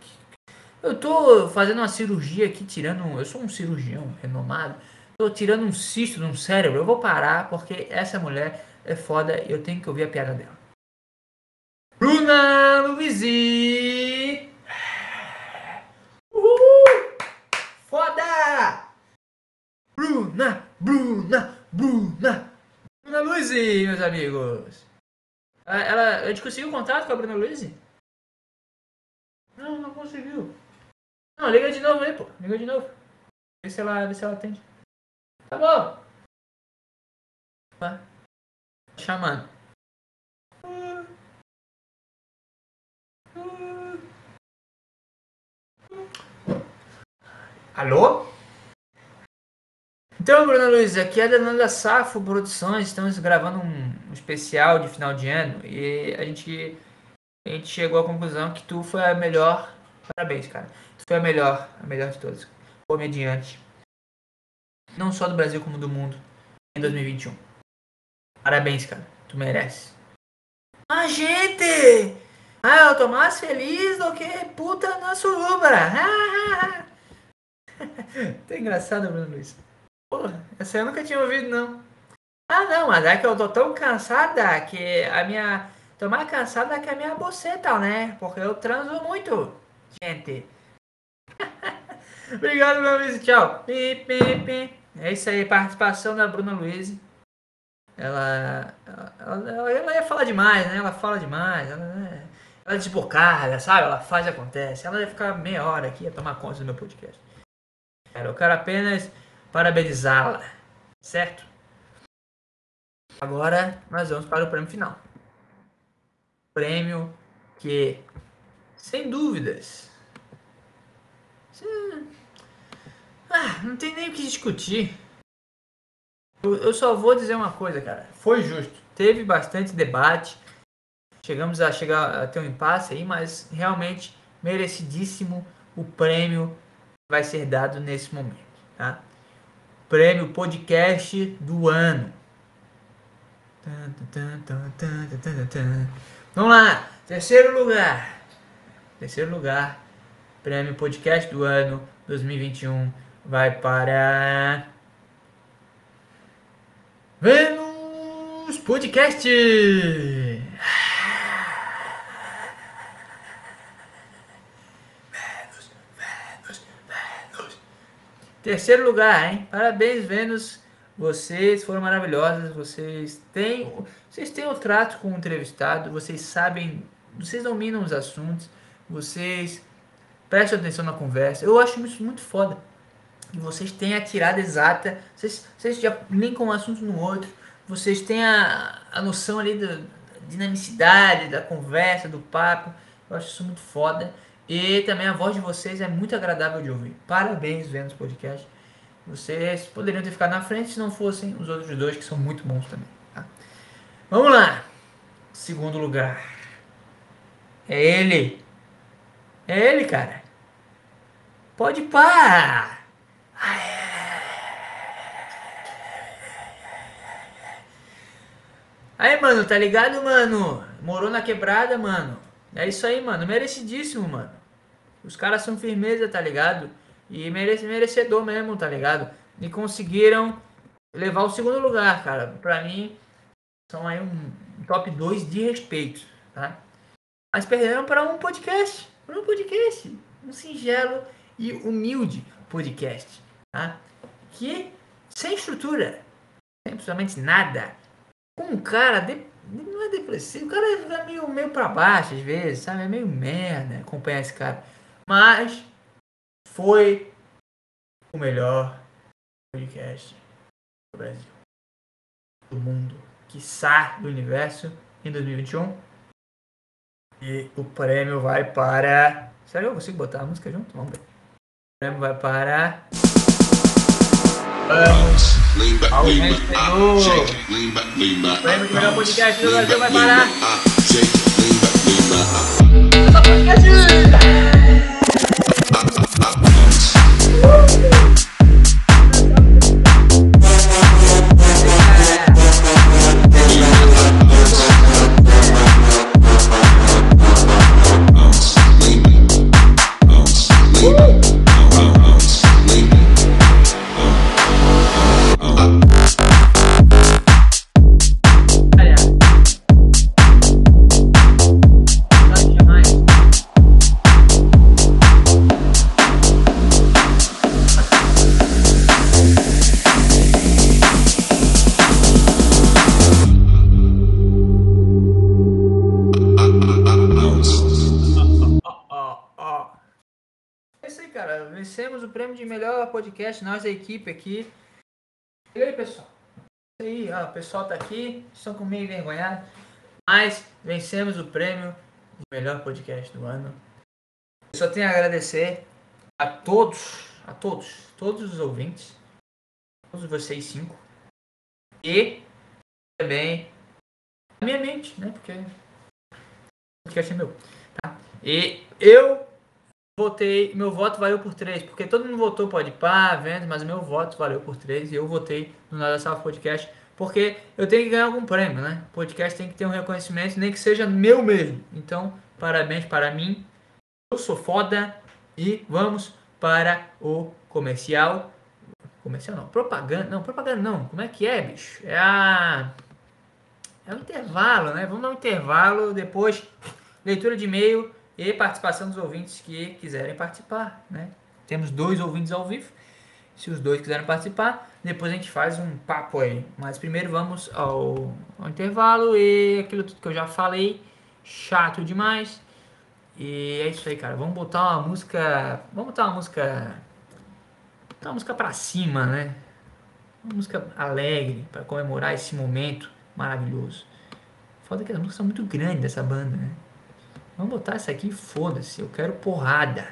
Eu tô fazendo uma cirurgia aqui, tirando. um- Eu sou um cirurgião renomado. Tô tirando um cisto no cérebro. Eu vou parar porque essa mulher é foda e eu tenho que ouvir a piada dela. Bruna Luizi! Uhul! Foda! Bruna, Bruna, Bruna! Bruna Luizi, meus amigos! Ah, Ela, a gente conseguiu contato com a Bruna Luizi? Não, não conseguiu. Não, liga de novo aí, pô. Liga de novo. Vê se ela, vê se ela atende. Tá bom. Tá. Chamando. Alô? Então, Bruno Luiz, aqui é da Nanda Safo Produções. Estamos gravando um, especial de final de ano e a gente, a gente chegou à conclusão que tu foi a melhor. Parabéns, cara. Tu foi a melhor, a melhor de todas. Comediante. Não só do Brasil, como do mundo. Em 2021. Parabéns, cara. Tu merece. Ah, gente! Ah, eu tô mais feliz do que puta na surubra. Ah, tá engraçado, Bruno Luiz. Porra, essa eu nunca tinha ouvido, não. Ah, não, mas é que eu tô tão cansada que a minha. Tô mais cansada que a minha boceta, né? Porque eu transo muito, gente. Obrigado, meu Luiz. Tchau. Pi. É isso aí, participação da Bruna Luiz. Ela, ela, ela, ela ia falar demais, né? Ela fala demais. Ela, é- ela é desbocada, sabe? Ela faz e acontece. Ela ia ficar meia hora aqui, ia tomar conta do meu podcast. Cara, eu quero apenas parabenizá-la, certo? Agora nós vamos para o prêmio final. Prêmio que, sem dúvidas, se- ah, não tem nem o que discutir. Eu, eu só vou dizer uma coisa, cara. Foi justo. Teve bastante debate. Chegamos a chegar a ter um impasse aí, mas realmente merecidíssimo o prêmio que vai ser dado nesse momento, tá? Prêmio podcast do ano. Vamos lá, terceiro lugar. Terceiro lugar, prêmio podcast do ano 2021 vai para Vênus Podcast. Vênus, Vênus, Vênus. Terceiro lugar, hein? Parabéns, Vênus. Vocês foram maravilhosas. Vocês têm, vocês têm o trato com o entrevistado. Vocês sabem, vocês dominam os assuntos. Vocês prestam atenção na conversa. Eu acho isso muito foda. E vocês têm a tirada exata. Vocês, vocês já linkam um assunto no outro. Vocês têm a, a noção ali da dinamicidade, da conversa, do papo. Eu acho isso muito foda. E também a voz de vocês é muito agradável de ouvir. Parabéns, Vênus Podcast. Vocês poderiam ter ficado na frente se não fossem os outros dois que são muito bons também. tá? Vamos lá. Segundo lugar. É ele. É ele, cara. Pode pá. Aí, mano, tá ligado, mano? Morou na quebrada, mano. É isso aí, mano. Merecidíssimo, mano. Os caras são firmeza, tá ligado? E merece, merecedor mesmo, tá ligado? E conseguiram levar o segundo lugar, cara. Pra mim, são aí um top 2 de respeito, tá? Mas perderam para um podcast. Para um podcast. Um singelo e humilde podcast, tá? Que sem estrutura, sem absolutamente nada. Com um cara de, não é depressivo, o cara é meio, meio pra baixo às vezes, sabe? É meio merda acompanhar esse cara. Mas foi o melhor podcast do Brasil, do mundo, quiçá do universo em 2021. E o prêmio vai para. Será que eu consigo botar a música junto? Vamos ver. O prêmio vai para. Vamos ao vencedor. O prêmio de melhor podcast do Brasil vai. Essa podcast! É podcast, nós da equipe aqui. E aí, pessoal? Isso aí, ó, o pessoal tá aqui, estão com meio envergonhado. Mas vencemos o prêmio de melhor podcast do ano. Eu só tenho a agradecer a todos, a todos, todos os ouvintes, todos vocês cinco. E também a minha mente, né? Porque o podcast é meu. Tá? E eu votei, meu voto valeu por 3, porque todo mundo votou pode pá, vendo, mas meu voto valeu por 3 e eu votei no Nada Salva Podcast, porque eu tenho que ganhar algum prêmio, né? Podcast tem que ter um reconhecimento, nem que seja meu mesmo. Então, parabéns para mim. Eu sou foda e vamos para o comercial. Comercial não, propaganda, não, propaganda não. Como é que é, bicho? É a é o intervalo, né? Vamos dar um intervalo, depois leitura de e-mail e participação dos ouvintes que quiserem participar, né? Temos dois ouvintes ao vivo. Se os dois quiserem participar, depois a gente faz um papo aí. Mas primeiro vamos ao, ao intervalo e aquilo tudo que eu já falei, chato demais. E é isso aí, cara. Vamos botar uma música, vamos botar uma música, botar uma música pra cima, né? Uma música alegre para comemorar esse momento maravilhoso. Foda que as músicas são muito grandes dessa banda, né? Vamos botar essa aqui, foda-se. Eu quero porrada.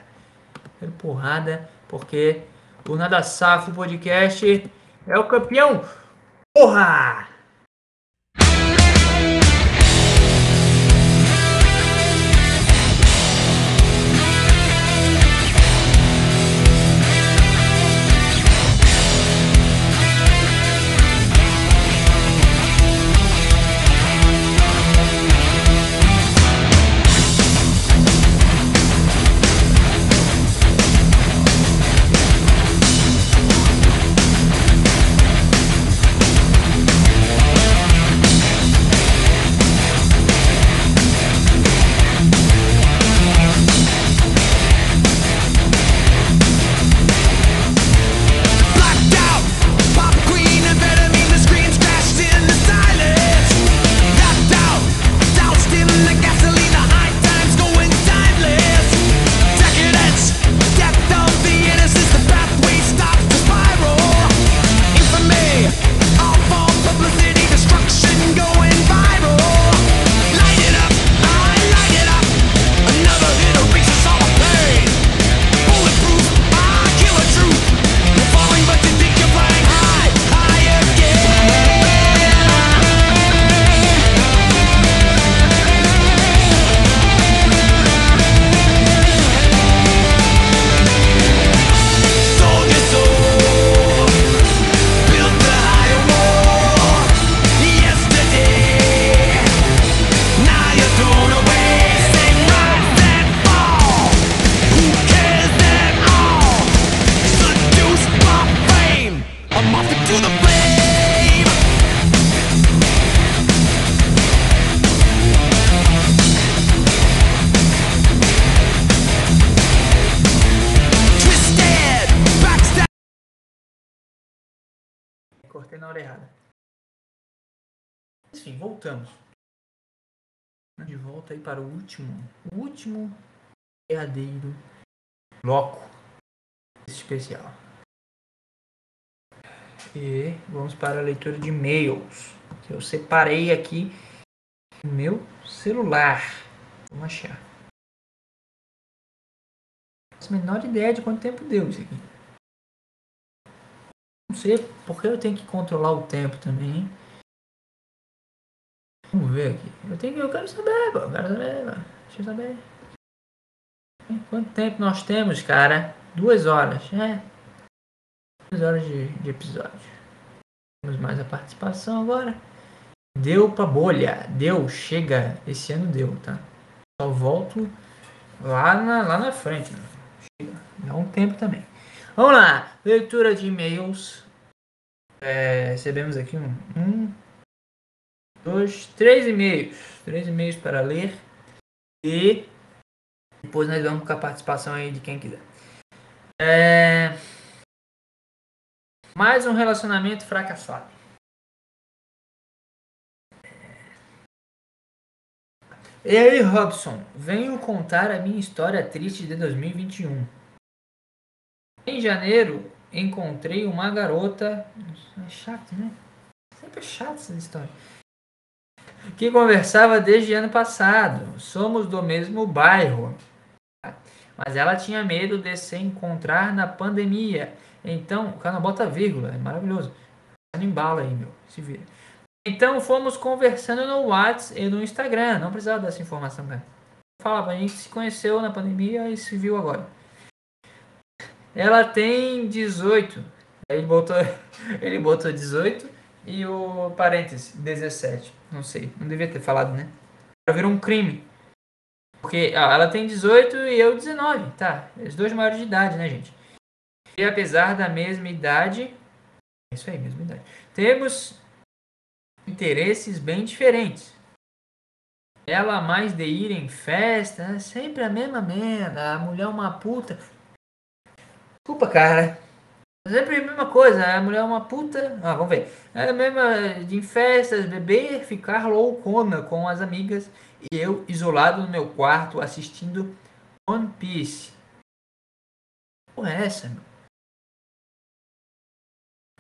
Eu quero porrada, porque o Nada Safo Podcast é o campeão. Porra! Volta aí para o último, o último derradeiro bloco especial. E vamos para a leitura de e-mails. Que eu separei aqui no meu celular. Vamos achar. Não faço a menor ideia de quanto tempo deu isso aqui. Não sei porque eu tenho que controlar o tempo também. hein? Vamos ver aqui. Eu tenho. Eu quero saber, pô. Eu quero saber, pô. Deixa eu saber. Quanto tempo nós temos, cara? Duas horas, é. Duas horas de, de episódio. Temos mais a participação agora. Deu pra bolha. Deu, chega. Esse ano deu, tá? Só volto lá na, lá na frente. né? Chega. Dá um tempo também. Vamos lá. Leitura de e-mails. É, recebemos aqui um, um, dois, três e-mails. Três e-mails para ler. E depois nós vamos com a participação aí de quem quiser. É, mais um relacionamento fracassado. E aí, Robson, venho contar a minha história triste de 2021. Em janeiro, encontrei uma garota. É chato, né? Sempre é chato essa história. Que conversava desde ano passado. Somos do mesmo bairro. Mas ela tinha medo de se encontrar na pandemia. Então, o cara não bota vírgula, é maravilhoso. Tá no embalo aí, meu. Se vira. Então fomos conversando no WhatsApp e no Instagram. Não precisava dessa informação, cara. Falava, a gente se conheceu na pandemia e se viu agora. Ela tem 18. Aí ele botou, ele botou 18 e o parêntese, 17. Não sei, não devia ter falado, né? Virou um crime. Porque ah, ela tem 18 e eu 19. Tá, os dois maiores de idade, né, gente? E apesar da mesma idade. É isso aí, mesma idade. Temos interesses bem diferentes. Ela mais de ir em festa, é sempre a mesma merda. A mulher é uma puta. Desculpa, cara. Sempre a mesma coisa. A mulher é uma puta. Ah, vamos ver. É a mesma de ir em festas, beber, ficar loucona com as amigas. E eu isolado no meu quarto assistindo One Piece. Porra, é essa, meu?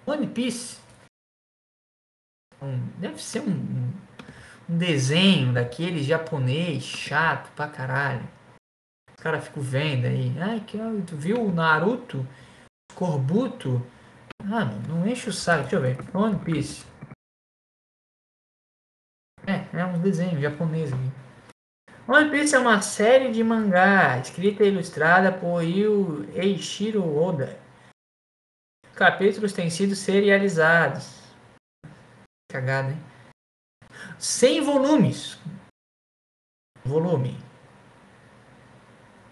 One Piece? Um- deve ser um, um- um desenho daquele japonês chato pra caralho. Os caras ficam vendo aí. Ai, que tu viu o Naruto? Corbuto? Ah, não enche o saco. Deixa eu ver. One Piece. É, é um desenho japonês aqui. One Piece é uma série de mangá escrita e ilustrada por Yu Eiichiro Oda. Capítulos têm sido serializados. Cagada, hein? 100 volumes. Volume.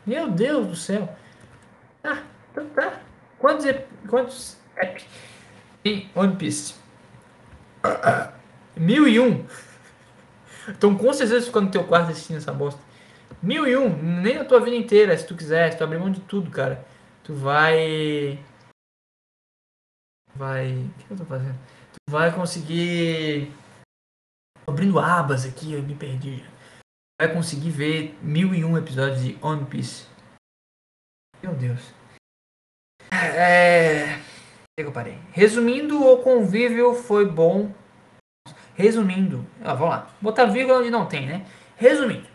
Meu Deus do céu. Ah, então tá. Quantos, quantos ep- em One Piece? Mil e um. Então com certeza fica no teu quarto assistindo essa bosta. Mil e um. Nem na tua vida inteira, se tu quiser. Se tu abrir mão de tudo, cara. Tu vai... Vai... O que eu tô fazendo? Tu vai conseguir... Tô abrindo abas aqui, eu me perdi. Vai conseguir ver mil e um episódios de One Piece. Meu Deus. É... É eu parei? Resumindo, o convívio foi bom. Resumindo, ah, vamos lá. Botar vírgula onde não tem, né? Resumindo,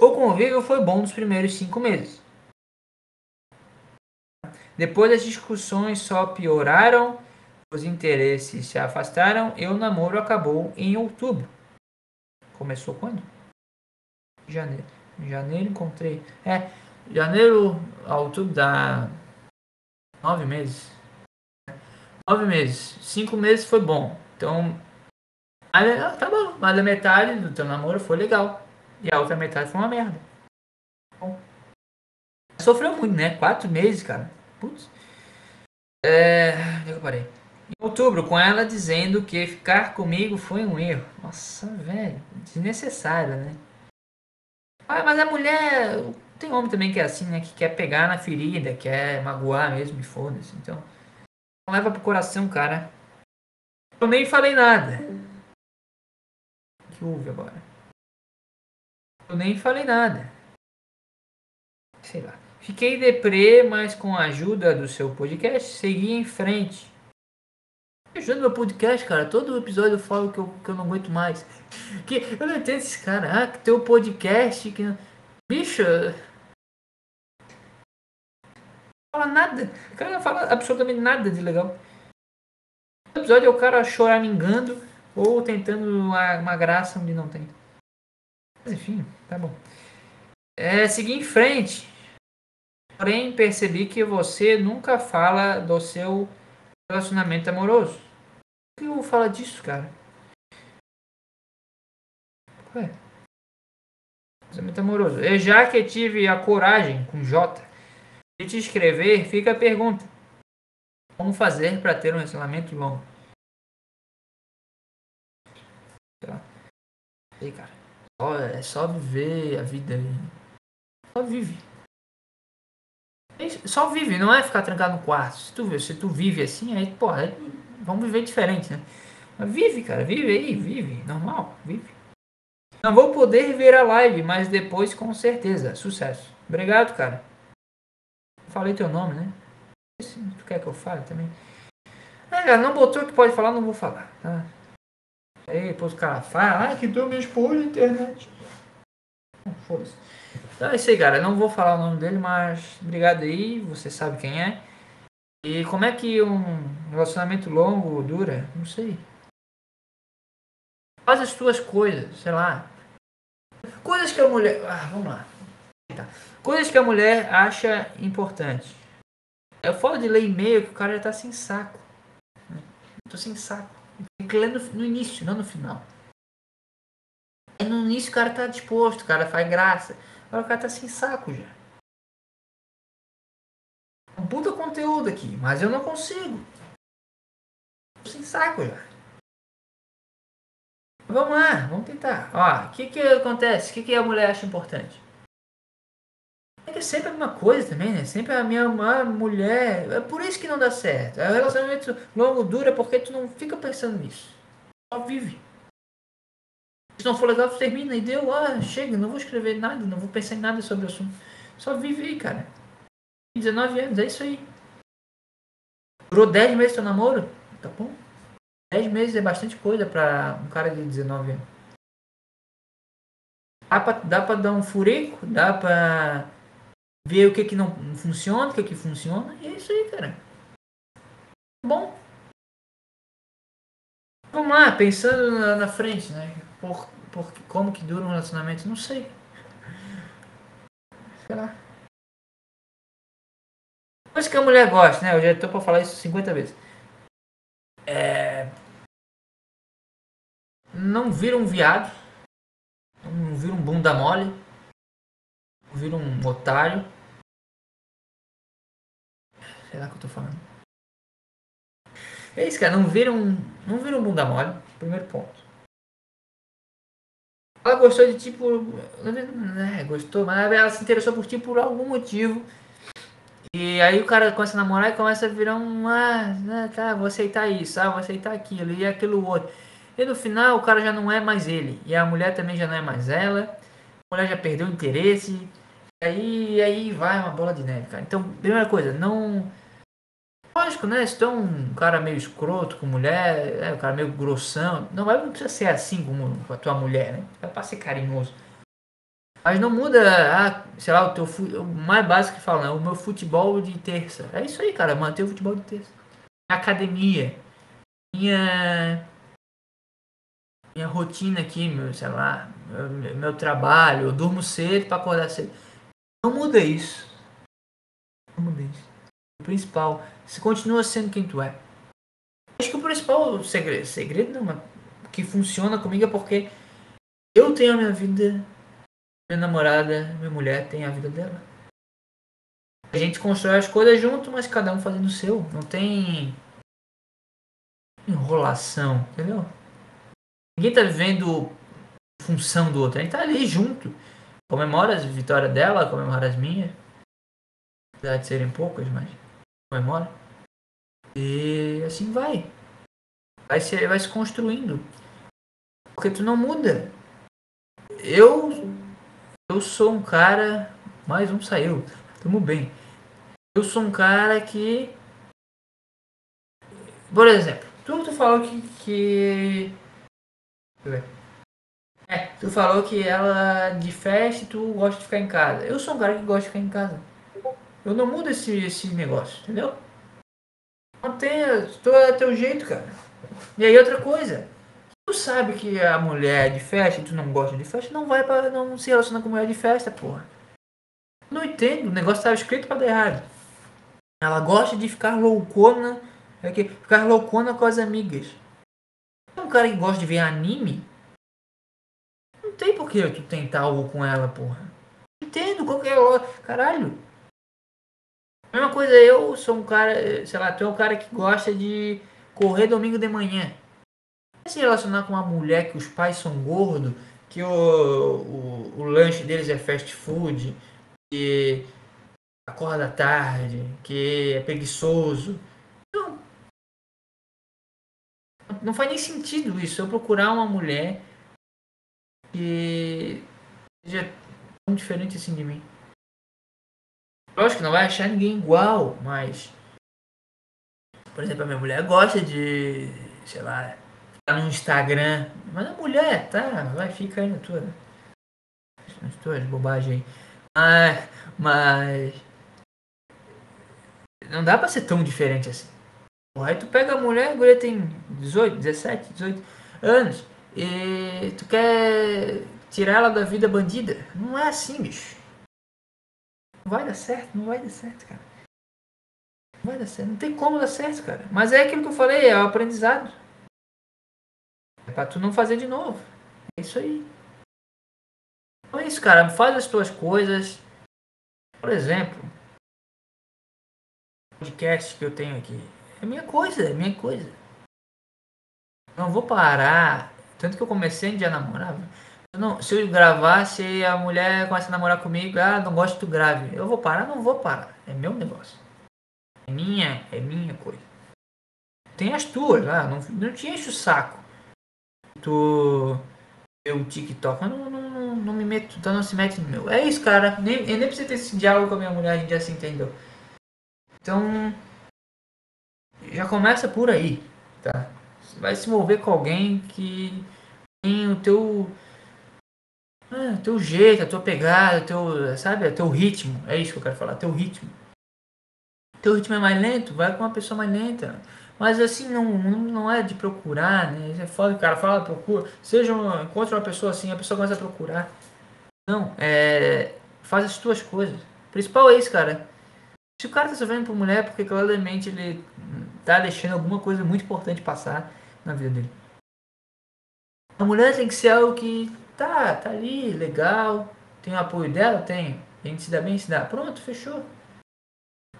o convívio foi bom nos primeiros cinco meses. Depois as discussões só pioraram, os interesses se afastaram e o namoro acabou em outubro. Começou quando? Janeiro. Em janeiro encontrei. É, janeiro outubro dá nove meses. Nove meses. Cinco meses foi bom. Então. Ah, tá bom. Mas a metade do teu namoro foi legal. E a outra metade foi uma merda. Bom. Sofreu muito, né? Quatro meses, cara. Putz. É. Onde é eu parei? Em outubro, com ela dizendo que ficar comigo foi um erro. Nossa, velho. Desnecessário, né? Ah, mas a mulher. Tem homem também que é assim, né? Que quer pegar na ferida, quer magoar mesmo e foda-se. Então. Não leva pro coração, cara. Eu nem falei nada. O que houve agora? Eu nem falei nada. Sei lá. Fiquei deprê, mas com a ajuda do seu podcast, segui em frente. Ajuda meu podcast, cara. Todo episódio eu falo que eu, que eu não aguento mais. Que, eu não entendo esse cara. Ah, que teu podcast. Que... Bicho. Fala nada. O cara não fala absolutamente nada de legal. episódio é o cara choramingando ou tentando uma, uma graça onde não tem. Mas enfim, tá bom. É, seguir em frente. Porém, percebi que você nunca fala do seu relacionamento amoroso. Por que eu vou falar disso, cara? Ué. Relacionamento amoroso. Eu já que tive a coragem, com J, de te escrever, fica a pergunta. Como fazer para ter um relacionamento longo? Lá. Sei, cara. Só- é só viver a vida aí. Só vive. É Só vive, não é ficar trancado no quarto. Se tu, se tu vive assim, aí, porra, aí vamos viver diferente, né? Mas vive, cara, vive aí, vive. Normal, vive. Não vou poder ver a live, mas depois com certeza. Sucesso. Obrigado, cara. Falei teu nome, né? Se tu quer que eu fale também. Ah, cara, não botou que pode falar, não vou falar, tá? Aí depois o cara fala, ah, que tu me expôs na internet. Foda-se. Então é isso aí, cara. Não vou falar o nome dele, mas obrigado aí, você sabe quem é. E como é que um relacionamento longo dura? Não sei. Faz as tuas coisas, sei lá. Coisas que a mulher. Ah, vamos lá. Tá. Coisas que a mulher acha importante. Eu falo de ler e-mail que o cara já tá sem saco. né? Tô sem saco. Tem que ler no, no início, não no final. E no início o cara tá disposto, o cara faz graça. Agora o cara tá sem saco já. Um puta conteúdo aqui, mas eu não consigo. Tô sem saco já. Vamos lá, vamos tentar. Ó, o que que acontece? O que que a mulher acha importante? É é sempre a mesma coisa também, né? Sempre a minha a mulher. É por isso que não dá certo. É relacionamento longo dura porque tu não fica pensando nisso. Só vive. Se não for legal, tu termina e deu. Ah, chega, não vou escrever nada, não vou pensar em nada sobre o assunto. Só vive aí, cara. 19 anos, é isso aí. Durou 10 meses teu namoro? Tá bom. 10 meses é bastante coisa pra um cara de 19 anos. Dá pra, dá pra dar um furico, dá pra ver o que que não funciona, o que que funciona, e é isso aí, cara. Bom. Vamos lá, pensando na, na frente, né? Por, por, como que dura um relacionamento, não sei. Lá. Coisa que a mulher gosta, né? Eu já tô pra falar isso 50 vezes. É... Não vira um viado. Não vira um bunda mole. Não vira um otário. Sei lá o que eu tô falando. É isso, cara. Não vira um, não vira um bunda mole. Primeiro ponto. Ela gostou de tipo. É, gostou, mas ela se interessou por ti por algum motivo. E aí o cara começa a namorar e começa a virar um. Ah, né, tá, vou aceitar isso, ah, vou aceitar aquilo e aquilo outro. E no final o cara já não é mais ele. E a mulher também já não é mais ela. A mulher já perdeu o interesse. Aí, aí vai uma bola de neve, cara. Então, primeira coisa, não. Lógico, né? Se tu é um cara meio escroto com mulher, é, um cara meio grossão. Não, não precisa ser assim com, a tua mulher, né? É pra ser carinhoso. Mas não muda, ah, sei lá, o teu o mais básico que fala, né? o meu futebol de terça. É isso aí, cara, manter o futebol de terça. Academia. Minha minha rotina aqui, meu, sei lá, meu, meu trabalho, eu durmo cedo para acordar cedo. Não muda isso. Não muda isso. O principal, você continua sendo quem tu é. Acho que o principal segredo, segredo não, que funciona comigo é porque eu tenho a minha vida, minha namorada, minha mulher tem a vida dela. A gente constrói as coisas junto, mas cada um fazendo o seu. Não tem enrolação, entendeu? Ninguém tá vivendo função do outro. A gente tá ali junto. Comemora as vitórias dela, comemora as minhas. Apesar de serem poucas, mas comemora. E assim vai. Vai se, vai se construindo. Porque tu não muda. Eu eu sou um cara. Mais um saiu. Tamo bem. Eu sou um cara que. Por exemplo, tu, tu falou que. que... Deixa eu ver. É, tu falou que ela de festa tu gosta de ficar em casa. Eu sou um cara que gosta de ficar em casa. Eu não mudo esse, esse negócio, entendeu? Mantenha, tu é teu jeito, cara. E aí outra coisa, tu sabe que a mulher é de festa e tu não gosta de festa, não vai para não se relacionar com mulher de festa, porra. Não entendo, o negócio estava escrito para dar errado. Ela gosta de ficar loucona, é que ficar loucona com as amigas. Um cara que gosta de ver anime, não tem por que tu tentar algo com ela, porra. Entendo qualquer hora. Caralho. Mesma coisa, eu sou um cara, sei lá, tu é um cara que gosta de correr domingo de manhã. Se relacionar com uma mulher que os pais são gordos, que o, o, o lanche deles é fast food, que acorda tarde, que é preguiçoso. Não. Não faz nem sentido isso. Eu procurar uma mulher que seja tão diferente assim de mim. Lógico que não vai achar ninguém igual, mas. Por exemplo, a minha mulher gosta de. sei lá. Tá no Instagram. Mas a mulher, tá? Vai, fica aí na tua. Nas tuas bobagens aí. Mas. Mas. Não dá pra ser tão diferente assim. Aí tu pega a mulher, a mulher tem 18, 17, 18 anos. E tu quer tirar ela da vida bandida. Não é assim, bicho. Não vai dar certo, não vai dar certo, cara. Não vai dar certo. Não tem como dar certo, cara. Mas é aquilo que eu falei, é o aprendizado. É pra tu não fazer de novo. É isso aí. Então é isso, cara. Faz as tuas coisas. Por exemplo, o podcast que eu tenho aqui. É minha coisa, é minha coisa. Não vou parar. Tanto que eu comecei a namorar. Não, se eu gravasse a mulher começa a namorar comigo, ah, não gosto tu grave. Eu vou parar? Não vou parar. É meu negócio. É minha, é minha coisa. Tem as tuas lá, não, não te enche o saco. Tu o TikTok, eu não, não, não, não me meto, então não se mete no meu. É isso, cara. Nem, eu nem preciso ter esse diálogo com a minha mulher, a gente já se entendeu. Então, já começa por aí, tá? Você vai se mover com alguém que tem o teu ah, teu jeito, a tua pegada, teu, sabe, o teu ritmo. É isso que eu quero falar, teu ritmo. Teu ritmo é mais lento, vai com uma pessoa mais lenta. Mas assim, não, não, não é de procurar, né? É foda, o cara fala, procura. Seja, uma, encontra uma pessoa assim, a pessoa começa a procurar. Não, é. Faz as tuas coisas. O principal é isso, cara. Se o cara tá sofrendo por mulher, porque claramente ele tá deixando alguma coisa muito importante passar na vida dele. A mulher tem que ser algo que tá, tá ali, legal. Tem o apoio dela? Tem. A gente se dá bem, se dá. Pronto, fechou.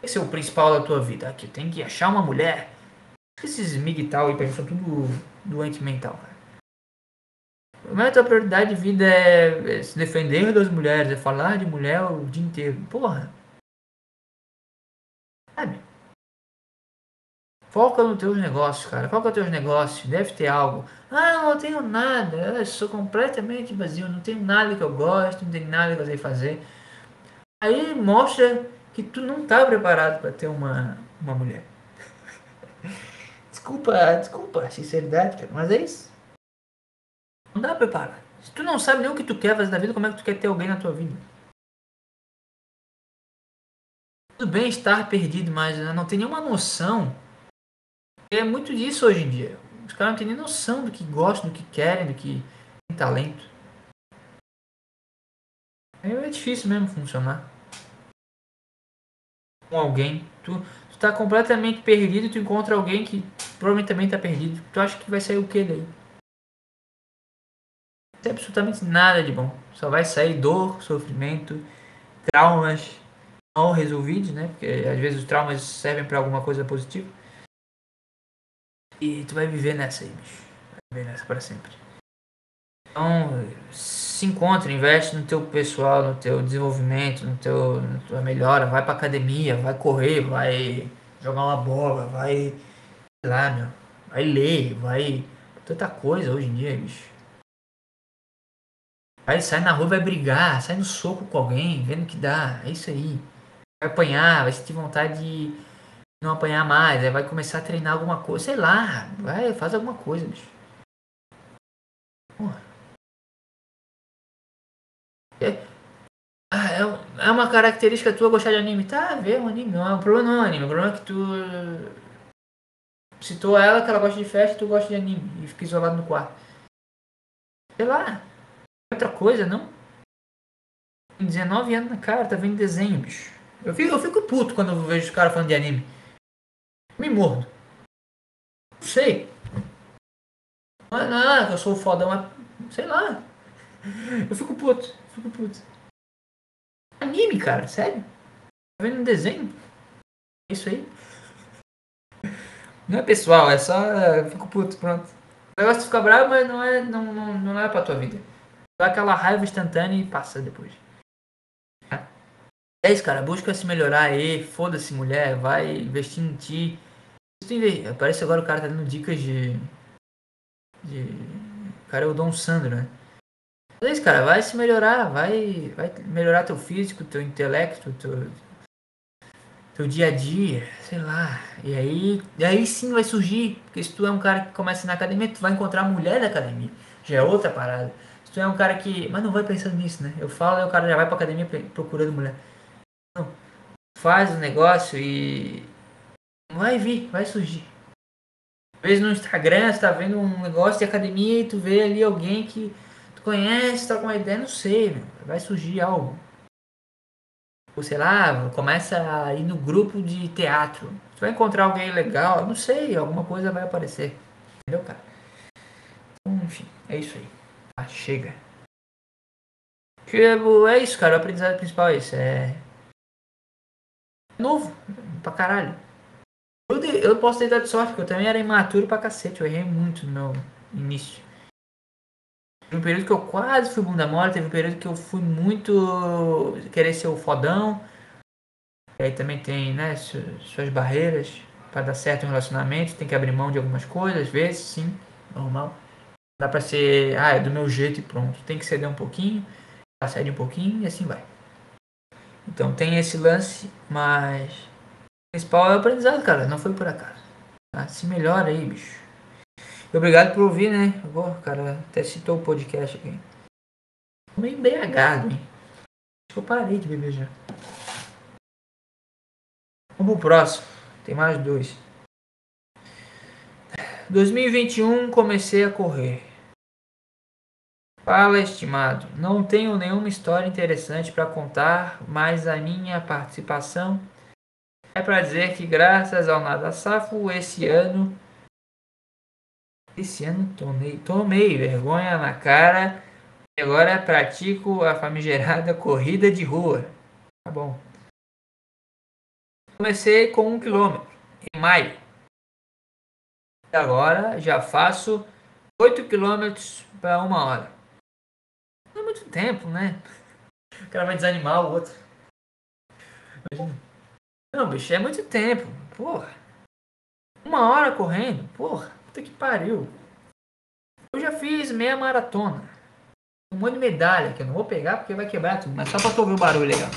Esse é o principal da tua vida. Aqui, tem que achar uma mulher. Esses migtal aí pra mim são tudo doente mental, cara. Mas a tua prioridade de vida é, é se defender das mulheres, é falar de mulher o dia inteiro. Porra. Sabe? Foca nos teus negócios, cara. Foca nos teus negócios. Deve ter algo. Ah, não tenho nada. Eu sou completamente vazio. Não tenho nada que eu gosto. Não tenho nada que eu sei fazer. Aí mostra que tu não tá preparado para ter uma, uma mulher. desculpa, desculpa a sinceridade, cara. Mas é isso. Não dá preparado. Se tu não sabe nem o que tu quer fazer na vida, como é que tu quer ter alguém na tua vida? Tudo bem estar perdido, mas não tem nenhuma noção é muito disso hoje em dia. Os caras não têm nem noção do que gostam, do que querem, do que tem talento. Aí é difícil mesmo funcionar. Com alguém. Tu, tu tá completamente perdido e tu encontra alguém que provavelmente também tá perdido. Tu acha que vai sair o que daí? Não tem absolutamente nada de bom. Só vai sair dor, sofrimento, traumas não resolvidos, né? Porque às vezes os traumas servem para alguma coisa positiva. E tu vai viver nessa aí, bicho. Vai viver nessa para sempre. Então, se encontra, investe no teu pessoal, no teu desenvolvimento, no teu, na tua melhora, vai pra academia, vai correr, vai jogar uma bola, vai, sei lá, meu, vai ler, vai tanta coisa hoje em dia, bicho. Vai sair na rua, vai brigar, sai no soco com alguém, vendo que dá, é isso aí. Vai apanhar, vai sentir vontade de não apanhar mais, aí vai começar a treinar alguma coisa, sei lá, vai, faz alguma coisa, bicho. Porra. É, é, é uma característica tua gostar de anime. Tá, vê um anime. Não, o problema não é o anime. O problema é que tu. citou ela que ela gosta de festa e tu gosta de anime. E fica isolado no quarto. Sei lá. Outra coisa, não? Tem 19 anos na cara, tá vendo desenho, bicho. Eu fico, eu fico puto quando eu vejo os caras falando de anime. Me mordo. Não sei. Não, é- é que eu sou fodão, mas sei lá. Eu fico puto, fico puto. Anime, cara, sério? Tá vendo um desenho? É Isso aí. Não é pessoal, é só. Eu fico puto, pronto. O negócio de ficar bravo, mas não é, não, não, não é pra tua vida. Dá aquela raiva instantânea e passa depois. É isso, cara. Busca se melhorar aí. Foda-se, mulher. Vai investir em ti. Se tu inve- Parece agora o cara tá dando dicas de. de... O cara é o Dom Sandro, né? Mas é isso, cara. Vai se melhorar. Vai, vai melhorar teu físico, teu intelecto, teu, teu dia a dia. Sei lá. E aí, e aí sim vai surgir. Porque se tu é um cara que começa na academia, tu vai encontrar a mulher da academia. Já é outra parada. Se tu é um cara que. Mas não vai pensando nisso, né? Eu falo e o cara já vai pra academia procurando mulher. Não. Faz o negócio e. Vai vir, vai surgir. Às vezes no Instagram você tá vendo um negócio de academia e tu vê ali alguém que tu conhece, tá com uma ideia, não sei, meu. vai surgir algo. Ou sei lá, começa a ir no grupo de teatro. Tu vai encontrar alguém legal, não sei, alguma coisa vai aparecer. Entendeu, cara? Então, enfim, é isso aí. Ah, chega. Tipo, é isso, cara. O aprendizado principal é isso. É. Novo. Pra caralho. Eu, eu posso ter dado sorte, porque eu também era imaturo pra cacete. Eu errei muito no meu início. Teve um período que eu quase fui bunda mole. Teve um período que eu fui muito querer ser o fodão. E aí também tem, né, su- suas barreiras. Pra dar certo um relacionamento, tem que abrir mão de algumas coisas, às vezes, sim, normal. Dá pra ser, ah, é do meu jeito e pronto. Tem que ceder um pouquinho, cede um pouquinho e assim vai. Então tem esse lance, mas principal é o aprendizado, cara. Não foi por acaso. Tá? Se melhora aí, bicho. Obrigado por ouvir, né? Agora, cara, até citou o podcast aqui. Tô meio embriagado, hein? Acho que eu parei de beber já. Vamos pro próximo. Tem mais dois. 2021 comecei a correr. Fala, estimado. Não tenho nenhuma história interessante para contar, mas a minha participação é para dizer que graças ao Nada Safo esse ano esse ano tomei, tomei vergonha na cara e agora pratico a famigerada corrida de rua. Tá bom. Comecei com um quilômetro em maio. E agora já faço 8 quilômetros para uma hora. Não é muito tempo, né? O cara vai desanimar o outro. Imagina. Não, bicho, é muito tempo. Porra. Uma hora correndo. Porra, puta que pariu. Eu já fiz meia maratona. Um monte de medalha que eu não vou pegar porque vai quebrar tudo. Mas só pra tu ouvir o barulho legal.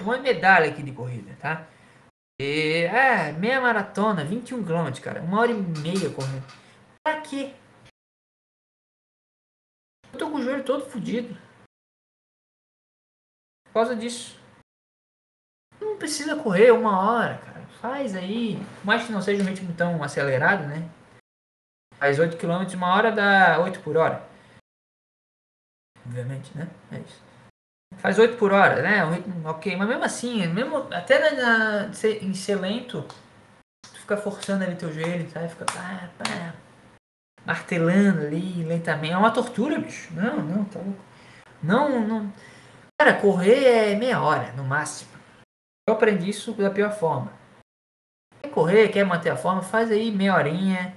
Um monte de medalha aqui de corrida, tá? E, é, meia maratona, 21 km, cara. Uma hora e meia correndo. Pra quê? Eu tô com o joelho todo fudido. Por causa disso. Não precisa correr uma hora, cara. Faz aí. Mais que não seja um ritmo tão acelerado, né? Faz 8 km, uma hora dá 8 por hora. Obviamente, né? É isso. Faz 8 por hora, né? Um ritmo ok. Mas mesmo assim, mesmo até na, na- em ser lento, tu fica forçando ali teu joelho, sabe? Fica pá, pá, martelando ali lentamente. É uma tortura, bicho. Não, não, tá louco. Não, não. Cara, correr é meia hora, no máximo. Eu aprendi isso da pior forma. Quer correr, quer manter a forma, faz aí meia horinha.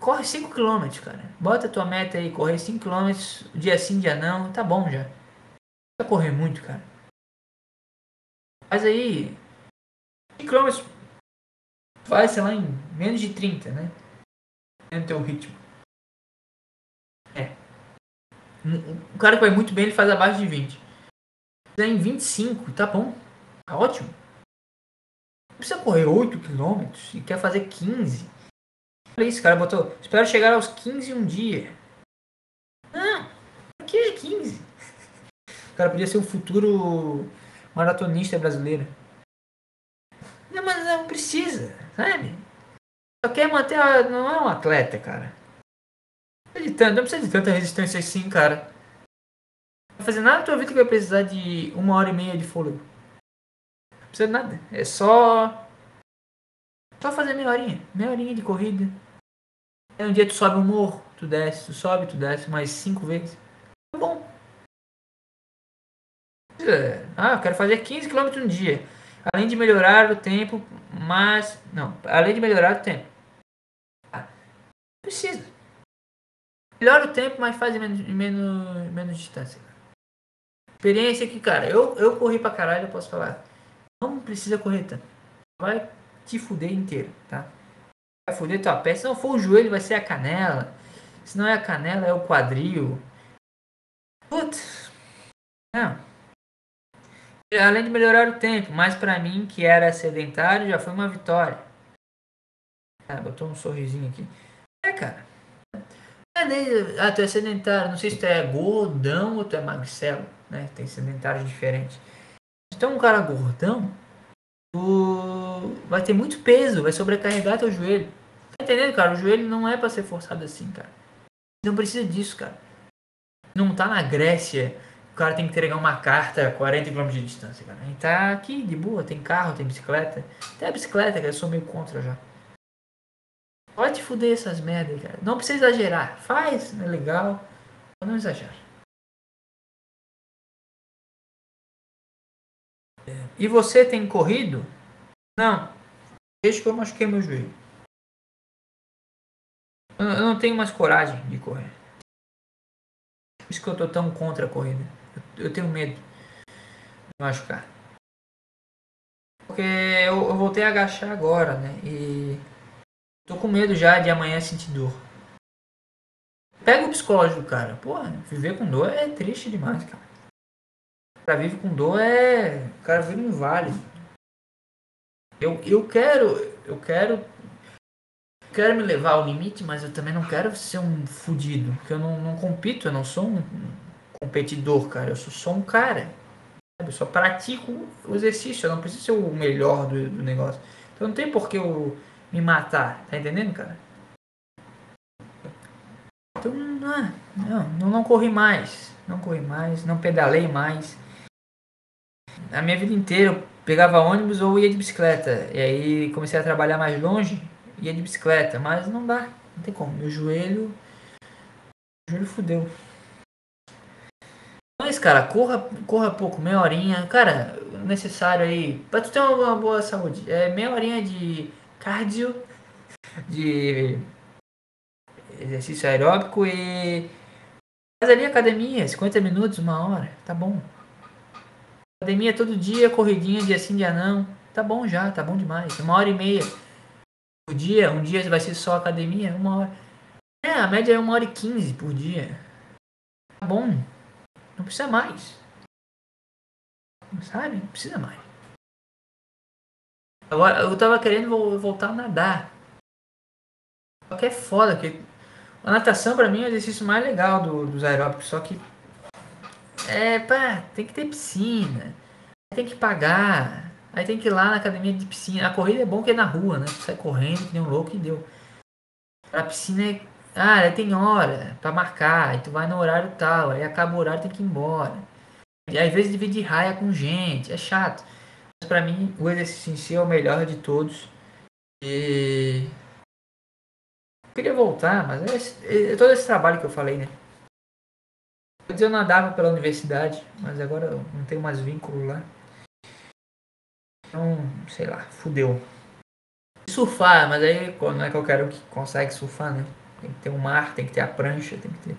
Corre 5 km, cara. Bota a tua meta aí, correr 5 km, dia sim, dia não, tá bom já. Não correr muito, cara. Faz aí 5 km. Faz, sei lá, em menos de 30, né? No teu ritmo. É. O cara que vai muito bem, ele faz abaixo de 20. Se fizer em 25, tá bom. Tá ótimo. Não precisa correr 8 km e quer fazer 15. Olha isso, cara botou. Espero chegar aos 15 um dia. Não, pra que 15? O cara podia ser o futuro maratonista brasileiro. Não, mas não precisa. sabe? Só quer manter. A, não é um atleta, cara. Não precisa de tanto- não precisa de tanta resistência assim, cara. Não vai fazer nada na tua vida que vai precisar de uma hora e meia de fôlego. Precisa de nada. É só. Só fazer meia horinha. Meia horinha de corrida. Aí um dia tu sobe um morro, tu desce, tu sobe, tu desce mais cinco vezes. Tá bom. Ah, eu quero fazer 15 km no dia. Além de melhorar o tempo, mas. Não, além de melhorar o tempo. Ah, precisa. Melhora o tempo, mas faz menos, menos, menos distância. Experiência que, cara, eu, eu corri pra caralho, eu posso falar. Não precisa correr tanto. Vai te fuder inteiro, tá? Vai fuder tua pé. Se não for o joelho, vai ser a canela. Se não é a canela, é o quadril. Putz. Não. Além de melhorar o tempo, mas pra mim, que era sedentário, já foi uma vitória. Ah, botou um sorrisinho aqui. É, cara. É Ah, tu é sedentário. Não sei se tu é gordão ou tu é magricelo, né? Tem sedentários diferentes. Se tu é um cara gordão, tu vai ter muito peso, vai sobrecarregar teu joelho. Tá entendendo, cara? O joelho não é pra ser forçado assim, cara. Não precisa disso, cara. Não tá na Grécia, o cara tem que entregar uma carta a 40 km de distância, cara. A gente tá aqui de boa, tem carro, tem bicicleta. Até a bicicleta, cara, eu sou meio contra já. Pode fuder essas merdas, cara. Não precisa exagerar. Faz, é legal. Mas não exagera. E você tem corrido? Não. Desde que eu machuquei meu joelho. Eu não tenho mais coragem de correr. Por isso que eu tô tão contra a corrida. Eu, tenho medo de machucar. Porque eu, eu voltei a agachar agora, né? E tô com medo já de amanhã sentir dor. Pega o psicológico do cara. Porra, viver com dor é triste demais, cara. Cara vive com dor é. O cara vive um vale. Eu, eu quero. Eu quero. Quero me levar ao limite, mas eu também não quero ser um fudido. Porque eu não, não compito, eu não sou um competidor, cara. Eu sou só um cara. sabe? Eu só pratico o exercício. Eu não preciso ser o melhor do, do negócio. Então não tem por que eu me matar. Tá entendendo, cara? Então, não, não, não, não corri mais. Não corri mais, não pedalei mais. A minha vida inteira eu pegava ônibus ou ia de bicicleta. E aí comecei a trabalhar mais longe, ia de bicicleta. Mas não dá, não tem como. Meu joelho. Meu joelho fudeu. Mas, cara, corra, corra pouco, meia horinha. Cara, necessário aí. Pra tu ter uma, boa saúde. É meia horinha de cardio, de exercício aeróbico e faz ali academia, 50 minutos, uma hora, tá bom. Academia todo dia, corridinha, dia sim, dia não, tá bom já, tá bom demais. Uma hora e meia por dia, um dia vai ser só academia, uma hora. É, a média é uma hora e quinze por dia. Tá bom, não precisa mais. Sabe? Não precisa mais. Agora, eu tava querendo vo- voltar a nadar. Só que é foda, que a natação pra mim é o exercício mais legal do- dos aeróbicos, só que é, pá, tem que ter piscina, tem que pagar, aí tem que ir lá na academia de piscina. A corrida é bom que é na rua, né? Tu sai correndo que nem um louco e deu. A piscina é. Ah, tem hora pra marcar, aí tu vai no horário tal, aí acaba o horário tem que ir embora. E às vezes divide raia com gente, é chato. Mas pra mim o exercício em si é o melhor de todos. E eu queria voltar, mas é, esse- é todo esse trabalho que eu falei, né? Antes eu nadava pela universidade, mas agora não tenho mais vínculo lá. Então, sei lá, fudeu. Surfar, mas aí não é qualquer um que consegue surfar, né? Tem que ter um mar, tem que ter a prancha, tem que ter.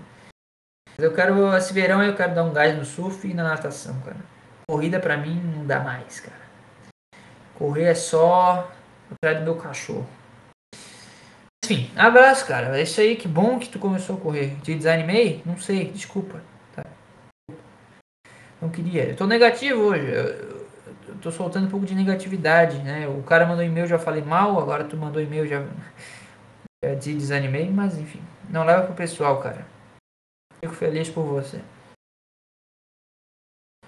Mas eu quero, esse verão eu quero dar um gás no surf e na natação, cara. Corrida pra mim não dá mais, cara. Correr é só atrás do meu cachorro. Enfim, abraço, cara. É isso aí, que bom que tu começou a correr. Te desanimei? Não sei, desculpa. Não queria. Eu tô negativo hoje. Eu, eu- tô soltando um pouco de negatividade, né? O cara mandou e-mail, já falei mal, agora tu mandou e-mail, já, já te desanimei, mas enfim. Não leva pro pessoal, cara. Fico feliz por você.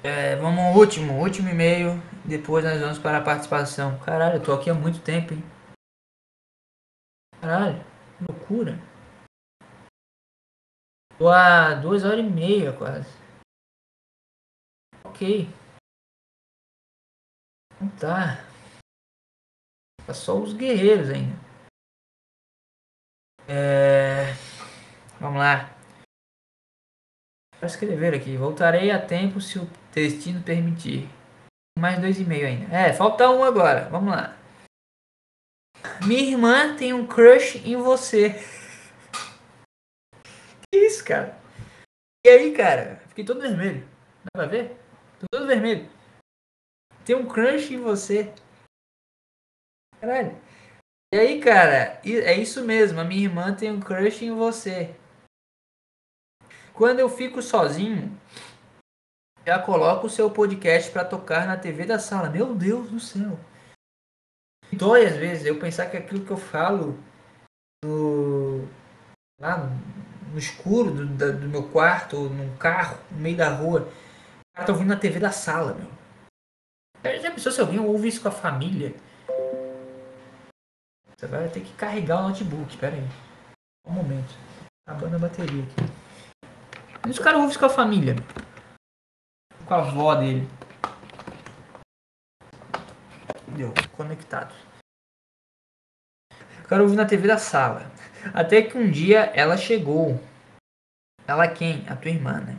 É, vamos ao último, último e-mail. Depois nós vamos para a participação. Caralho, eu tô aqui há muito tempo, hein? Caralho, loucura. Tô há duas horas e meia quase. Ok. Então tá. Tá só os guerreiros ainda. É... Vamos lá. Vou escrever aqui. Voltarei a tempo se o destino permitir. Mais dois e meio ainda. É, falta um agora. Vamos lá. Minha irmã tem um crush em você. Que isso, cara? E aí, cara? Fiquei todo vermelho. Dá pra ver? Tô todo vermelho. Tem um crush em você. Caralho. E aí, cara? É isso mesmo. A minha irmã tem um crush em você. Quando eu fico sozinho, já coloco o seu podcast pra tocar na TV da sala. Meu Deus do céu. Dói às vezes eu pensar que aquilo que eu falo no, lá no escuro do, do meu quarto, num carro, no meio da rua, cara tá ouvindo na TV da sala, meu. Já pensou se alguém ouve isso com a família? Você vai ter que carregar o notebook, pera aí. Um momento. Acabando a bateria aqui. E os caras ouvem isso com a família? Com a avó dele. Deu, conectado. O cara ouviu na TV da sala. Até que um dia ela chegou. Ela quem? A tua irmã, né?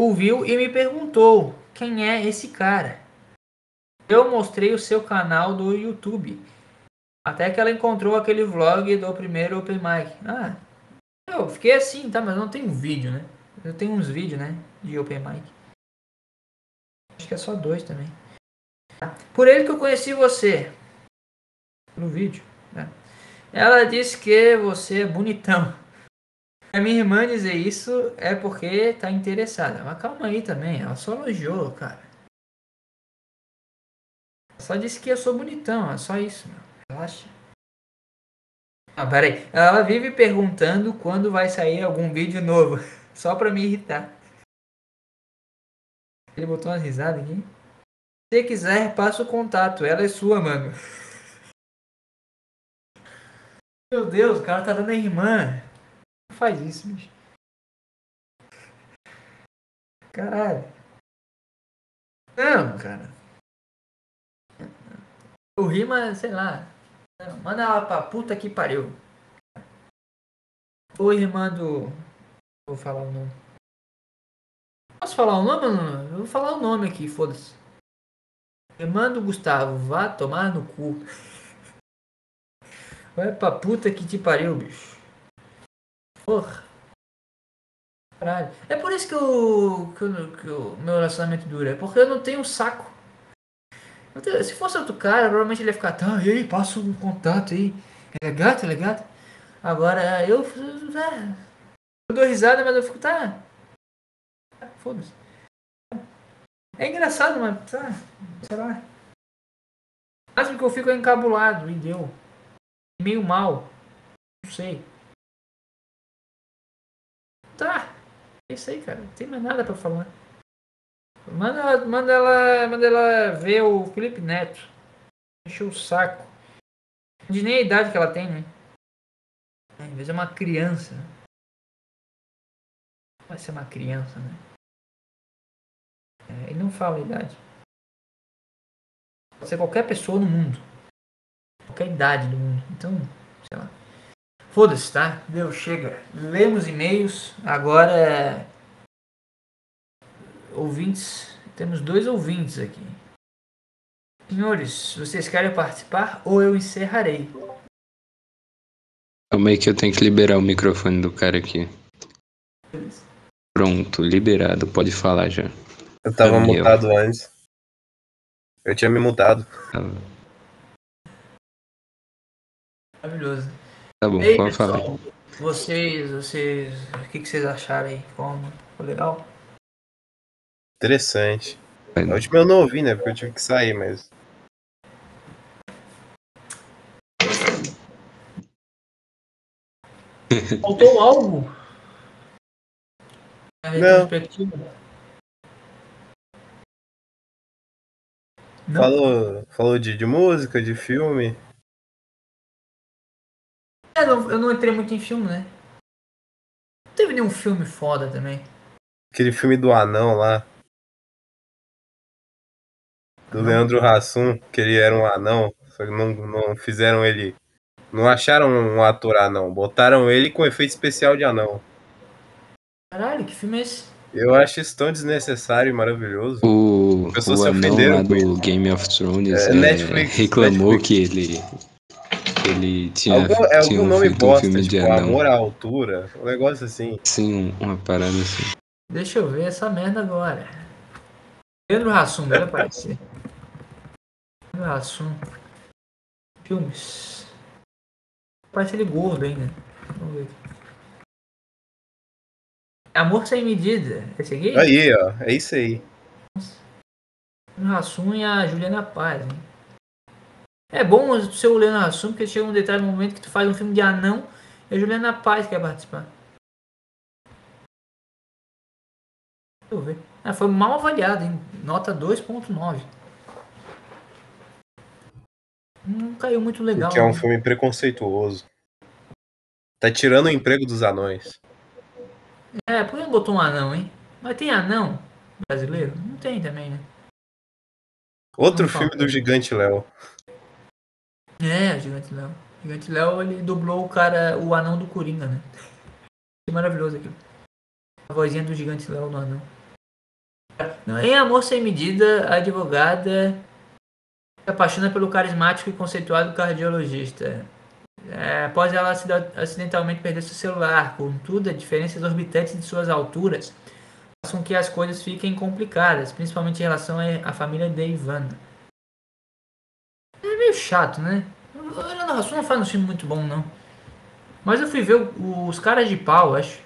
Ouviu e me perguntou quem é esse cara. Eu mostrei o seu canal do YouTube. Até que ela encontrou aquele vlog do primeiro Open Mic. Ah, eu fiquei assim, tá? Mas não tem um vídeo, né? Eu tenho uns vídeos, né? De Open Mic. Acho que é só dois também. Por ele que eu conheci você. No vídeo. né? Ela disse que você é bonitão. A minha irmã dizer isso é porque tá interessada. Mas calma aí também. Ela só elogiou, cara. Só disse que eu sou bonitão. É só isso, meu. Relaxa. Ah, peraí. Ela vive perguntando quando vai sair algum vídeo novo. Só pra me irritar. Ele botou umas risadas aqui. Se quiser, passa o contato. Ela é sua, mano. Meu Deus, o cara tá dando a irmã. Não faz isso, bicho. Caralho. Não, cara. O rima, sei lá. Manda ela pra puta que pariu. Ô irmã do. Vou falar o nome. Posso falar o nome? não? Eu vou falar o nome aqui, foda-se. Irmã do Gustavo, vá tomar no cu. Vai pra puta que te pariu, bicho. Porra. Caralho. É por isso que o, que que meu relacionamento dura. É porque eu não tenho saco. Se fosse outro cara, provavelmente ele ia ficar, tá, e aí, passa um contato aí. É gato, é gato. Agora eu. é, eu dou risada, mas eu fico, tá. tá, Foda-se. É engraçado, mas tá. Sei lá. Máximo que eu fico encabulado e deu. Meio mal. Não sei. Tá. É isso aí, cara. Não tem mais nada pra falar. Manda, ela- manda ela. Manda ela ver o Felipe Neto. Encheu o saco. Diz nem a idade que ela tem, né? Às vezes é uma criança. Vai ser uma criança, né? É, ele não fala a idade. Pode ser qualquer pessoa no mundo. Qualquer idade do mundo. Então, sei lá. Foda-se, tá? Deu, chega. Lemos e-mails. Agora é... Ouvintes. Temos dois ouvintes aqui. Senhores, vocês querem participar ou eu encerrarei? Calma aí que eu tenho que liberar o microfone do cara aqui. Pronto, liberado. Pode falar já. Eu tava Daniel. mutado antes. Eu tinha me mutado. Maravilhoso. Tá bom, Ei, pode falar. pessoal, vocês, vocês, o que, que vocês acharam aí? Como? Ficou legal? Interessante. A última eu não ouvi, né? Porque eu tive que sair, mas. Faltou algo? Não. retrospectiva? Não? Falou, falou de, de música, de filme. É, não- eu não entrei muito em filme, né? Não teve nenhum filme foda também. Aquele filme do anão lá. Do Leandro Hassum, que ele era um anão, só que não, não fizeram ele. Não acharam um ator anão, botaram ele com efeito especial de anão. Caralho, que filme é esse? Eu acho isso tão desnecessário e maravilhoso. O, pessoas o se anão lá do. Game of Thrones É, é, Netflix, reclamou Netflix. que ele ele tinha, Algum, é tinha algum nome feito um bosta, filme de tipo anão. Amor à Altura, um negócio assim. Sim, um- uma parada assim. Deixa eu ver essa merda agora. Pedro Hassum, deve aparecer. Pedro Hassum. Filmes. Parece ele gordo ainda. Vamos ver aqui. Amor Sem Medida. Esse aqui? Aí, ó, é isso aí. Pedro Hassum e a Juliana Paz. Hein? É bom o seu Juliana Hassum, porque chega um determinado momento que tu faz um filme de anão e a Juliana Paz quer participar. Deixa eu ver. Ah, foi mal avaliado, hein? Nota 2.9. Não caiu muito legal. Porque é um né? filme preconceituoso. Tá tirando o emprego dos anões. É, por que não botou um anão, hein? Mas tem anão brasileiro? Não tem também, né? Outro filme do Gigante Léo. É, Gigante Léo. Gigante Léo, ele dublou o cara, o anão do Coringa, né? Que maravilhoso aquilo. A vozinha do Gigante Léo no anão. Não, em Amor Sem Medida, a advogada se apaixona pelo carismático e conceituado cardiologista. É, após ela acidentalmente perder seu celular, contudo, a diferença exorbitante de suas alturas faz com que as coisas fiquem complicadas, principalmente em relação à família de Ivana. Meio chato, né? A narração não faz um filme muito bom, não. Mas eu fui ver o- os caras de pau, acho.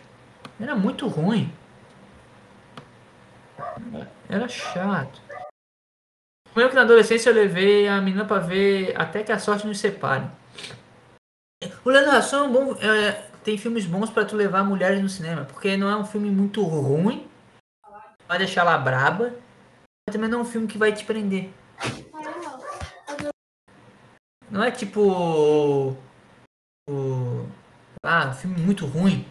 Era muito ruim. Era chato. Eu que na adolescência eu levei a menina pra ver Até que a Sorte nos separe. O Leandro é um bom, é, tem filmes bons pra tu levar mulheres no cinema, porque não é um filme muito ruim, vai deixar ela braba, mas também não é um filme que vai te prender. Não é tipo o, ah, um filme muito ruim,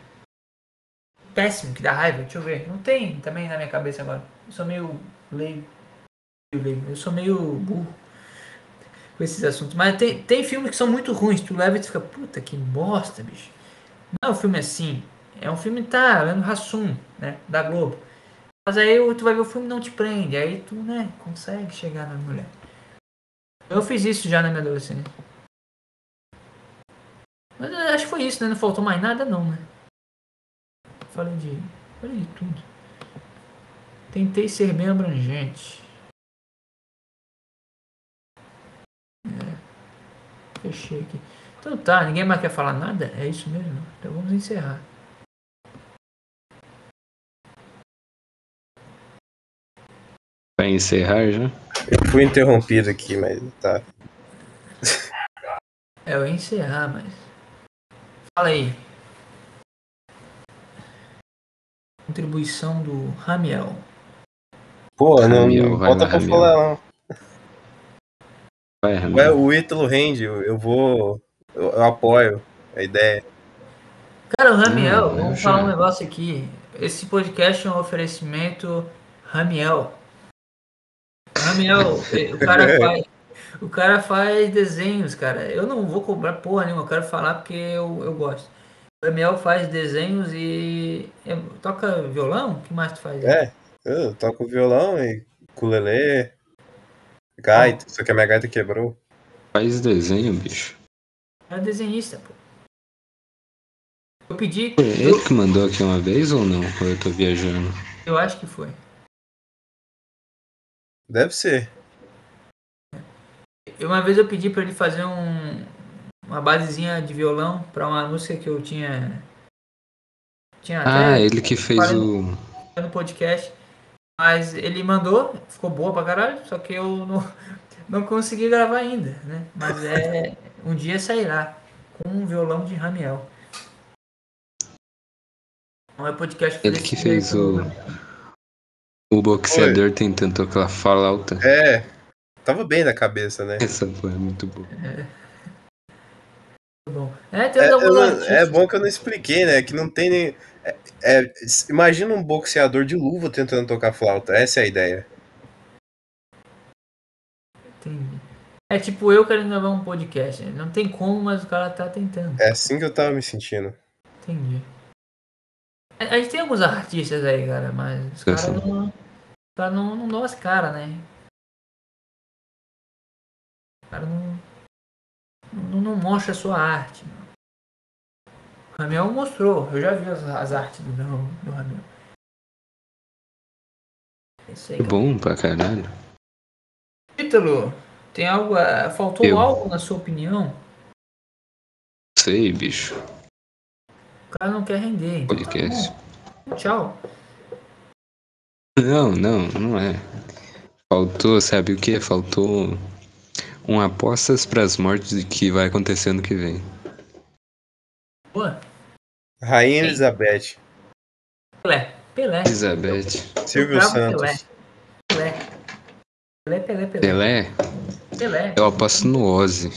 péssimo, que dá raiva. Deixa eu ver, não tem também na minha cabeça agora. Eu sou meio leigo, eu sou meio burro com esses assuntos. Mas tem, tem filmes que são muito ruins. Tu leva e tu fica, puta que bosta, bicho. Não é um filme assim. É um filme, tá, Leandro Hassum, né? Da Globo. Mas aí tu vai ver o filme não te prende. Aí tu, né, consegue chegar na mulher. Eu fiz isso já na minha adolescência. Mas acho que foi isso, né? Não faltou mais nada não, né? Falei de. Falei de tudo. Tentei ser bem abrangente. É. Fechei aqui. Então tá, ninguém mais quer falar nada? É isso mesmo? Então vamos encerrar. Vai encerrar já? Fui interrompido aqui, mas tá. É, eu ia encerrar, mas. Fala aí. Contribuição do Ramiel. Pô, não, Ramiel, não volta pra Ramiel. falar, não. Vai, Ué, o Ítalo rende, eu, vou. Eu, eu apoio a ideia. Cara, o Ramiel, Hum, vamos já- falar um negócio aqui. Esse podcast é um oferecimento Ramiel. Ramiel, o cara faz. O cara faz desenhos, cara. Eu não vou cobrar porra nenhuma, eu quero falar porque eu, eu gosto. O Ramiel faz desenhos e. é, toca violão? O que mais tu faz? É, eu toco violão e ukulele, gaita, só que a minha gaita quebrou. Faz desenho, bicho. É desenhista, pô. Eu pedi. Foi ele que mandou aqui uma vez ou não? Ou eu tô viajando? Eu acho que foi. Deve ser. Eu- Uma vez eu pedi pra ele fazer um, uma basezinha de violão pra uma música que eu tinha. Tinha Ah, até ele que fez o. no podcast. Mas ele mandou, ficou boa pra caralho, só que eu não, não consegui gravar ainda, né? Mas é. Um dia sairá com um violão de Ramiel. Não é podcast Ele que fez o. O boxeador tentando tocar flauta. É, tava bem na cabeça, né? Essa foi muito boa. Bom. É, tem É, artistas- é bom que eu não expliquei, né? Que não tem nem. é- é, imagina um boxeador de luva tentando tocar flauta. Essa é a ideia. Entendi. É tipo eu querendo gravar um podcast. né? Não tem como, mas o cara tá tentando. É assim que eu tava me sentindo. Entendi. A, gente tem alguns artistas aí, cara, mas os caras não, os cara não, não dão as caras, né? O cara não, não, não mostra a sua arte. O Ramiel mostrou, eu já vi as, as artes do, do Ramiel. É isso aí, cara. Bom pra caralho. Ítalo, tem algo. ah, Faltou Eu. algo na sua opinião? Sei, bicho. O cara não quer render. então tá Podcast. bom. Tchau. Não, não, não é. Faltou, sabe o que? Faltou um apostas pras mortes que vai acontecer ano que vem. Boa. Rainha Elizabeth, Pelé. Pelé. Elizabeth. Silvio Santos. Pelé. Pelé, Pelé, Pelé. Pelé? Pelé. Eu aposto no Ozzy.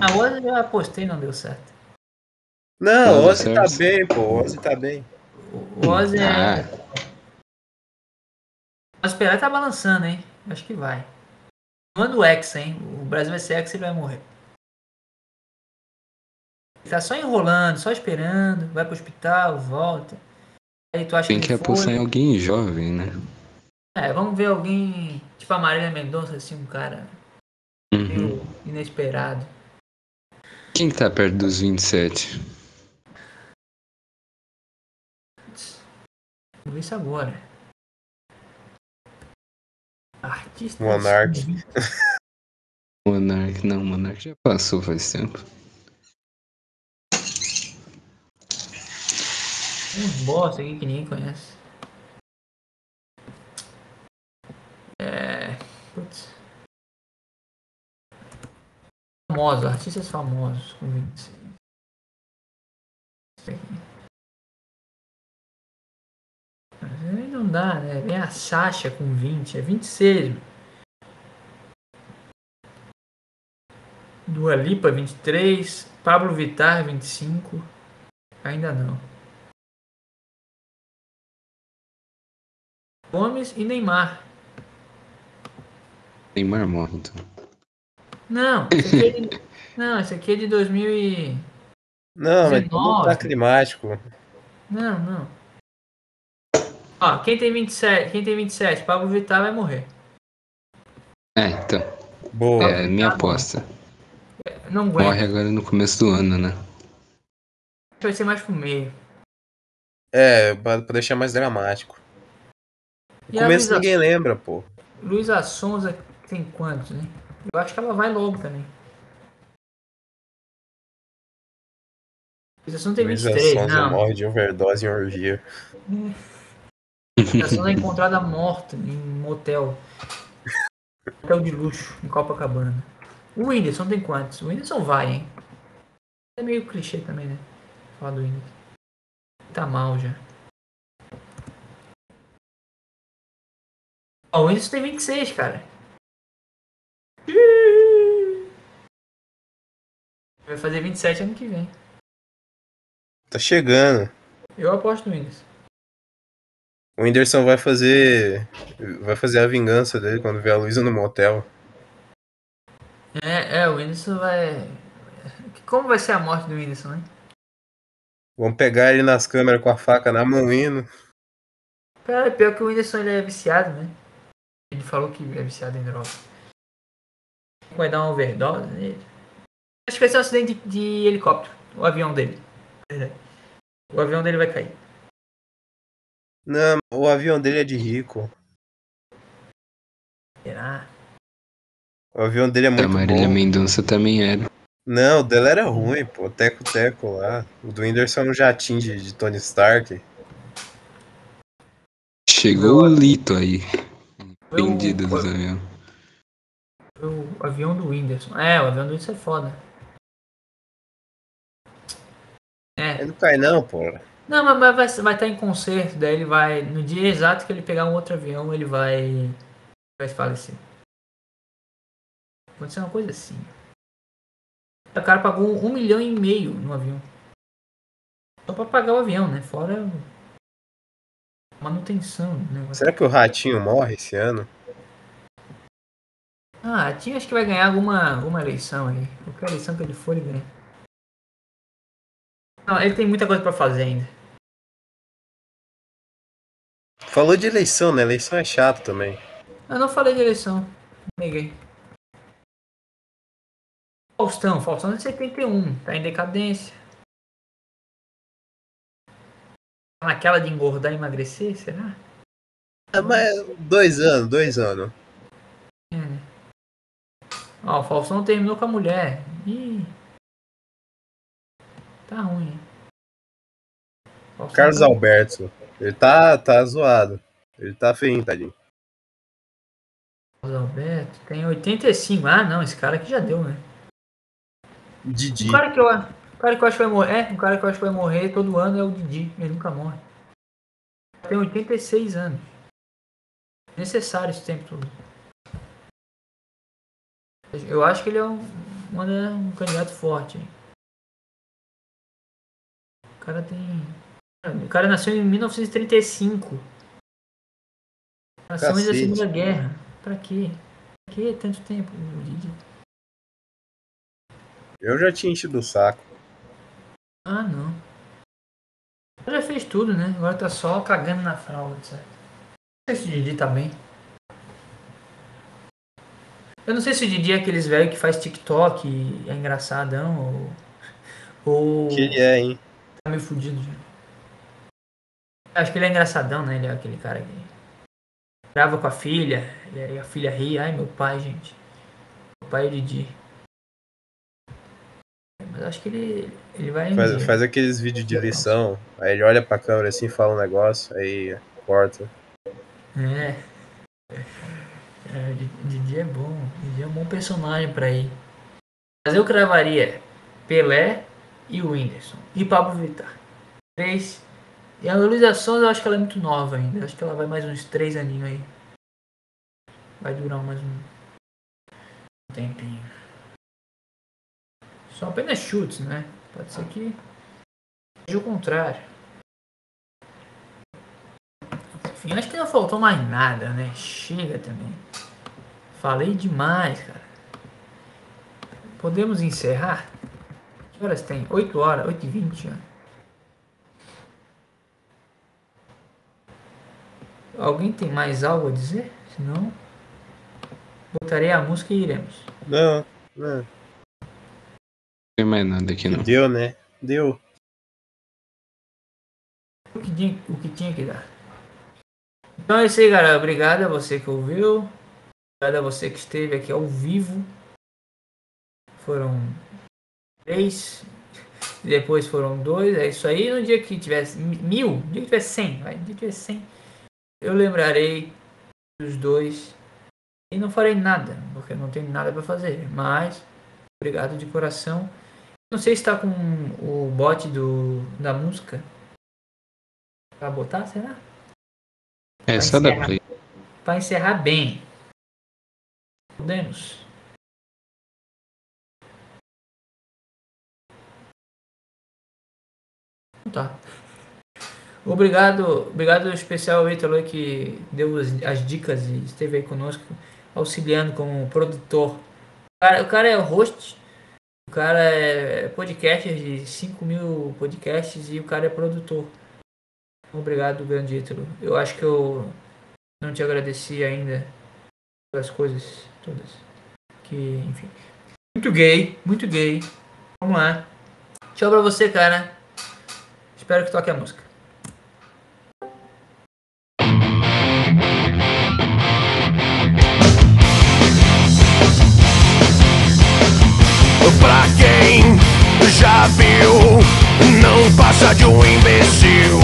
A outra eu já apostei não deu certo. Não, Não, Ozzy tá bem, pô. Ozzy tá bem. O Ozzy é. Ah, Mas o Pelé tá balançando, hein? Acho que vai. Manda o Hexa, hein? O Brasil vai ser Hexa e ele vai morrer. Ele tá só enrolando, só esperando, vai pro hospital, volta. Aí tu acha tem que que apostar em alguém jovem, né? É, vamos ver alguém, tipo a Marília Mendonça, assim, um cara Uhum. meio inesperado. Quem que tá perto dos 27? Vou ver isso agora. Artista. Monark. Monark, não, Monark já passou faz tempo. Uns bosta aqui que ninguém conhece. É. Putz. Famosos, artistas famosos com 26. Isso não dá, né? Vem a Sasha com 20, é 26. meu. Dua Lipa 23, Pablo Vittar 25. Ainda não. Gomes e Neymar. Neymar morre, então. Não, esse aqui é de, não, esse aqui é de 2000 e... Não, mas 19. não tá climático. Não, não. Ó, quem tem 27, quem tem 27, Pablo Vittar vai morrer. É, então. Boa. É minha aposta. Não aguenta. Morre agora no começo do ano, né? Vai ser mais pro meio. É, pra, pra deixar mais dramático. E No a começo ninguém lembra, pô. Luísa Sonza tem quantos, né? Eu acho que ela vai logo também. Luísa Sonza tem Luísa 23, Sonza não. morre de overdose em orgia. Luísa Sonza é encontrada morta em um motel. Motel de luxo, em Copacabana. O Whindersson tem quantos? O Whindersson vai, hein? É meio clichê também, né? Falar do Whindersson. Tá mal já. Ó, o Whindersson tem 26, cara. Vai fazer 27 ano que vem. Tá chegando. Eu aposto no Whindersson. O Whindersson vai fazer. Vai fazer a vingança dele quando vê a Luísa no motel. É, é, o Whindersson vai. Como vai ser a morte do Whindersson, né? Vão pegar ele nas câmeras com a faca na mão indo. Cara, pior que o Whindersson ele é viciado, né? Ele falou que é viciado em droga. Vai dar uma overdose nele. Acho que vai ser um acidente de, de helicóptero. O avião dele. O avião dele vai cair. Não, o avião dele é de rico. Será? O avião dele é A muito Marília bom. Mendonça também era. Não, o dela era ruim, pô. Teco-teco lá. O do Whindersson é um jatinho de, de Tony Stark. Chegou o Lito aí. Vendido dos aviões. O avião do Whindersson. É, o avião do Whindersson é foda. É. Ele não cai não, pô. Não, mas mas vai, vai estar em concerto, daí ele vai. No dia exato que ele pegar um outro avião, ele vai. Vai falecer. Aconteceu uma coisa assim. O cara pagou um milhão e meio no avião. Só pra pagar o avião, né? Fora manutenção. Né? Será que o Ratinho morre esse ano? Ah, tinha acho que vai ganhar alguma, alguma eleição aí. Qualquer eleição que ele for, ele ganha. Não, ele tem muita coisa pra fazer ainda. Falou de eleição, né? Eleição é chato também. Eu não falei de eleição. Neguei. Faustão, Faustão é de 71, tá em decadência. Tá naquela de engordar e emagrecer, será? É, mas dois anos, dois anos. É? Ó, o Faustão terminou com a mulher. Ih. Tá ruim. Faustão Carlos tá- Alberto. Ele tá, tá zoado. Ele tá feio, tadinho. Carlos Alberto tem 85. Ah, não, esse cara aqui já deu, né? Didi. O cara que eu, o cara que eu acho que vai morrer, é, o cara que eu acho que vai morrer todo ano é o Didi, ele nunca morre. Tem 86 anos. Necessário esse tempo todo. Eu acho que ele é um, da- um candidato forte. O cara tem. O cara nasceu em 1935. Nasceu antes da. Segunda Guerra. Pra quê? Pra quê tanto tempo? Eu já tinha enchido o saco. Ah, não. Já fez tudo, né? Agora tá só cagando na fralda, certo? Não sei se o Didi tá bem. Eu não sei se o Didi é aqueles velhos que faz TikTok e é engraçadão ou. Ou. Que ele é, hein? Tá meio fudido já. Acho que ele é engraçadão, né? Ele é aquele cara que. Grava com a filha, e aí a filha ri. Ai, meu pai, gente. Meu pai é o Didi. Mas acho que ele, ele vai. Faz, dia. faz aqueles vídeos de lição. Aí ele olha pra câmera assim, fala um negócio, aí corta. É. é Didi é bom. Didi é um bom personagem pra ir. Mas eu cravaria Pelé e o Whindersson. E Pablo Vittar. Três. E a Luísa eu acho que ela é muito nova ainda. Eu acho que ela vai mais uns três aninhos aí. Vai durar mais um tempinho. São apenas chutes, né? Pode ser que seja o contrário. Enfim, acho que não faltou mais nada, né? Chega também. Falei demais, cara. Podemos encerrar? Que horas tem? 8 horas, 8 e 20 ó. Alguém tem mais algo a dizer? Se não, botarei a música e iremos. Não, não. Não tem mais nada aqui não. Deu, né? Deu. O que tinha, o que, tinha que dar. Então é isso aí, galera. Obrigado a você que ouviu. Obrigado a você que esteve aqui ao vivo. Foram três. Depois foram dois. É isso aí. No dia que tivesse mi- mil, no dia que tivesse cem, vai. No dia que tivesse cem, eu lembrarei dos dois. E não farei nada, porque eu não tenho nada para fazer. Mas, obrigado de coração. Não sei se está com o bot do, da música. Pra botar, será? É só dar play. Pra encerrar bem. Podemos. Tá. Obrigado, obrigado especial Ítalo que deu as, as dicas e esteve aí conosco, auxiliando como produtor. O cara, o cara é host, o cara é podcaster de 5 mil podcasts e o cara é produtor. Obrigado, grande Ítalo. Eu acho que eu não te agradeci ainda pelas coisas todas. Que, enfim. Muito gay, muito gay. Vamos lá. Tchau pra você, cara. Espero que toque a música. Passa de um imbecil.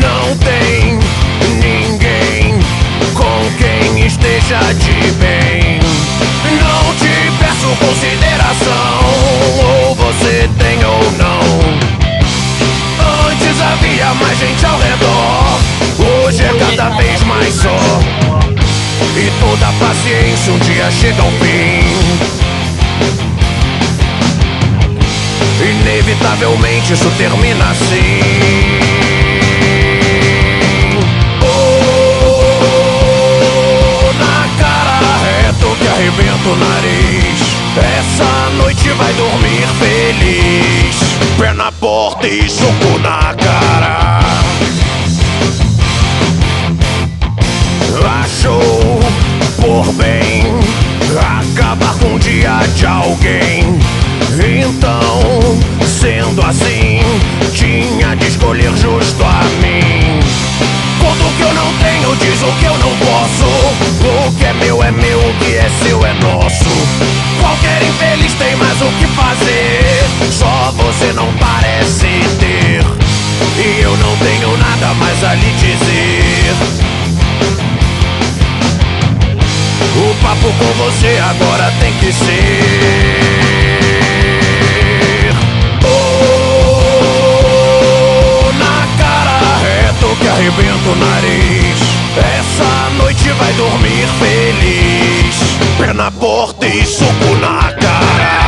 Não tem ninguém com quem esteja de bem. Não te peço consideração, ou você tem ou não. Antes havia mais gente ao redor, hoje é cada vez mais só. E toda paciência um dia chega ao fim. Inevitavelmente isso termina assim. Oh, na cara reto que arrebenta o nariz. Essa noite vai dormir feliz. Pé na porta e soco na cara. Achou por bem acabar com o dia de alguém. Então, sendo assim, tinha de escolher justo a mim. Conta o que eu não tenho, diz o que eu não posso. O que é meu é meu, o que é seu é nosso. Qualquer infeliz tem mais o que fazer. Só você não parece ter. E eu não tenho nada mais a lhe dizer. O papo com você agora tem que ser. Arrebenta o nariz. Essa noite vai dormir feliz. Pé na porta e soco na cara.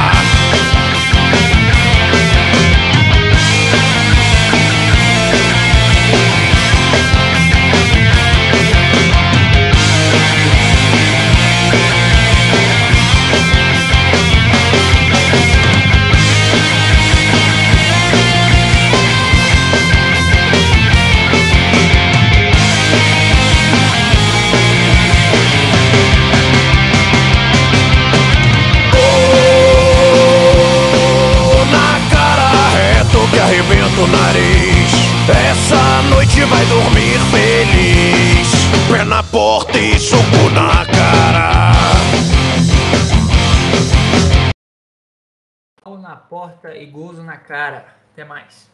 Nariz. Essa noite vai dormir feliz. Pé na porta e soco na cara. Pau na porta e gozo na cara. Até mais.